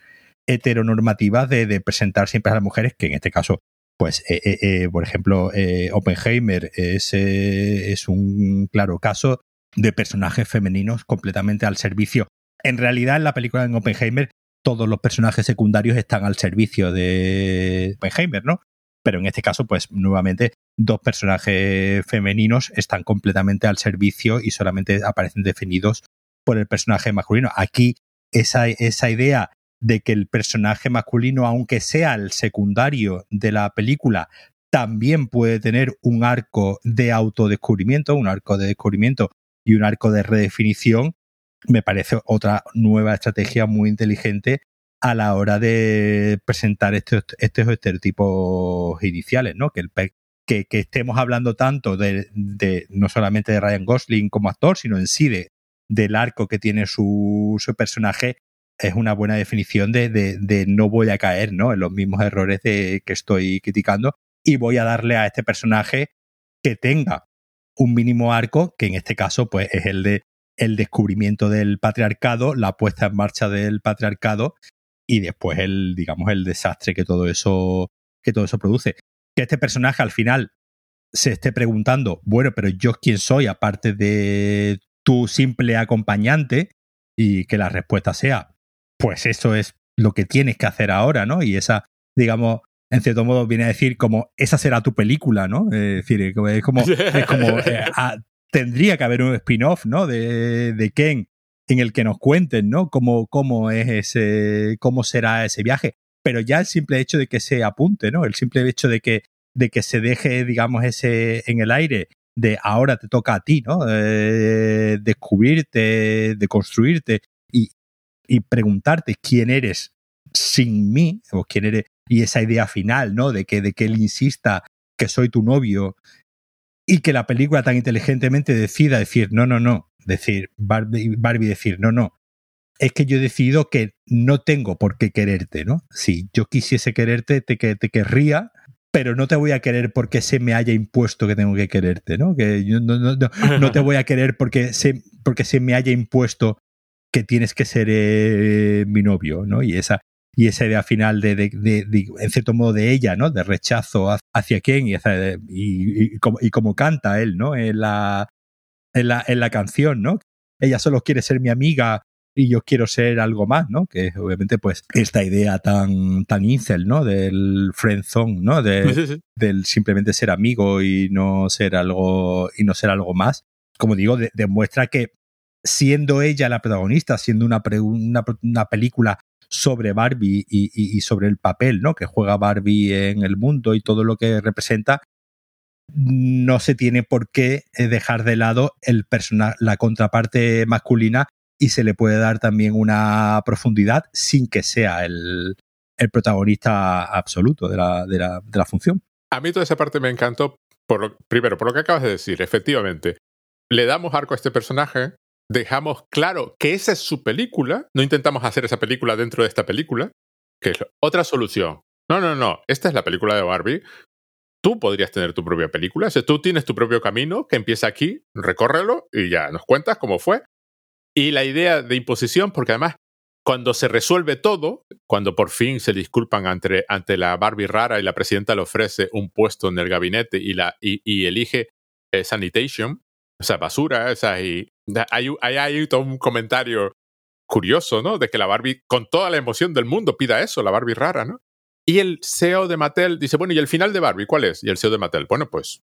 heteronormativas de, presentar siempre a las mujeres, que en este caso, pues, eh, eh, eh, por ejemplo, Oppenheimer es, es un claro caso de personajes femeninos completamente al servicio. En realidad, en la película de Oppenheimer, todos los personajes secundarios están al servicio de Oppenheimer, ¿no? Pero en este caso, pues nuevamente, dos personajes femeninos están completamente al servicio y solamente aparecen definidos por el personaje masculino. Aquí, esa, esa idea de que el personaje masculino, aunque sea el secundario de la película, también puede tener un arco de autodescubrimiento, un arco de descubrimiento y un arco de redefinición, me parece otra nueva estrategia muy inteligente a la hora de presentar estos, estos estereotipos iniciales, ¿no? Que, el, que, que estemos hablando tanto de, no solamente de Ryan Gosling como actor, sino en sí de, del arco que tiene su, personaje, es una buena definición de, no voy a caer ¿no? en los mismos errores que estoy criticando y voy a darle a este personaje que tenga un mínimo arco, que en este caso pues es el de el descubrimiento del patriarcado, la puesta en marcha del patriarcado y después el digamos el desastre que todo eso que todo eso produce. Que este personaje al final se esté preguntando, bueno, pero yo quién soy aparte de tu simple acompañante y que la respuesta sea, pues eso es lo que tienes que hacer ahora, ¿no? Y esa, digamos, en cierto modo viene a decir como esa será tu película, ¿no? Es decir, es como, es como eh, a, tendría que haber un spin-off, ¿no? De, de, Ken en el que nos cuenten, ¿no? Cómo, cómo es ese, cómo será ese viaje. Pero ya el simple hecho de que se apunte, ¿no? El simple hecho de que, de que se deje, digamos, ese en el aire de ahora te toca a ti, ¿no? Eh, descubrirte, de construirte y, y preguntarte quién eres sin mí, o quién eres, y esa idea final, ¿no? De que, de que él insista que soy tu novio y que la película tan inteligentemente decida decir, no, no, no, decir, Barbie, Barbie decir, no, no, es que yo he decidido que no tengo por qué quererte, ¿no? Si yo quisiese quererte, te, te querría, pero no te voy a querer porque se me haya impuesto que tengo que quererte, ¿no? Que yo no, no, no, no te voy a querer porque se, porque se me haya impuesto que tienes que ser eh, mi novio, ¿no? Y esa, y esa idea final de, de, de, en cierto modo, de ella, ¿no? De rechazo hacia quién y, y, y, como, y como canta él, ¿no? En la, en la, en la canción, ¿no? Ella solo quiere ser mi amiga y yo quiero ser algo más, ¿no? Que obviamente pues esta idea tan, tan incel, ¿no? Del friend zone, ¿no? De, sí, sí. Del simplemente ser amigo y no ser algo, y no ser algo más. Como digo, de, demuestra que siendo ella la protagonista, siendo una, una, una película sobre Barbie y, y, y, sobre el papel ¿no? que juega Barbie en el mundo y todo lo que representa, no se tiene por qué eh, dejar de lado el la contraparte masculina y se le puede dar también una profundidad sin que sea el, el protagonista absoluto de la, de, la, de la, función. A mí toda esa parte me encantó, por lo, primero, por lo que acabas de decir, efectivamente. Le damos arco a este personaje, dejamos claro que esa es su película, no intentamos hacer esa película dentro de esta película, que es otra solución. No, no, no, esta es la película de Barbie. Tú podrías tener tu propia película, si tú tienes tu propio camino que empieza aquí, recórrelo y ya nos cuentas cómo fue. Y la idea de imposición, porque además cuando se resuelve todo, cuando por fin se disculpan ante, ante la Barbie rara y la presidenta le ofrece un puesto en el gabinete y, la, y, elige eh, sanitation, o sea, basura, o sea, y hay, hay todo un comentario curioso, ¿no? De que la Barbie, con toda la emoción del mundo, pida eso, la Barbie rara, ¿no? Y el CEO de Mattel dice, bueno, ¿y el final de Barbie cuál es? Y el CEO de Mattel, bueno, pues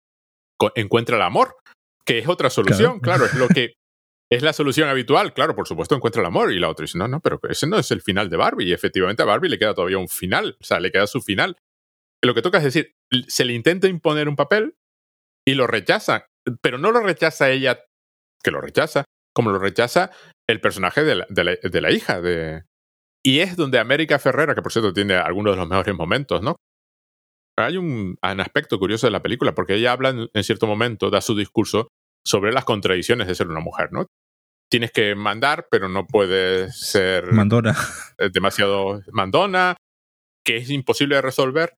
encuentra el amor, que es otra solución, claro, claro es lo que es la solución habitual, claro, por supuesto encuentra el amor. Y la otra dice, no, no, pero ese no es el final de Barbie. Y efectivamente a Barbie le queda todavía un final, o sea, le queda su final. Lo que toca es decir, se le intenta imponer un papel y lo rechaza, pero no lo rechaza ella que lo rechaza, como lo rechaza el personaje de la, de la, de la hija de... Y es donde América Ferrera, que por cierto tiene algunos de los mejores momentos, ¿no? Hay un, un, aspecto curioso de la película, porque ella habla en, en cierto momento, da su discurso sobre las contradicciones de ser una mujer, ¿no? Tienes que mandar, pero no puedes ser mandona. demasiado mandona, que es imposible de resolver.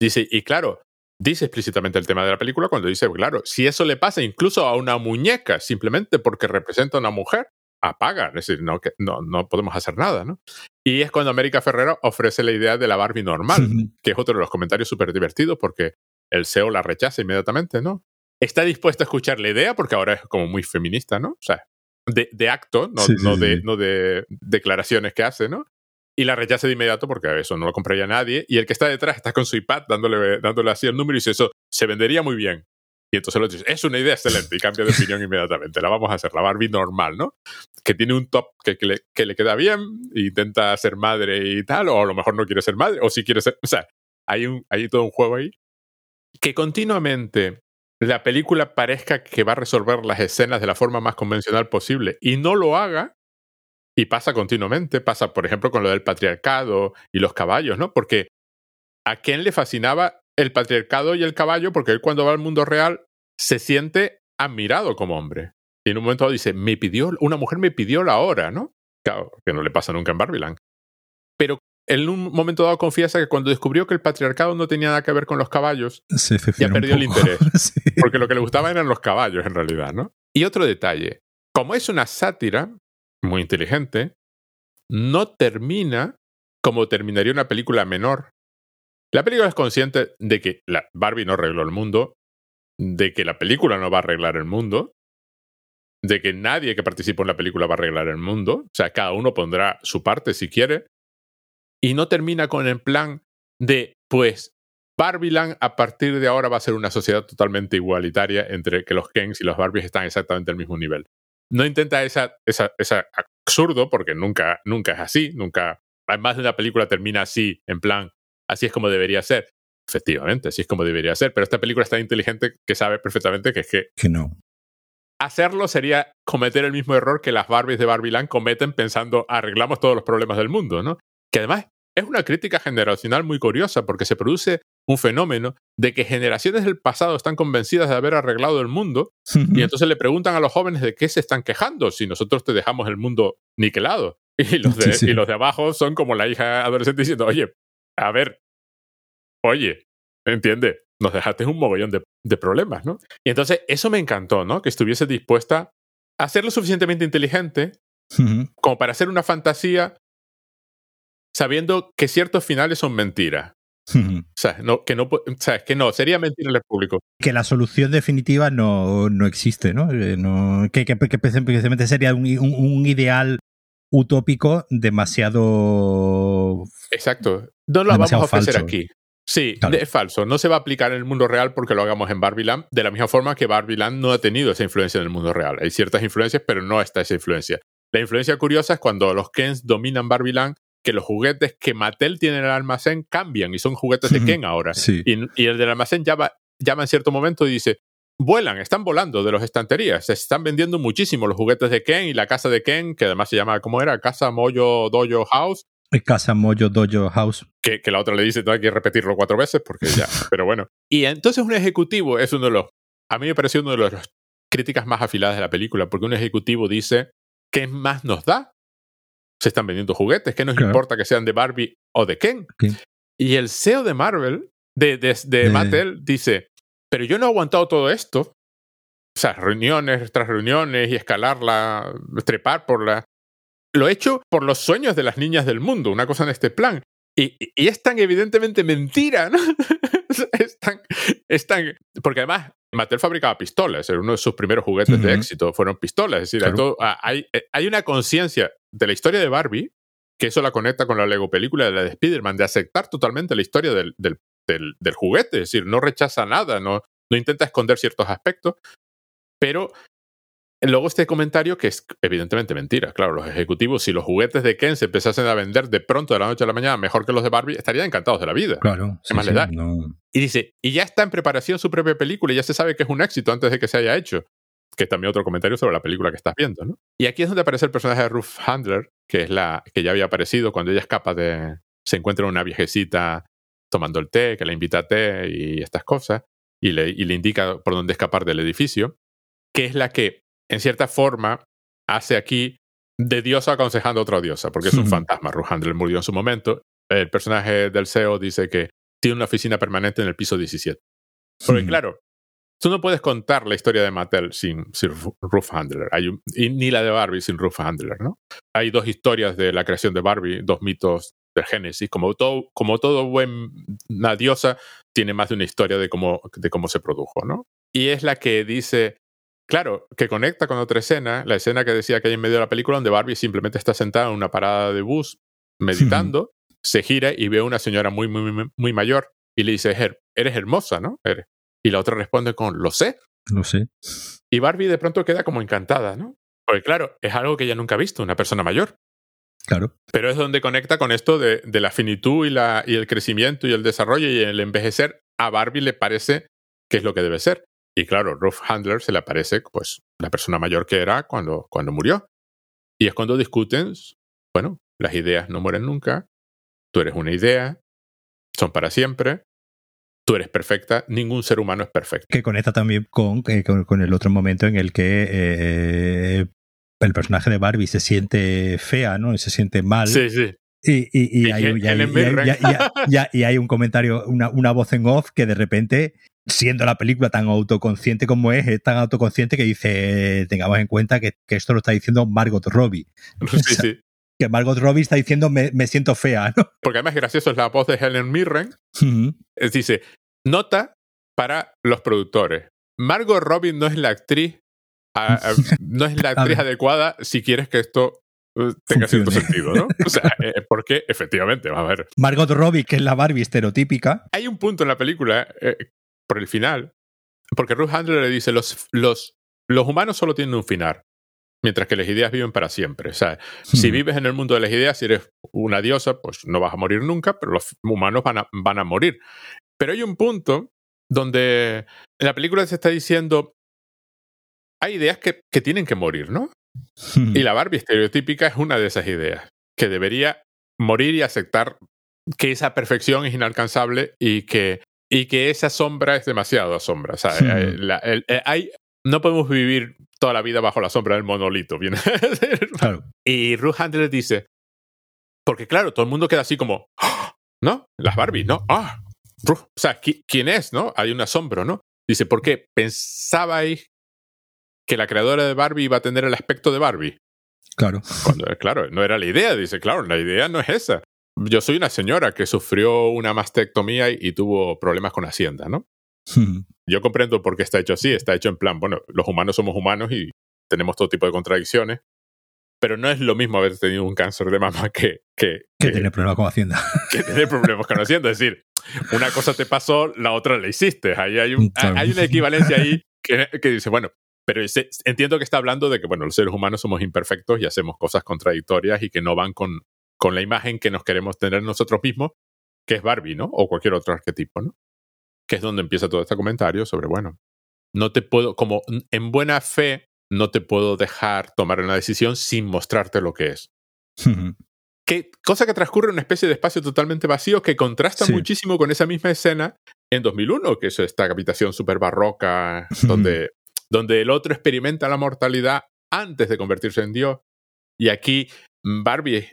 Dice, y claro, dice explícitamente el tema de la película cuando dice, claro, si eso le pasa incluso a una muñeca, simplemente porque representa a una mujer, apaga, es decir, no, que, no, no podemos hacer nada, ¿no? Y es cuando América Ferrero ofrece la idea de la Barbie normal, que es otro de los comentarios súper divertidos porque el SEO la rechaza inmediatamente, ¿no? Está dispuesta a escuchar la idea porque ahora es como muy feminista, ¿no? O sea, de, de acto, no, sí, sí, no, de, no de declaraciones que hace, ¿no? y la rechaza de inmediato porque eso no lo compraría nadie. Y el que está detrás está con su iPad dándole, dándole así el número y dice eso, se vendería muy bien. Entonces lo dice, es una idea excelente y cambia de opinión inmediatamente. La vamos a hacer, la Barbie normal, ¿no? Que tiene un top que, le, que le, queda bien, e intenta ser madre y tal, o a lo mejor no quiere ser madre, o si quiere ser... O sea, hay, un, hay todo un juego ahí. Que continuamente la película parezca que va a resolver las escenas de la forma más convencional posible y no lo haga, y pasa continuamente, pasa por ejemplo con lo del patriarcado y los caballos, ¿no? Porque a quién le fascinaba el patriarcado y el caballo, porque él cuando va al mundo real se siente admirado como hombre. Y en un momento dice, me pidió, una mujer me pidió la hora, ¿no? Claro, que no le pasa nunca en Barbiland. Pero en un momento dado confiesa que cuando descubrió que el patriarcado no tenía nada que ver con los caballos, ya perdió el interés. Porque lo que le gustaba eran los caballos en realidad, ¿no? Y otro detalle, como es una sátira muy inteligente, no termina como terminaría una película menor. La película es consciente de que la Barbie no arregló el mundo, de que la película no va a arreglar el mundo, de que nadie que participó en la película va a arreglar el mundo, o sea, cada uno pondrá su parte si quiere, y no termina con el plan de, pues, Barbieland a partir de ahora va a ser una sociedad totalmente igualitaria entre que los Kens y los Barbies están exactamente al mismo nivel. No intenta esa, esa, esa absurdo, porque nunca, nunca es así, nunca, más de una película termina así, en plan, así es como debería ser. Efectivamente, así es como debería ser, pero esta película es tan inteligente que sabe perfectamente que es que... Que no. Hacerlo sería cometer el mismo error que las Barbies de Barbieland cometen pensando arreglamos todos los problemas del mundo, ¿no? Que además es una crítica generacional muy curiosa porque se produce un fenómeno de que generaciones del pasado están convencidas de haber arreglado el mundo y entonces le preguntan a los jóvenes de qué se están quejando si nosotros te dejamos el mundo niquelado. Y los de, Y los de abajo son como la hija adolescente diciendo, oye, a ver, oye, entiende, nos dejaste un mogollón de, de, problemas, ¿no? Y entonces eso me encantó, ¿no? Que estuviese dispuesta a ser lo suficientemente inteligente como para hacer una fantasía sabiendo que ciertos finales son mentiras. o, sea, no, que no, o sea, que no, sería mentir al público. Que la solución definitiva no, no existe, ¿no? Eh, no que, que, que, precisamente sería un, un, un, ideal utópico demasiado. Exacto. No lo vamos a ofrecer falso. aquí. Sí, claro. es falso. No se va a aplicar en el mundo real porque lo hagamos en Barbieland, de la misma forma que Barbieland no ha tenido esa influencia en el mundo real. Hay ciertas influencias, pero no está esa influencia. La influencia curiosa es cuando los Kens dominan Barbieland, que los juguetes que Mattel tiene en el almacén cambian y son juguetes de Ken ahora. Sí. Y, y, el del almacén llama, llama en cierto momento y dice, vuelan, están volando de las estanterías, se están vendiendo muchísimo los juguetes de Ken y la casa de Ken, que además se llama, ¿cómo era? Casa Moyo Dojo House. Casa Moyo Dojo House. Que, que la otra le dice, hay que repetirlo cuatro veces porque ya, pero bueno. Y entonces un ejecutivo es uno de los, a mí me pareció uno de los críticas más afiladas de la película, porque un ejecutivo dice, ¿qué más nos da? Se están vendiendo juguetes, ¿qué nos claro. importa que sean de Barbie o de Ken? Okay. Y el CEO de Marvel, de, de, de, de Mattel, dice, pero yo no he aguantado todo esto. O sea, reuniones tras reuniones y escalarla, trepar por la... Lo he hecho por los sueños de las niñas del mundo, una cosa en este plan. Y, y es tan evidentemente mentira, ¿no? es, tan, es tan... Porque además, Mattel fabricaba pistolas, era uno de sus primeros juguetes uh -huh. de éxito, fueron pistolas. Es decir, claro. hay, todo, hay, hay, una conciencia de la historia de Barbie, que eso la conecta con la Lego película de la de Spider-Man, de aceptar totalmente la historia del, del, del, del, juguete, es decir, no rechaza nada, no, no intenta esconder ciertos aspectos, pero luego este comentario que es evidentemente mentira, claro, los ejecutivos, si los juguetes de Ken se empezasen a vender de pronto de la noche a la mañana mejor que los de Barbie, estarían encantados de la vida. Claro. ¿Qué sí, más sí, les da? No. Y dice, y ya está en preparación su propia película y ya se sabe que es un éxito antes de que se haya hecho. Que es también otro comentario sobre la película que estás viendo, ¿no? Y aquí es donde aparece el personaje de Ruth Handler, que es la que ya había aparecido cuando ella escapa de. se encuentra una viejecita tomando el té, que la invita a té y estas cosas, y le, y le indica por dónde escapar del edificio, que es la que, en cierta forma, hace aquí de diosa aconsejando a otra diosa, porque es un fantasma. Ruth Handler murió en su momento. El personaje del CEO dice que tiene una oficina permanente en el piso 17. Porque, claro, tú no puedes contar la historia de Mattel sin, sin Ruth Handler. Hay un, y ni la de Barbie sin Ruth Handler, ¿no? Hay dos historias de la creación de Barbie, dos mitos del Génesis. Como todo, como todo buena diosa, tiene más de una historia de cómo, de cómo se produjo, ¿no? Y es la que dice, claro, que conecta con otra escena, la escena que decía que hay en medio de la película, donde Barbie simplemente está sentada en una parada de bus meditando, se gira y ve a una señora muy, muy, muy mayor y le dice, eres hermosa, ¿no? Y la otra responde con, lo sé. Lo sé. Y Barbie de pronto queda como encantada, ¿no? Porque claro, es algo que ella nunca ha visto, una persona mayor. Claro. Pero es donde conecta con esto de, la finitud y, la, y el crecimiento y el desarrollo y el envejecer. A Barbie le parece que es lo que debe ser. Y claro, Ruth Handler se le parece pues la persona mayor que era cuando, cuando murió. Y es cuando discuten, bueno, las ideas no mueren nunca, tú eres una idea, son para siempre, tú eres perfecta, ningún ser humano es perfecto. Que conecta también con, eh, con, el otro momento en el que eh, el personaje de Barbie se siente fea, ¿no? Se siente mal. Sí, sí. Y, hay, un comentario, una, una voz en off que de repente siendo la película tan autoconsciente como es, es tan autoconsciente que dice, tengamos en cuenta que, esto lo está diciendo Margot Robbie. Sí, sí. Que Margot Robbie está diciendo, me, siento fea, ¿no? Porque además gracioso es la voz de Helen Mirren. dice, nota para los productores. Margot Robbie no es la actriz, no es la actriz adecuada si quieres que esto uh, tenga cierto sentido, ¿no? O sea, eh, porque efectivamente, va a ver. Margot Robbie, que es la Barbie estereotípica. Hay un punto en la película eh, por el final, porque Ruth Handler le dice, los, los, los humanos solo tienen un final, mientras que las ideas viven para siempre. O sea, si vives en el mundo de las ideas, si eres una diosa, pues no vas a morir nunca, pero los humanos van a, van a morir. Pero hay un punto donde en la película se está diciendo, hay ideas que, que tienen que morir, ¿no? Y la Barbie estereotípica es una de esas ideas, que debería morir y aceptar que esa perfección es inalcanzable y que y que esa sombra es demasiado sombra. O sea, eh, eh, hay, no podemos vivir toda la vida bajo la sombra del monolito. Y Ruth Handler dice, porque claro, todo el mundo queda así como, ¡Ah! ¿no? Las Barbie, ¿no? Ah, o sea, ¿quién es, no? Hay un asombro, ¿no? Dice, ¿por qué pensabais que la creadora de Barbie iba a tener el aspecto de Barbie? Claro. Cuando, claro, no era la idea. Dice, claro, la idea no es esa yo soy una señora que sufrió una mastectomía y, tuvo problemas con Hacienda, ¿no? Yo comprendo por qué está hecho así. Está hecho en plan, bueno, los humanos somos humanos y tenemos todo tipo de contradicciones, pero no es lo mismo haber tenido un cáncer de mama que... Que, que, tener problemas con Hacienda. Que tener problemas con Hacienda. Es decir, una cosa te pasó, la otra la hiciste. Ahí hay, un, hay una equivalencia ahí que, que dice, bueno, pero entiendo que está hablando de que, bueno, los seres humanos somos imperfectos y hacemos cosas contradictorias y que no van con, con la imagen que nos queremos tener nosotros mismos, que es Barbie, ¿no? O cualquier otro arquetipo, ¿no? Que es donde empieza todo este comentario sobre, bueno, no te puedo, como en buena fe, no te puedo dejar tomar una decisión sin mostrarte lo que es. que, cosa que transcurre en una especie de espacio totalmente vacío que contrasta muchísimo con esa misma escena en 2001, que es esta habitación súper barroca, donde, donde el otro experimenta la mortalidad antes de convertirse en Dios. Y aquí Barbie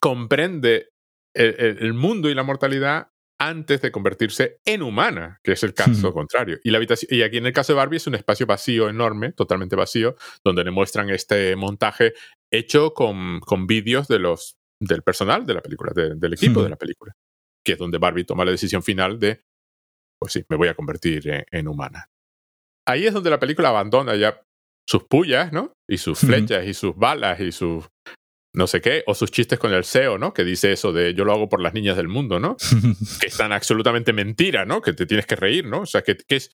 comprende el, mundo y la mortalidad antes de convertirse en humana, que es el caso contrario. Y, la habitación, y aquí en el caso de Barbie es un espacio vacío enorme, totalmente vacío, donde le muestran este montaje hecho con, con vídeos de los, del personal de la película, del equipo de la película, que es donde Barbie toma la decisión final de, pues sí, me voy a convertir en, en humana. Ahí es donde la película abandona ya sus pullas, ¿no? Y sus flechas y sus balas y sus no sé qué, o sus chistes con el SEO, ¿no? Que dice eso de yo lo hago por las niñas del mundo, ¿no? que es tan absolutamente mentira, ¿no? Que te tienes que reír, ¿no? O sea, que, que, es.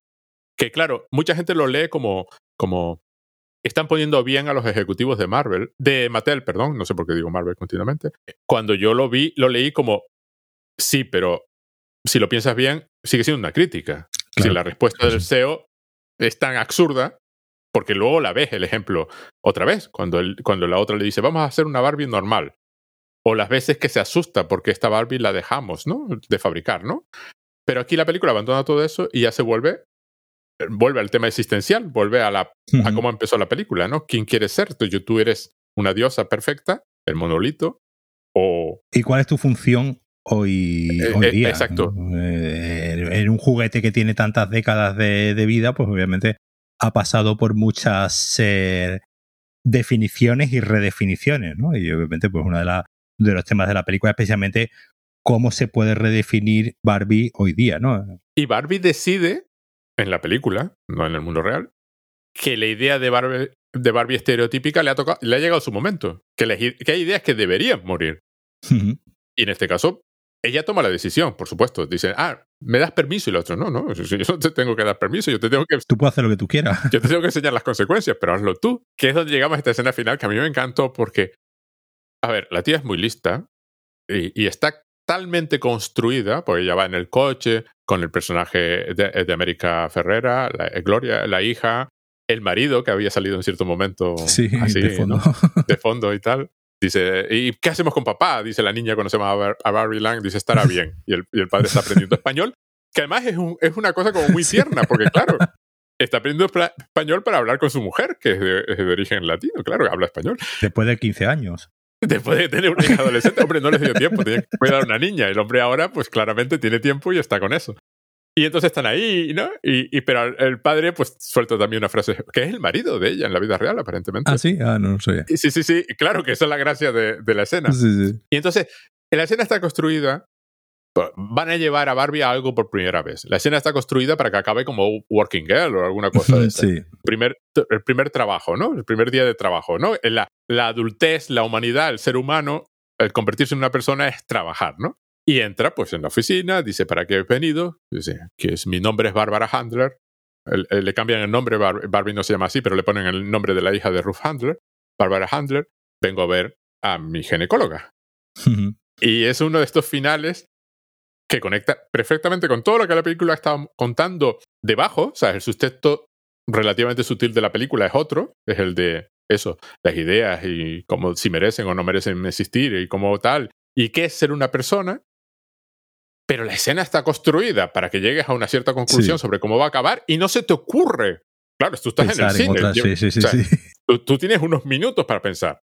Que claro, mucha gente lo lee como. como están poniendo bien a los ejecutivos de Marvel, de Mattel, perdón, no sé por qué digo Marvel continuamente. Cuando yo lo vi, lo leí como. Sí, pero si lo piensas bien, sigue siendo una crítica. Si la respuesta del SEO es tan absurda porque luego la ves el ejemplo otra vez, cuando, cuando la otra le dice, vamos a hacer una Barbie normal. O las veces que se asusta porque esta Barbie la dejamos, ¿no? De fabricar, ¿no? Pero aquí la película abandona todo eso y ya se vuelve, vuelve al tema existencial, vuelve a, la, a cómo empezó la película, ¿no? ¿Quién quieres ser? ¿Tú, tú eres una diosa perfecta, el monolito, o... ¿Y cuál es tu función hoy, eh, hoy eh, día? exacto. Eh, en un juguete que tiene tantas décadas de, de vida, pues obviamente ha pasado por muchas eh, definiciones y redefiniciones, ¿no? Y obviamente, pues uno de, de los temas de la película, especialmente cómo se puede redefinir Barbie hoy día, ¿no? Y Barbie decide, en la película, no en el mundo real, que la idea de Barbie, de Barbie estereotípica le ha, tocado, le ha llegado su momento. Que, que hay ideas que deberían morir. Y en este caso, ella toma la decisión, por supuesto. Dice, ah, ¿me das permiso? Y el otro, no, no, yo no te tengo que dar permiso, yo te tengo que... Tú puedes hacer lo que tú quieras. Yo te tengo que enseñar las consecuencias, pero hazlo tú. Que es donde llegamos a esta escena final que a mí me encantó porque, a ver, la tía es muy lista y, está talmente construida, porque ella va en el coche con el personaje de, de América Ferrera, la, eh, Gloria, la hija, el marido que había salido en cierto momento sí, de, fondo. de fondo y tal. Dice, ¿y qué hacemos con papá? Dice la niña cuando se llama a Barry Lang. Dice, estará bien. Y el, y el padre está aprendiendo español, que además es, un, es, una cosa como muy tierna, porque claro, está aprendiendo español para hablar con su mujer, que es de, es de, origen latino, claro, habla español. Después de 15 años. Después de tener una hija adolescente, hombre, no le dio tiempo, tenía que cuidar a una niña. El hombre ahora, pues claramente tiene tiempo y está con eso. Y entonces están ahí, ¿no? Y, pero el padre, pues, suelta también una frase, que es el marido de ella en la vida real, aparentemente. Ah, sí, ah, no, no sé. Sí, sí, sí, claro que esa es la gracia de, de la escena. Sí, sí. Y entonces, la escena está construida, pues, van a llevar a Barbie a algo por primera vez. La escena está construida para que acabe como Working Girl o alguna cosa de esa. Sí. Primer, el primer trabajo, ¿no? El primer día de trabajo, ¿no? La, la adultez, la humanidad, el ser humano, el convertirse en una persona es trabajar, ¿no? Y entra pues en la oficina, dice, ¿para qué he venido? Dice, que es, mi nombre es Barbara Handler. le cambian el nombre, Barbie no se llama así, pero le ponen el nombre de la hija de Ruth Handler, Barbara Handler. Vengo a ver a mi ginecóloga. y es uno de estos finales que conecta perfectamente con todo lo que la película está contando debajo. O sea, el sustento relativamente sutil de la película es otro, es el de eso, las ideas y cómo si merecen o no merecen existir y cómo tal, y qué es ser una persona pero la escena está construida para que llegues a una cierta conclusión sobre cómo va a acabar y no se te ocurre. Claro, tú estás en el cine. sí, sí, sí, tú, tú, tienes unos minutos para pensar.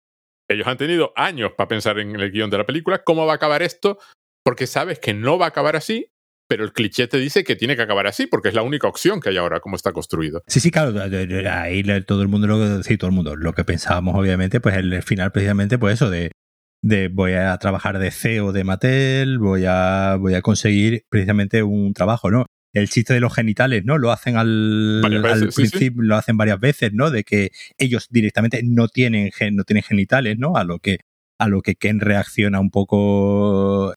Ellos han tenido años para pensar en el guion de la película, cómo va a acabar esto, porque sabes que no va a acabar así, pero el cliché te dice que tiene que acabar así, porque es la única opción que hay ahora, como está construido. Sí, sí, claro, ahí todo el mundo, lo que, sí, todo el mundo, lo que pensábamos, obviamente, pues el final precisamente, pues eso, de de voy a trabajar de CEO de Mattel, voy a, voy a conseguir precisamente un trabajo, ¿no? El chiste de los genitales, ¿no? Lo hacen al, al principio, lo hacen varias veces, ¿no? De que ellos directamente no tienen, no tienen genitales, ¿no? A lo que, a lo que Ken reacciona un poco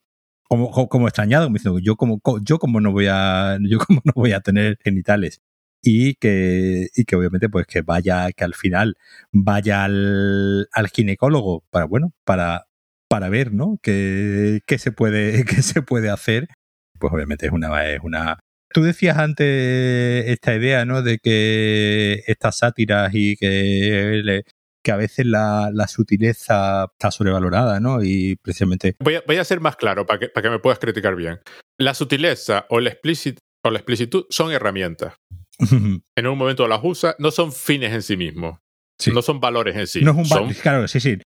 como, como extrañado, diciendo, yo como, yo como no voy a, yo como no voy a tener genitales. Y que, y que obviamente, pues que vaya, que al final vaya al, al ginecólogo para, bueno, para, para ver, ¿no? ¿Qué, qué, se, puede, qué se puede hacer? Pues obviamente es una, es una... Tú decías antes esta idea, ¿no? De que estas sátiras y que, que a veces la, la, sutileza está sobrevalorada, ¿no? Y precisamente... Voy a, voy a ser más claro para que, para que me puedas criticar bien. La sutileza o la, explicit, o la explicitud son herramientas. en un momento las usa, no son fines en sí mismos. Sí. No son valores en sí. No es un son... Claro, sí, sí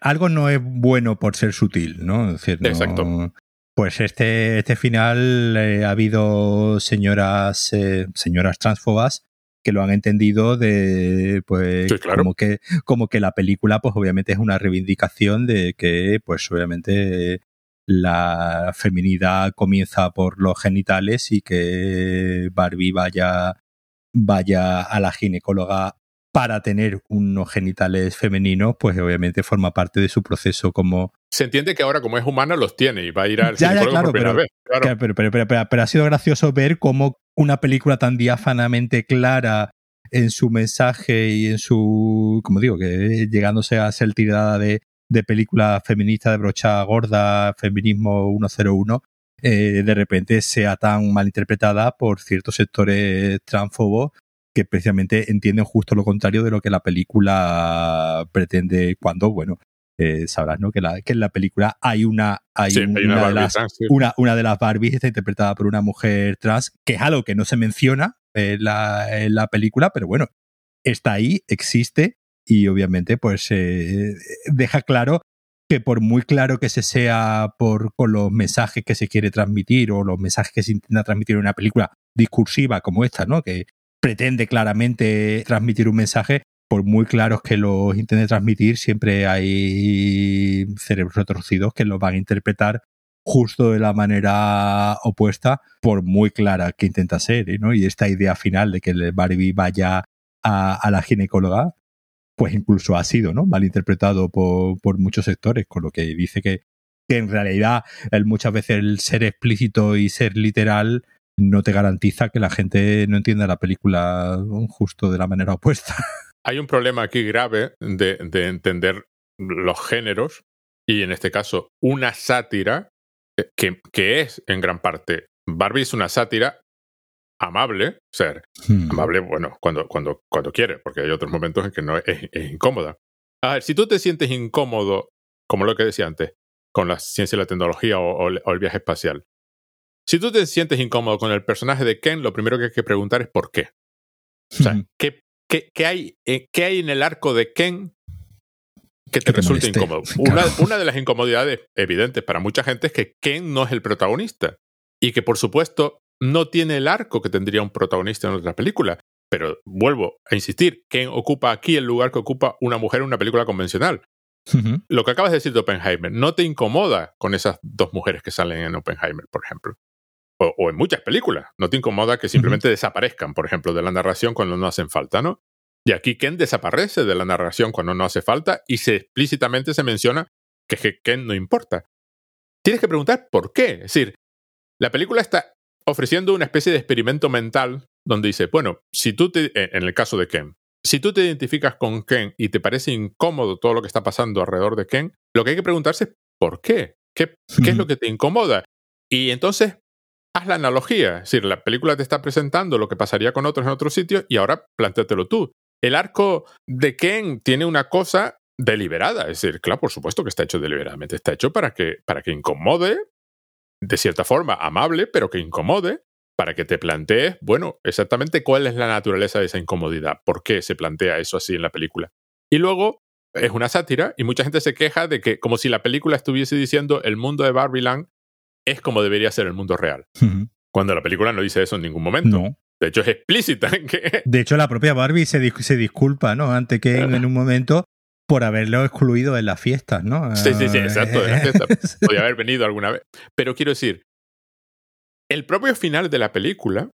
algo no es bueno por ser sutil, ¿no? Exacto. Pues este, este final eh, ha habido señoras, eh, señoras transfobas que lo han entendido de pues como que como que la película pues obviamente es una reivindicación de que pues obviamente la feminidad comienza por los genitales y que Barbie vaya vaya a la ginecóloga para tener unos genitales femeninos, pues obviamente forma parte de su proceso como... Se entiende que ahora como es humana los tiene y va a ir al ya, por primera vez. Claro. Pero, pero, ha sido gracioso ver cómo una película tan diáfanamente clara en su mensaje y en su, como digo, que llegándose a ser tirada de, de película feminista de brocha gorda, feminismo 101, eh, de repente sea tan mal interpretada por ciertos sectores transfobos que precisamente entienden justo lo contrario de lo que la película pretende cuando, bueno, eh, sabrás, ¿no? Que, la, que en la película hay una, hay, una, de las, una, una, de las Barbies está interpretada por una mujer trans, que es algo que no se menciona en la, en la película, pero bueno, está ahí, existe y obviamente pues eh, deja claro que por muy claro que se sea por con los mensajes que se quiere transmitir o los mensajes que se intenta transmitir en una película discursiva como esta, ¿no? Que, pretende claramente transmitir un mensaje, por muy claros que los intente transmitir, siempre hay cerebros retorcidos que los van a interpretar justo de la manera opuesta, por muy clara que intenta ser, ¿no? Y esta idea final de que el Barbie vaya a, la ginecóloga, pues incluso ha sido, ¿no? Mal interpretado por, por muchos sectores, con lo que dice que que en realidad el, muchas veces el ser explícito y ser literal no te garantiza que la gente no entienda la película justo de la manera opuesta. Hay un problema aquí grave de, de entender los géneros y en este caso una sátira eh, que, que, es en gran parte Barbie es una sátira amable, ser hmm. amable, bueno, cuando, cuando, cuando quiere, porque hay otros momentos en que no es, incómoda. A ver, si tú te sientes incómodo, como lo que decía antes, con la ciencia y la tecnología o, el viaje espacial, si tú te sientes incómodo con el personaje de Ken, lo primero que hay que preguntar es por qué. O sea, hmm. ¿qué, qué, hay, eh, ¿qué hay en el arco de Ken que te resulte incómodo? Una, una, de las incomodidades evidentes para mucha gente es que Ken no es el protagonista y que por supuesto no tiene el arco que tendría un protagonista en otra película. Pero vuelvo a insistir, Ken ocupa aquí el lugar que ocupa una mujer en una película convencional. Lo que acabas de decir de Oppenheimer, no te incomoda con esas dos mujeres que salen en Oppenheimer, por ejemplo. O, en muchas películas. No te incomoda que simplemente desaparezcan, por ejemplo, de la narración cuando no hacen falta, ¿no? Y aquí Ken desaparece de la narración cuando no hace falta y se explícitamente se menciona que Ken no importa. Tienes que preguntar por qué. Es decir, la película está ofreciendo una especie de experimento mental donde dice, bueno, si tú te, eh, en el caso de Ken, si tú te identificas con Ken y te parece incómodo todo lo que está pasando alrededor de Ken, lo que hay que preguntarse es ¿por qué? ¿Qué, qué es lo que te incomoda? Y entonces haz la analogía, es decir, la película te está presentando lo que pasaría con otros en otros sitios y ahora plantéatelo tú. El arco de Ken tiene una cosa deliberada, es decir, claro, por supuesto que está hecho deliberadamente, está hecho para que, para que incomode, de cierta forma amable, pero que incomode, para que te plantees, bueno, exactamente cuál es la naturaleza de esa incomodidad, por qué se plantea eso así en la película. Y luego es una sátira y mucha gente se queja de que como si la película estuviese diciendo el mundo de Barbieland es como debería ser el mundo real. Cuando la película no dice eso en ningún momento. De hecho, es explícita en que... De hecho, la propia Barbie se, se disculpa, ¿no? Ante que en un momento por haberlo excluido en las fiestas, ¿no? Sí, sí, sí, exacto, Podría haber venido alguna vez. Pero quiero decir, el propio final de la película,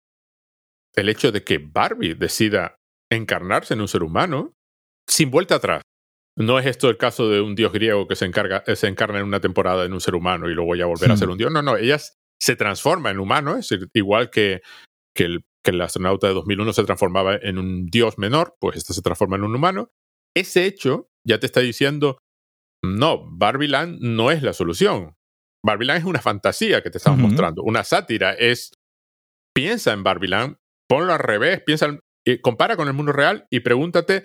el hecho de que Barbie decida encarnarse en un ser humano, sin vuelta atrás. No es esto el caso de un dios griego que se, encarga, se encarna en una temporada en un ser humano y luego ya volver a ser un dios. No, no, ella se transforma en humano, es igual que, que, el, que el astronauta de 2001 se transformaba en un dios menor, pues esta se transforma en un humano. Ese hecho ya te está diciendo, no, Barbieland no es la solución. Barbieland es una fantasía que te estamos mostrando. Una sátira es, piensa en Barbieland, ponlo al revés, piensa, eh, compara con el mundo real y pregúntate,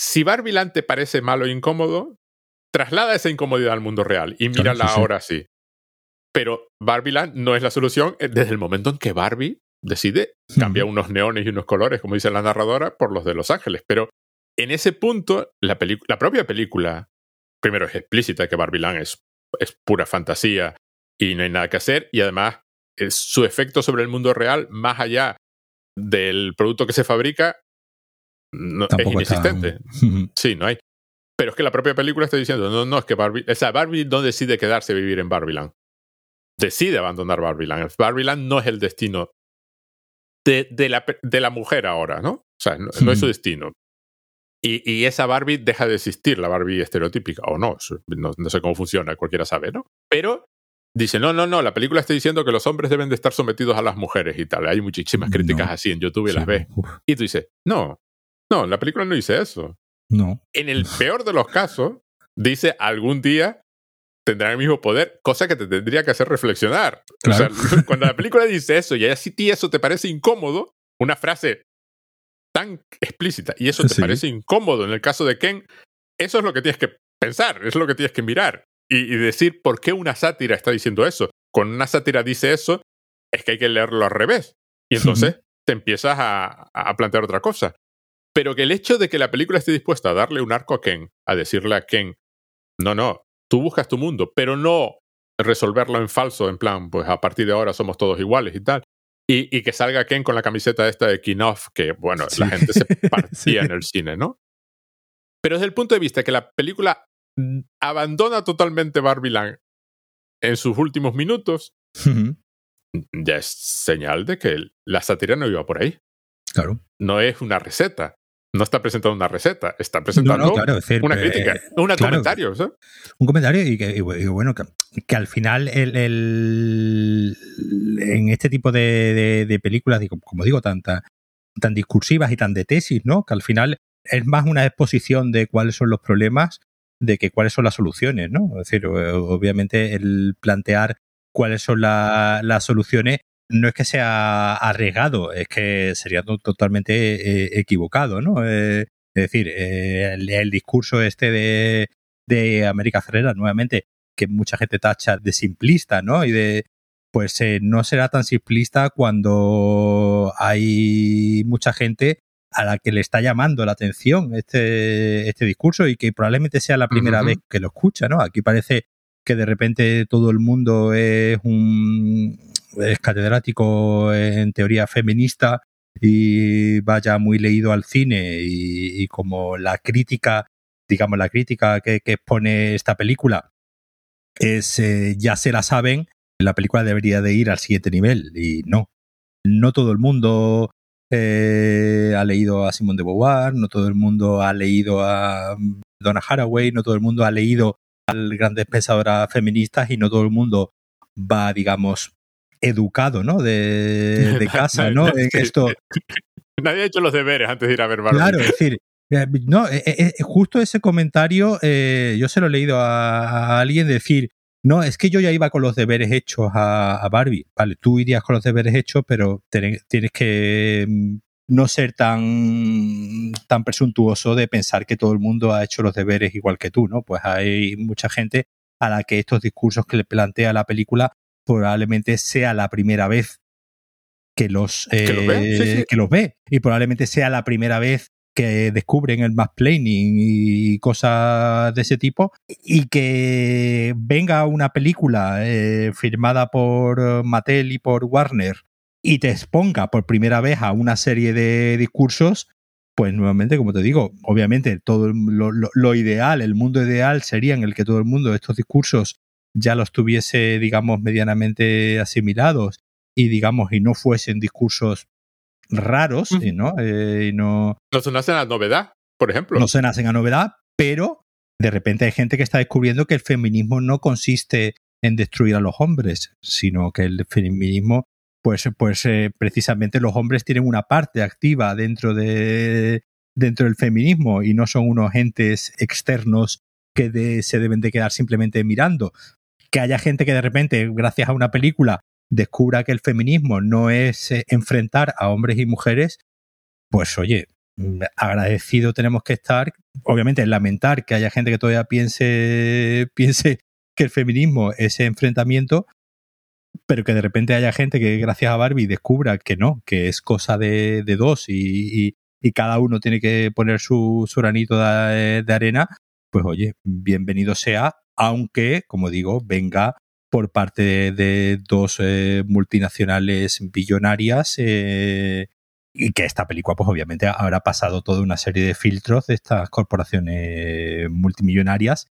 si Barbieland te parece malo e incómodo, traslada esa incomodidad al mundo real y mírala ahora sí. Pero Barbieland no es la solución eh, desde el momento en que Barbie decide cambiar unos neones y unos colores, como dice la narradora, por los de Los Ángeles. Pero en ese punto, la, la propia película, primero es explícita que Barbieland es, es pura fantasía y no hay nada que hacer, y además su efecto sobre el mundo real, más allá del producto que se fabrica, no, es inexistente. Sí, no hay. Pero es que la propia película está diciendo, no, no, es que Barbie, o sea, Barbie no decide quedarse a vivir en Barbieland. Decide abandonar Barbieland. Barbieland no es el destino de, de, la, de la mujer ahora, ¿no? O sea, no, no es su destino. Y, esa Barbie deja de existir, la Barbie estereotípica, o no, no, sé cómo funciona, cualquiera sabe, ¿no? Pero dice, no, no, no, la película está diciendo que los hombres deben de estar sometidos a las mujeres y tal. Hay muchísimas críticas así en YouTube y las ves. Y tú dices, no, no, la película no dice eso. No. En el peor de los casos, dice, algún día tendrán el mismo poder, cosa que te tendría que hacer reflexionar. O sea, cuando la película dice eso y a ti eso te parece incómodo, una frase tan explícita y eso te parece incómodo en el caso de Ken, eso es lo que tienes que pensar, eso es lo que tienes que mirar y, decir por qué una sátira está diciendo eso. Cuando una sátira dice eso, es que hay que leerlo al revés. Y entonces te empiezas a, a, plantear otra cosa. Pero que el hecho de que la película esté dispuesta a darle un arco a Ken, a decirle a Ken, no, no, tú buscas tu mundo, pero no resolverlo en falso, en plan, pues a partir de ahora somos todos iguales y tal, y, que salga Ken con la camiseta esta de Kinoff, que bueno, la gente se partía en el cine, ¿no? Pero desde el punto de vista que la película abandona totalmente Barbieland en sus últimos minutos, ya es señal de que la sátira no iba por ahí. Claro. No es una receta. No está presentando una receta, está presentando una crítica, eh, un comentario. Un comentario y que, bueno, que, al final el, en este tipo de, películas, como digo, tan, tan, discursivas y tan de tesis, ¿no? Que al final es más una exposición de cuáles son los problemas de que cuáles son las soluciones, ¿no? Es decir, obviamente el plantear cuáles son las soluciones no es que sea arriesgado, es que sería totalmente eh, equivocado, ¿no? Eh, es decir, eh, el, discurso este de, de América Ferrera, nuevamente, que mucha gente tacha de simplista, ¿no? Y de, pues no será tan simplista cuando hay mucha gente a la que le está llamando la atención este, este discurso y que probablemente sea la primera vez que lo escucha, ¿no? Aquí parece que de repente todo el mundo es un es catedrático en teoría feminista y vaya muy leído al cine y, como la crítica, digamos, la crítica que, expone esta película es eh, ya se la saben, la película debería de ir al siguiente nivel y no. No todo el mundo eh, ha leído a Simone de Beauvoir, no todo el mundo ha leído a Donna Haraway, no todo el mundo ha leído a grandes pensadoras feministas y no todo el mundo va, digamos, educado, ¿no? De, casa, ¿no? esto... Nadie ha hecho los deberes antes de ir a ver Barbie. Claro, es decir, eh, no, eh, eh, justo ese comentario yo se lo he leído a, alguien decir, no, es que yo ya iba con los deberes hechos a, Barbie. Vale, tú irías con los deberes hechos, pero tienes que mm, no ser tan, tan presuntuoso de pensar que todo el mundo ha hecho los deberes igual que tú, ¿no? Pues hay mucha gente a la que estos discursos que le plantea la película probablemente sea la primera vez que los, ¿Que, los ve? Y probablemente sea la primera vez que descubren el mass planning y cosas de ese tipo y que venga una película eh, firmada por Mattel y por Warner y te exponga por primera vez a una serie de discursos pues nuevamente, como te digo, obviamente todo lo, lo, ideal, el mundo ideal sería en el que todo el mundo estos discursos ya los tuviese, digamos, medianamente asimilados y, digamos, y no fuesen discursos raros, ¿no? Eh, no, no se nacen a novedad, por ejemplo. No se nacen a novedad, pero de repente hay gente que está descubriendo que el feminismo no consiste en destruir a los hombres, sino que el feminismo, pues, pues eh, precisamente los hombres tienen una parte activa dentro de dentro del feminismo y no son unos entes externos que se deben de quedar simplemente mirando, que haya gente que de repente, gracias a una película, descubra que el feminismo no es eh, enfrentar a hombres y mujeres, pues oye, agradecido tenemos que estar. Obviamente, lamentar que haya gente que todavía piense, piense que el feminismo es enfrentamiento, pero que de repente haya gente que gracias a Barbie descubra que no, que es cosa de, dos y, cada uno tiene que poner su, su granito de, arena, pues oye, bienvenido sea aunque, como digo, venga por parte de, dos eh, multinacionales billonarias eh, y que esta película, pues obviamente, habrá pasado toda una serie de filtros de estas corporaciones multimillonarias.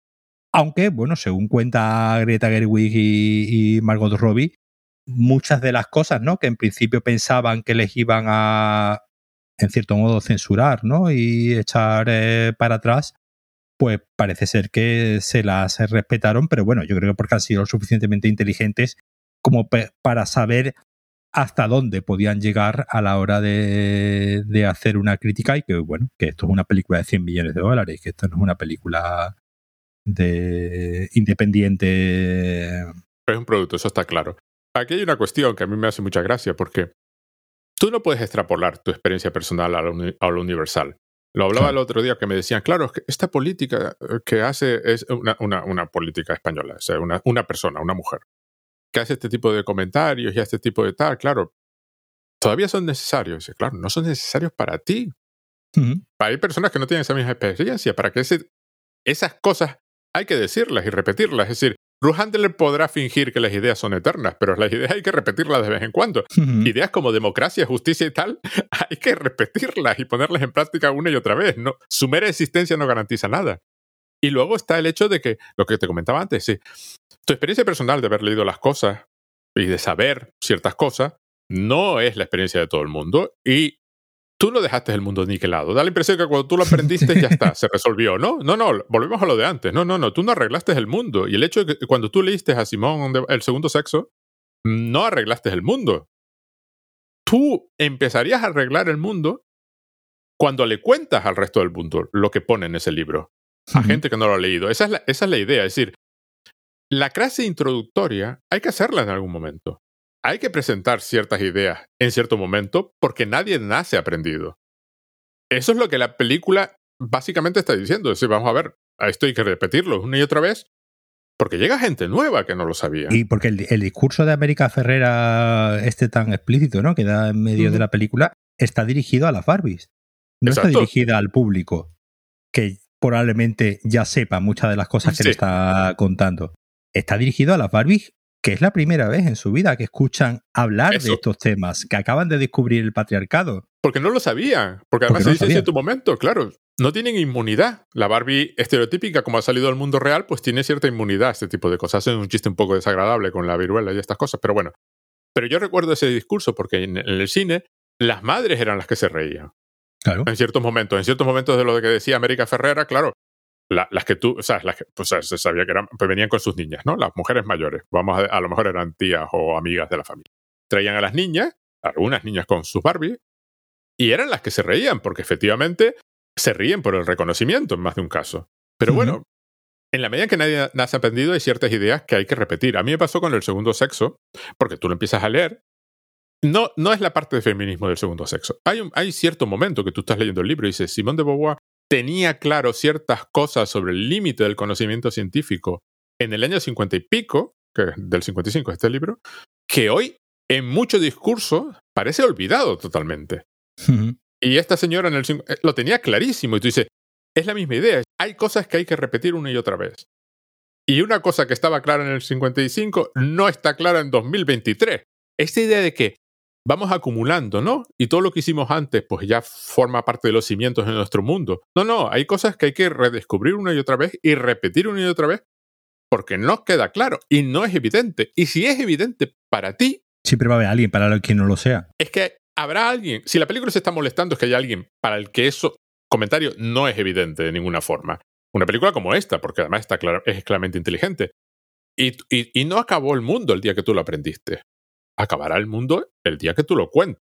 Aunque, bueno, según cuenta Greta Gerwig y, Margot Robbie, muchas de las cosas, ¿no? Que en principio pensaban que les iban a, en cierto modo, censurar, ¿no? Y echar eh, para atrás, pues parece ser que se las respetaron, pero bueno, yo creo que porque han sido lo suficientemente inteligentes como para saber hasta dónde podían llegar a la hora de, hacer una crítica y que, bueno, que esto es una película de 100 millones de dólares, que esto no es una película de independiente. Es un producto, eso está claro. Aquí hay una cuestión que a mí me hace mucha gracia porque tú no puedes extrapolar tu experiencia personal a lo universal. Lo hablaba el otro día que me decían, claro, es que esta política eh, que hace es una, una, política española, o sea, una, una, persona, una mujer, que hace este tipo de comentarios y este tipo de tal, claro, todavía son necesarios. claro, no son necesarios para ti. Hay personas que no tienen esa misma experiencia, para que ese, esas cosas hay que decirlas y repetirlas. Es decir, Bruce Handler podrá fingir que las ideas son eternas, pero las ideas hay que repetirlas de vez en cuando. Ideas como democracia, justicia y tal, hay que repetirlas y ponerlas en práctica una y otra vez. No, su mera existencia no garantiza nada. Y luego está el hecho de que, lo que te comentaba antes, sí, tu experiencia personal de haber leído las cosas y de saber ciertas cosas no es la experiencia de todo el mundo y tú no dejaste el mundo niquelado. Da la impresión que cuando tú lo aprendiste ya está, se resolvió. No, no, no, volvemos a lo de antes. No, no, no, tú no arreglaste el mundo. Y el hecho de que cuando tú leíste a Simón el segundo sexo, no arreglaste el mundo. Tú empezarías a arreglar el mundo cuando le cuentas al resto del mundo lo que pone en ese libro. A gente que no lo ha leído. Esa es, la, esa es la idea. Es decir, la clase introductoria hay que hacerla en algún momento hay que presentar ciertas ideas en cierto momento porque nadie nace aprendido. Eso es lo que la película básicamente está diciendo. Es decir, vamos a ver, esto hay que repetirlo una y otra vez porque llega gente nueva que no lo sabía. Y porque el, discurso de América Ferrera, este tan explícito, ¿no? Que da en medio de la película, está dirigido a las Barbies. No está dirigida al público, que probablemente ya sepa muchas de las cosas que le está contando. Está dirigido a las Barbies que es la primera vez en su vida que escuchan hablar de estos temas, que acaban de descubrir el patriarcado. Porque no lo sabían, porque además se dice en tu momento, claro, no tienen inmunidad. La Barbie estereotípica, como ha salido al mundo real, pues tiene cierta inmunidad a este tipo de cosas. Hacen un chiste un poco desagradable con la viruela y estas cosas, pero bueno. Pero yo recuerdo ese discurso porque en, el cine las madres eran las que se reían. Claro. En ciertos momentos, en ciertos momentos de lo que decía América Ferrera, claro, las que tú, o sea, las que, pues se sabía que eran, pues venían con sus niñas, ¿no? Las mujeres mayores, vamos a, a lo mejor eran tías o amigas de la familia. Traían a las niñas, algunas niñas con sus Barbie, y eran las que se reían, porque efectivamente se ríen por el reconocimiento en más de un caso. Pero bueno, en la medida que nadie ha aprendido, hay ciertas ideas que hay que repetir. A mí me pasó con el segundo sexo, porque tú lo empiezas a leer. No, no es la parte de feminismo del segundo sexo. Hay, un, hay cierto momento que tú estás leyendo el libro y dices, Simón de Beauvoir tenía claro ciertas cosas sobre el límite del conocimiento científico en el año 50 y pico, que del 55 este libro, que hoy en mucho discurso parece olvidado totalmente. Y esta señora en el, eh, lo tenía clarísimo y tú dices, es la misma idea, hay cosas que hay que repetir una y otra vez. Y una cosa que estaba clara en el 55 no está clara en 2023. Esta idea de que vamos acumulando, ¿no? Y todo lo que hicimos antes, pues ya forma parte de los cimientos de nuestro mundo. No, no, hay cosas que hay que redescubrir una y otra vez y repetir una y otra vez porque no queda claro y no es evidente. Y si es evidente para ti... Siempre va a haber alguien para quien no lo sea. Es que habrá alguien, si la película se está molestando es que hay alguien para el que eso comentario no es evidente de ninguna forma. Una película como esta, porque además está es claramente inteligente. Y, y, no acabó el mundo el día que tú lo aprendiste acabará el mundo el día que tú lo cuentes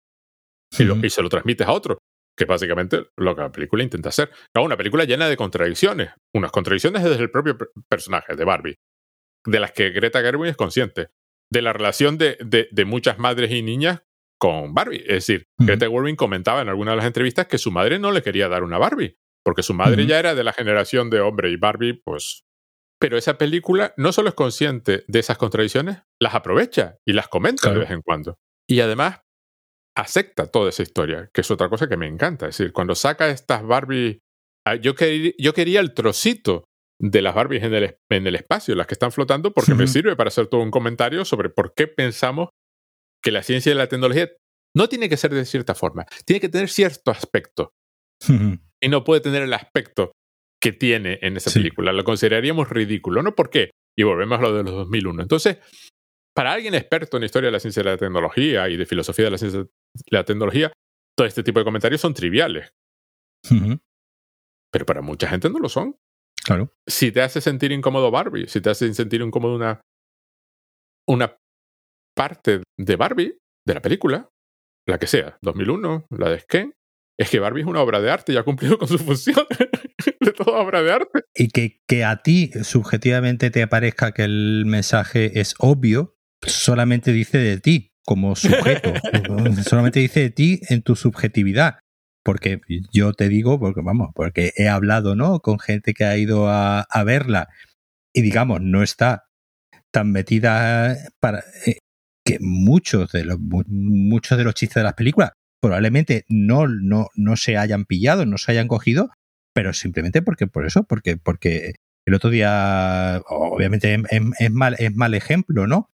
y, se lo transmites a otro, que básicamente lo que la película intenta hacer. una película llena de contradicciones, unas contradicciones desde el propio personaje de Barbie, de las que Greta Gerwig es consciente, de la relación de, de, muchas madres y niñas con Barbie. Es decir, Greta Gerwig comentaba en alguna de las entrevistas que su madre no le quería dar una Barbie, porque su madre ya era de la generación de hombre y Barbie, pues pero esa película no solo es consciente de esas contradicciones, las aprovecha y las comenta de vez en cuando. Y además acepta toda esa historia, que es otra cosa que me encanta. Es decir, cuando saca estas Barbie, ah, yo, yo quería el trocito de las Barbies en el, en el espacio, las que están flotando, porque me sirve para hacer todo un comentario sobre por qué pensamos que la ciencia y la tecnología no tiene que ser de cierta forma, tiene que tener cierto aspecto. y no puede tener el aspecto que tiene en esa película. Lo consideraríamos ridículo, ¿no? ¿Por qué? Y volvemos a lo de los 2001. Entonces, para alguien experto en historia de la ciencia de la tecnología y de filosofía de la ciencia de la tecnología, todo este tipo de comentarios son triviales. Pero para mucha gente no lo son. Claro. Si te hace sentir incómodo Barbie, si te hace sentir incómodo una, una parte de Barbie, de la película, la que sea, 2001, la de Sken, es que Barbie es una obra de arte y ha cumplido con su función de toda obra de arte. Y que, que a ti subjetivamente te parezca que el mensaje es obvio, solamente dice de ti como sujeto, solamente dice de ti en tu subjetividad. Porque yo te digo, porque vamos, porque he hablado, ¿no? Con gente que ha ido a, a verla y digamos, no está tan metida para eh, que muchos de los muchos de los chistes de las películas probablemente no, no, no se hayan pillado, no se hayan cogido, pero simplemente porque por eso, porque, porque el otro día, obviamente es, mal, es mal ejemplo, ¿no?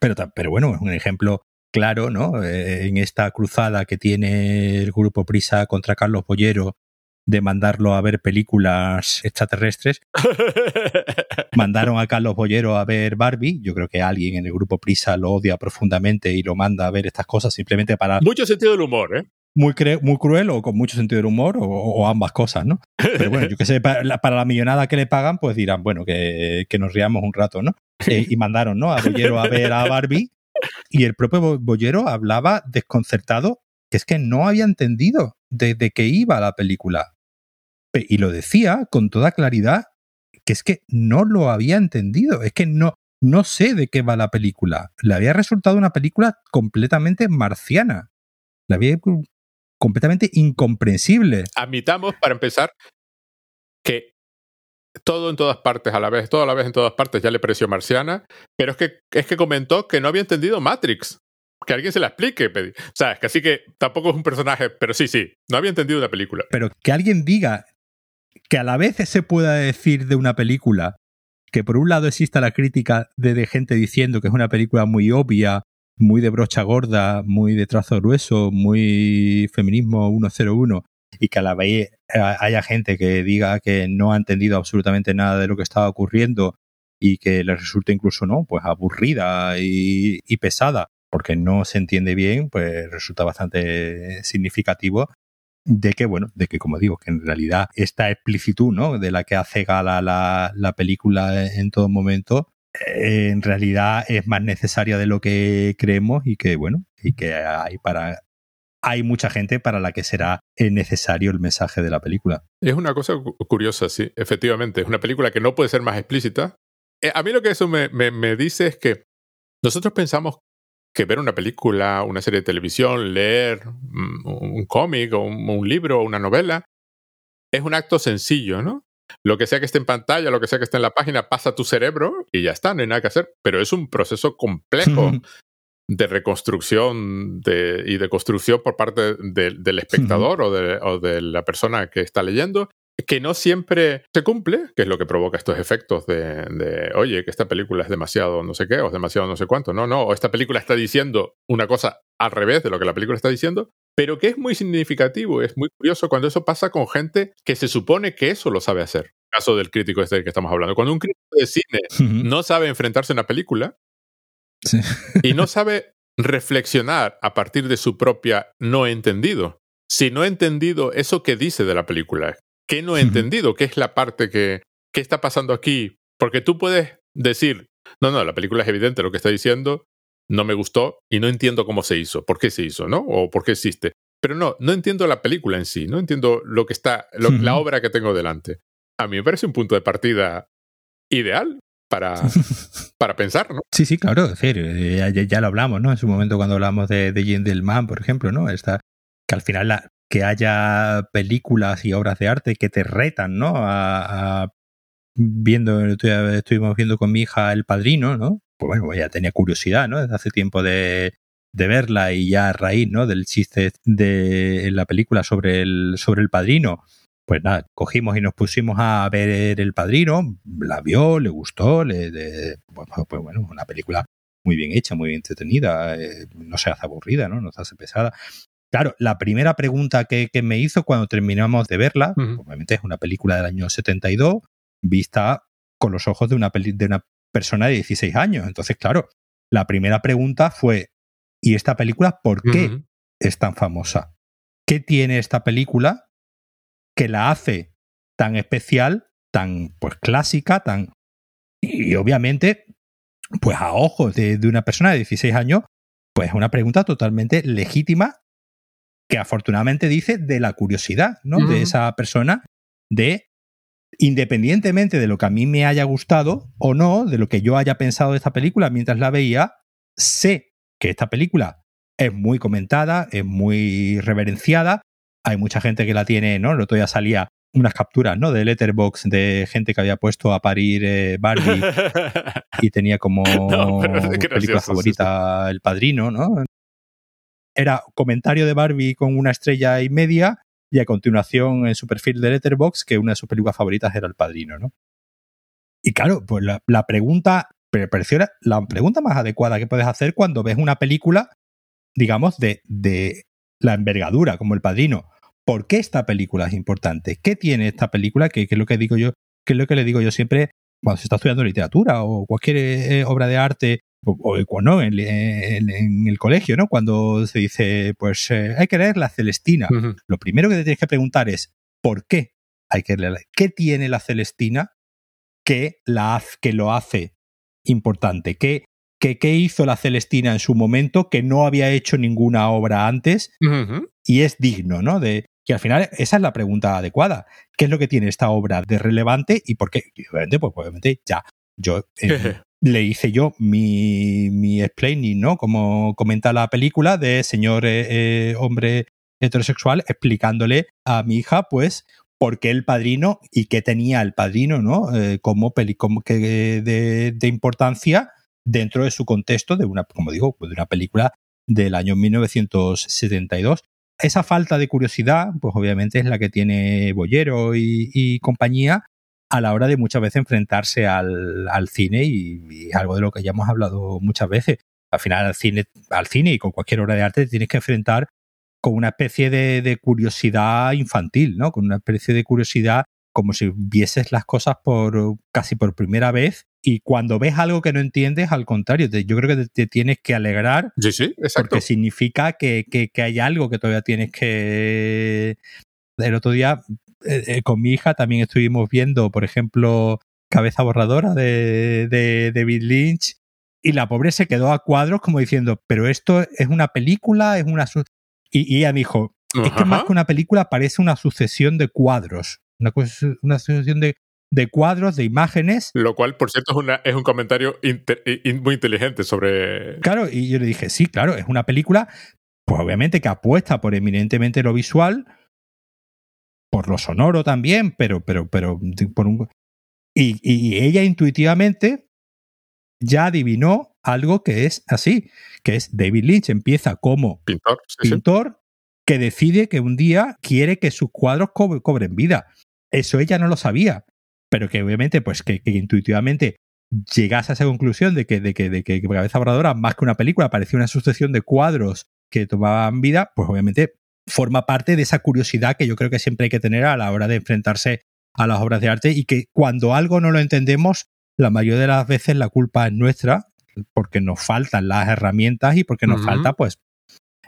Pero, pero bueno, es un ejemplo claro, ¿no? Eh, en esta cruzada que tiene el grupo Prisa contra Carlos Bollero de mandarlo a ver películas extraterrestres. Mandaron a Carlos Bollero a ver Barbie. Yo creo que alguien en el grupo Prisa lo odia profundamente y lo manda a ver estas cosas simplemente para. Mucho sentido del humor, ¿eh? muy, muy cruel o con mucho sentido del humor o, ambas cosas, ¿no? Pero bueno, yo que sé, para la, millonada que le pagan, pues dirán, bueno, que, nos riamos un rato, ¿no? Eh, y mandaron, ¿no? A Bollero a ver a Barbie y el propio Bollero hablaba desconcertado que es que no había entendido de, de qué iba la película. Y lo decía con toda claridad que es que no lo había entendido, es que no, no sé de qué va la película. Le había resultado una película completamente marciana. La había completamente incomprensible. Admitamos, para empezar, que todo en todas partes a la vez, todo a la vez en todas partes ya le pareció marciana, pero es que, es que comentó que no había entendido Matrix. Que alguien se la explique. O sea, es que así que tampoco es un personaje, pero sí, sí, no había entendido una película. Pero que alguien diga que a la vez se pueda decir de una película que por un lado exista la crítica de, gente diciendo que es una película muy obvia, muy de brocha gorda, muy de trazo grueso, muy feminismo 101, y que a la vez haya gente que diga que no ha entendido absolutamente nada de lo que estaba ocurriendo y que le resulta incluso no, pues aburrida y, y pesada, porque no se entiende bien, pues resulta bastante significativo de que, bueno, de que como digo, que en realidad esta explicitud, ¿no? De la que hace gala la, la película en todo momento, eh, en realidad es más necesaria de lo que creemos y que, bueno, y que hay para hay mucha gente para la que será necesario el mensaje de la película. Es una cosa curiosa, sí, efectivamente. Es una película que no puede ser más explícita. Eh, a mí lo que eso me, me, me dice es que nosotros pensamos que ver una película, una serie de televisión, leer mm, un cómic o un, libro o una novela, es un acto sencillo, ¿no? Lo que sea que esté en pantalla, lo que sea que esté en la página, pasa a tu cerebro y ya está, no hay nada que hacer. Pero es un proceso complejo de reconstrucción y de construcción por parte del espectador o, de, o de la persona que está leyendo que no siempre se cumple, que es lo que provoca estos efectos de, oye, que esta película es demasiado no sé qué, o es demasiado no sé cuánto. No, no, o esta película está diciendo una cosa al revés de lo que la película está diciendo, pero que es muy significativo, es muy curioso cuando eso pasa con gente que se supone que eso lo sabe hacer. El caso del crítico este del que estamos hablando. Cuando un crítico de cine no sabe enfrentarse a una película y no sabe reflexionar a partir de su propia no entendido. Si no he entendido eso que dice de la película, ¿Qué no he entendido? ¿Qué es la parte que... ¿Qué está pasando aquí? Porque tú puedes decir, no, no, la película es evidente lo que está diciendo, no me gustó y no entiendo cómo se hizo, por qué se hizo, ¿no? O por qué existe. Pero no, no entiendo la película en sí, no entiendo lo que está, la obra que tengo delante. A mí me parece un punto de partida ideal para, para pensar, ¿no? Sí, sí, claro, es decir, eh, ya, lo hablamos, ¿no? En su momento cuando hablamos de, de Jane Man, por ejemplo, ¿no? Esta, que al final la, que haya películas y obras de arte que te retan, ¿no? A, viendo, estuvimos viendo con mi hija El Padrino, ¿no? Pues bueno, pues ya tenía curiosidad, ¿no? Desde hace tiempo de, de verla y ya a raíz, ¿no? Del chiste de la película sobre el, sobre el Padrino. Pues nada, cogimos y nos pusimos a ver El Padrino, la vio, le gustó, le, pues, pues, bueno, una película muy bien hecha, muy bien entretenida, eh, no se hace aburrida, ¿no? No se hace pesada. Claro, la primera pregunta que, me hizo cuando terminamos de verla, obviamente es una película del año 72, vista con los ojos de una, de una persona de 16 años. Entonces, claro, la primera pregunta fue, ¿y esta película por qué es tan famosa? ¿Qué tiene esta película que la hace tan especial, tan pues clásica, tan... Y obviamente, pues a ojos de, de una persona de 16 años, pues es una pregunta totalmente legítima que afortunadamente dice de la curiosidad, ¿no? De esa persona, de independientemente de lo que a mí me haya gustado o no, de lo que yo haya pensado de esta película mientras la veía, sé que esta película es muy comentada, es muy reverenciada. Hay mucha gente que la tiene, ¿no? El otro día salía unas capturas, ¿no? De Letterbox de gente que había puesto a parir eh, Barbie y tenía como película favorita El Padrino, ¿no? Era comentario de Barbie con una estrella y media y a continuación en su perfil de Letterbox que una de sus películas favoritas era El Padrino, ¿no? Y claro, pues la, pregunta, pareció la pregunta más adecuada que puedes hacer cuando ves una película, digamos, de, de la envergadura como El Padrino. ¿Por qué esta película es importante? ¿Qué tiene esta película? Que, es lo que digo yo, que es lo que le digo yo siempre cuando se está estudiando literatura o cualquier eh, obra de arte o, no, en, el colegio, ¿no? Cuando se dice, pues eh, hay que leer la Celestina. Lo primero que te tienes que preguntar es, ¿por qué hay que leerla? ¿Qué tiene la Celestina que, la, que lo hace importante? ¿Qué, qué, hizo la Celestina en su momento que no había hecho ninguna obra antes y es digno, ¿no? De, que al final esa es la pregunta adecuada. ¿Qué es lo que tiene esta obra de relevante y por qué? obviamente, pues obviamente ya, yo eh, le hice yo mi, mi explaining, ¿no? Como comenta la película de señor eh, eh, hombre heterosexual explicándole a mi hija, pues, por qué el padrino y qué tenía el padrino, ¿no? como, peli, como que de, importancia dentro de su contexto de una, como digo, de una película del año 1972 esa falta de curiosidad, pues obviamente es la que tiene Bollero y, compañía a la hora de muchas veces enfrentarse al, cine y, algo de lo que ya hemos hablado muchas veces. Al final al cine, al cine y con cualquier obra de arte te tienes que enfrentar con una especie de, de, curiosidad infantil, ¿no? Con una especie de curiosidad como si vieses las cosas por casi por primera vez y cuando ves algo que no entiendes, al contrario, yo creo que te, tienes que alegrar. Sí, sí, exacto. Porque significa que, hay algo que todavía tienes que... El otro día eh, eh, con mi hija también estuvimos viendo, por ejemplo, Cabeza Borradora de, de David Lynch y la pobre se quedó a cuadros como diciendo, pero esto es una película, es una... Y, ella me dijo, es que más que una película parece una sucesión de cuadros, una, una sucesión de, de cuadros, de imágenes. Lo cual, por cierto, es, una, es un comentario muy inteligente sobre... Claro, y yo le dije, sí, claro, es una película, pues obviamente que apuesta por eminentemente lo visual, por lo sonoro también, pero, pero, pero, por un... Y, y ella intuitivamente ya adivinó algo que es así, que es David Lynch empieza como pintor, pintor que decide que un día quiere que sus cuadros cobren vida. Eso ella no lo sabía pero que obviamente, pues que, intuitivamente llegase a esa conclusión de que, de que, de que Cabeza Borradora, más que una película, parecía una sucesión de cuadros que tomaban vida, pues obviamente forma parte de esa curiosidad que yo creo que siempre hay que tener a la hora de enfrentarse a las obras de arte y que cuando algo no lo entendemos, la mayoría de las veces la culpa es nuestra porque nos faltan las herramientas y porque nos falta pues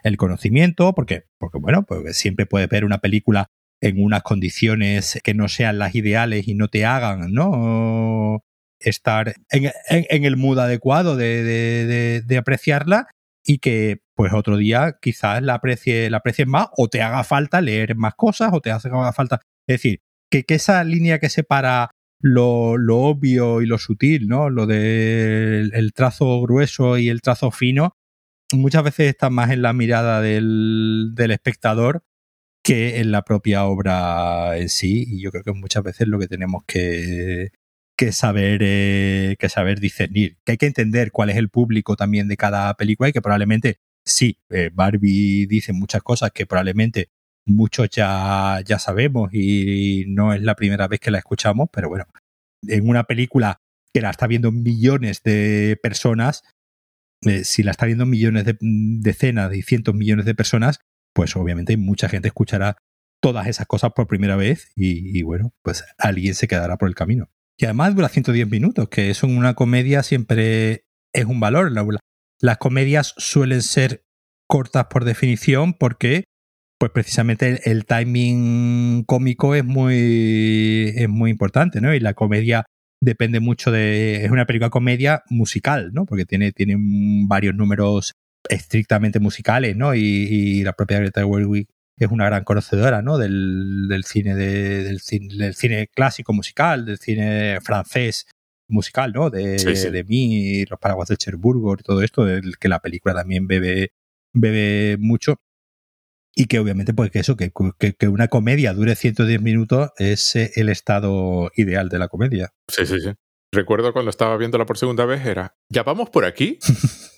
el conocimiento, porque, porque bueno, pues siempre puedes ver una película en unas condiciones que no sean las ideales y no te hagan, ¿no? Estar en, el mood adecuado de, apreciarla y que pues otro día quizás la aprecies la aprecies más o te haga falta leer más cosas o te haga falta. Es decir, que, esa línea que separa lo, lo, obvio y lo sutil, ¿no? Lo del el trazo grueso y el trazo fino, muchas veces está más en la mirada del, del espectador que en la propia obra en sí. Y yo creo que muchas veces lo que tenemos que, que saber eh, que saber discernir. Que hay que entender cuál es el público también de cada película y que probablemente sí, eh, Barbie dice muchas cosas que probablemente muchos ya, ya sabemos y no es la primera vez que la escuchamos, pero bueno, en una película que la está viendo millones de personas, eh, si la está viendo millones de decenas y cientos millones de personas, pues obviamente mucha gente escuchará todas esas cosas por primera vez y, bueno, pues alguien se quedará por el camino. Y además dura 110 minutos, que eso en una comedia siempre es un valor. Las comedias suelen ser cortas por definición porque pues precisamente el, timing cómico es muy, es muy importante, ¿no? Y la comedia depende mucho de... es una película comedia musical, ¿no? Porque tiene, tiene varios números estrictamente musicales, ¿no? Y, la propia Greta Gerwig es una gran conocedora, ¿no? Del, cine del, cine clásico musical, del cine francés musical, ¿no? De, de mí, los paraguas de Cherburgo y todo esto, del que la película también bebe, bebe mucho. Y que obviamente, pues que eso, que, que, una comedia dure 110 minutos es el estado ideal de la comedia. Sí, sí, sí. Recuerdo cuando estaba viéndola por segunda vez, era, ¿ya vamos por aquí?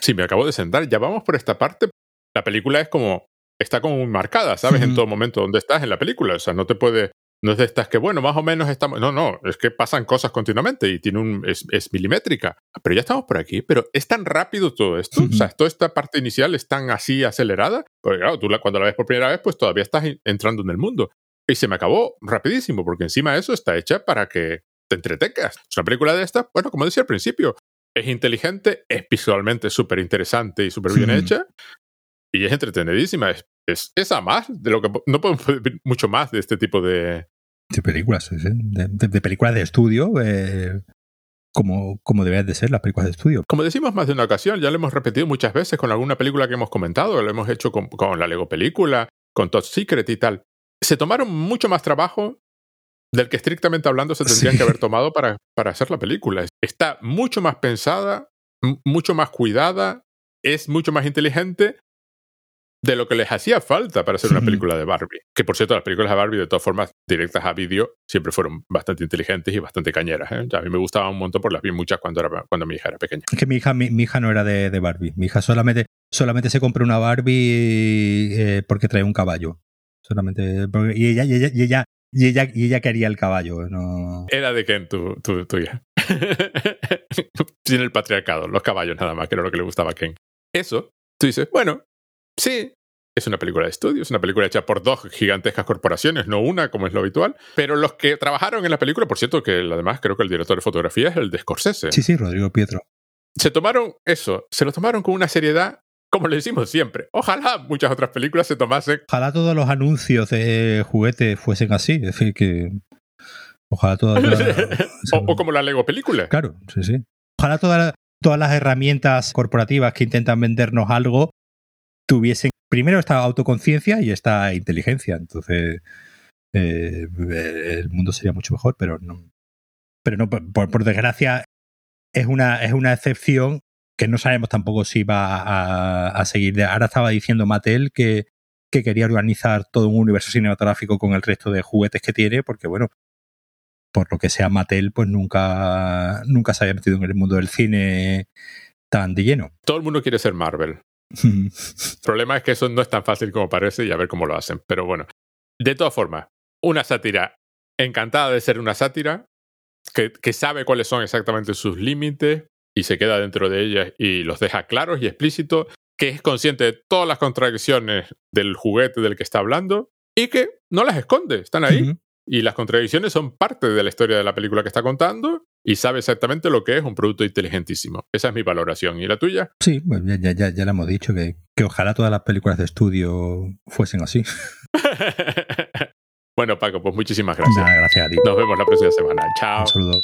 Sí, me acabo de sentar, ya vamos por esta parte. La película es como, está como muy marcada, ¿sabes? En todo momento donde estás en la película. O sea, no te puede, no es de estas que, bueno, más o menos estamos. No, no, es que pasan cosas continuamente y tiene un, es, milimétrica. Pero ya estamos por aquí, pero es tan rápido todo esto. O sea, toda esta parte inicial es tan así acelerada. Porque claro, tú cuando la ves por primera vez, pues todavía estás entrando en el mundo. Y se me acabó rapidísimo, porque encima de eso está hecha para que te entretengas. Es una película de esta, bueno, como decía al principio, es inteligente, es visualmente súper interesante y súper bien hecha, y es entretenidísima. Es, es, esa más de lo que no podemos pedir mucho más de este tipo de, de películas, de, películas de estudio, eh, como, como deben de ser las películas de estudio. Como decimos más de una ocasión, ya lo hemos repetido muchas veces con alguna película que hemos comentado, lo hemos hecho con, con la Lego película, con Top Secret y tal. Se tomaron mucho más trabajo del que estrictamente hablando se tendrían que haber tomado para, para hacer la película. Está mucho más pensada, mucho más cuidada, es mucho más inteligente de lo que les hacía falta para hacer una película de Barbie. Que por cierto, las películas de Barbie, de todas formas, directas a vídeo, siempre fueron bastante inteligentes y bastante cañeras. ¿eh? A mí me gustaban un montón por las vi muchas cuando, era, cuando mi hija era pequeña. Es que mi hija, mi, hija no era de, Barbie. Mi hija solamente, solamente se compró una Barbie eh, porque trae un caballo. Solamente. y, ella, y, ella, y, ella, y, ella, y ella quería el caballo. No... Era de Ken, tu, tu, tu hija. Sin el patriarcado, los caballos nada más, que era lo que le gustaba a Ken. Eso, tú dices, bueno, Sí, es una película de estudio, es una película hecha por dos gigantescas corporaciones, no una como es lo habitual. Pero los que trabajaron en la película, por cierto, que además creo que el director de fotografía es el de Scorsese. Sí, sí, Rodrigo Pietro. Se tomaron eso, se lo tomaron con una seriedad como le decimos siempre. Ojalá muchas otras películas se tomasen. Ojalá todos los anuncios de juguetes fuesen así. Es decir, que. Ojalá todas. o, como la Lego película. Claro, sí, sí. Ojalá todas, todas las herramientas corporativas que intentan vendernos algo tuviesen primero esta autoconciencia y esta inteligencia. Entonces, eh, el mundo sería mucho mejor, pero no. Pero no, por, desgracia, es una, es una excepción que no sabemos tampoco si va a, seguir. Ahora estaba diciendo Mattel que, que quería organizar todo un universo cinematográfico con el resto de juguetes que tiene, porque bueno, por lo que sea Mattel, pues nunca, nunca se había metido en el mundo del cine tan de lleno. Todo el mundo quiere ser Marvel. El problema es que eso no es tan fácil como parece y a ver cómo lo hacen. Pero bueno, de todas formas, una sátira encantada de ser una sátira, que, que sabe cuáles son exactamente sus límites y se queda dentro de ellas y los deja claros y explícitos, que es consciente de todas las contradicciones del juguete del que está hablando y que no las esconde, están ahí. Y las contradicciones son parte de la historia de la película que está contando y sabe exactamente lo que es un producto inteligentísimo. Esa es mi valoración. ¿Y la tuya? Sí, pues ya, ya, ya, la hemos dicho, que, que ojalá todas las películas de estudio fuesen así. bueno, Paco, pues muchísimas gracias. Gracias a ti. Nos vemos la próxima semana. Chao. Un saludo.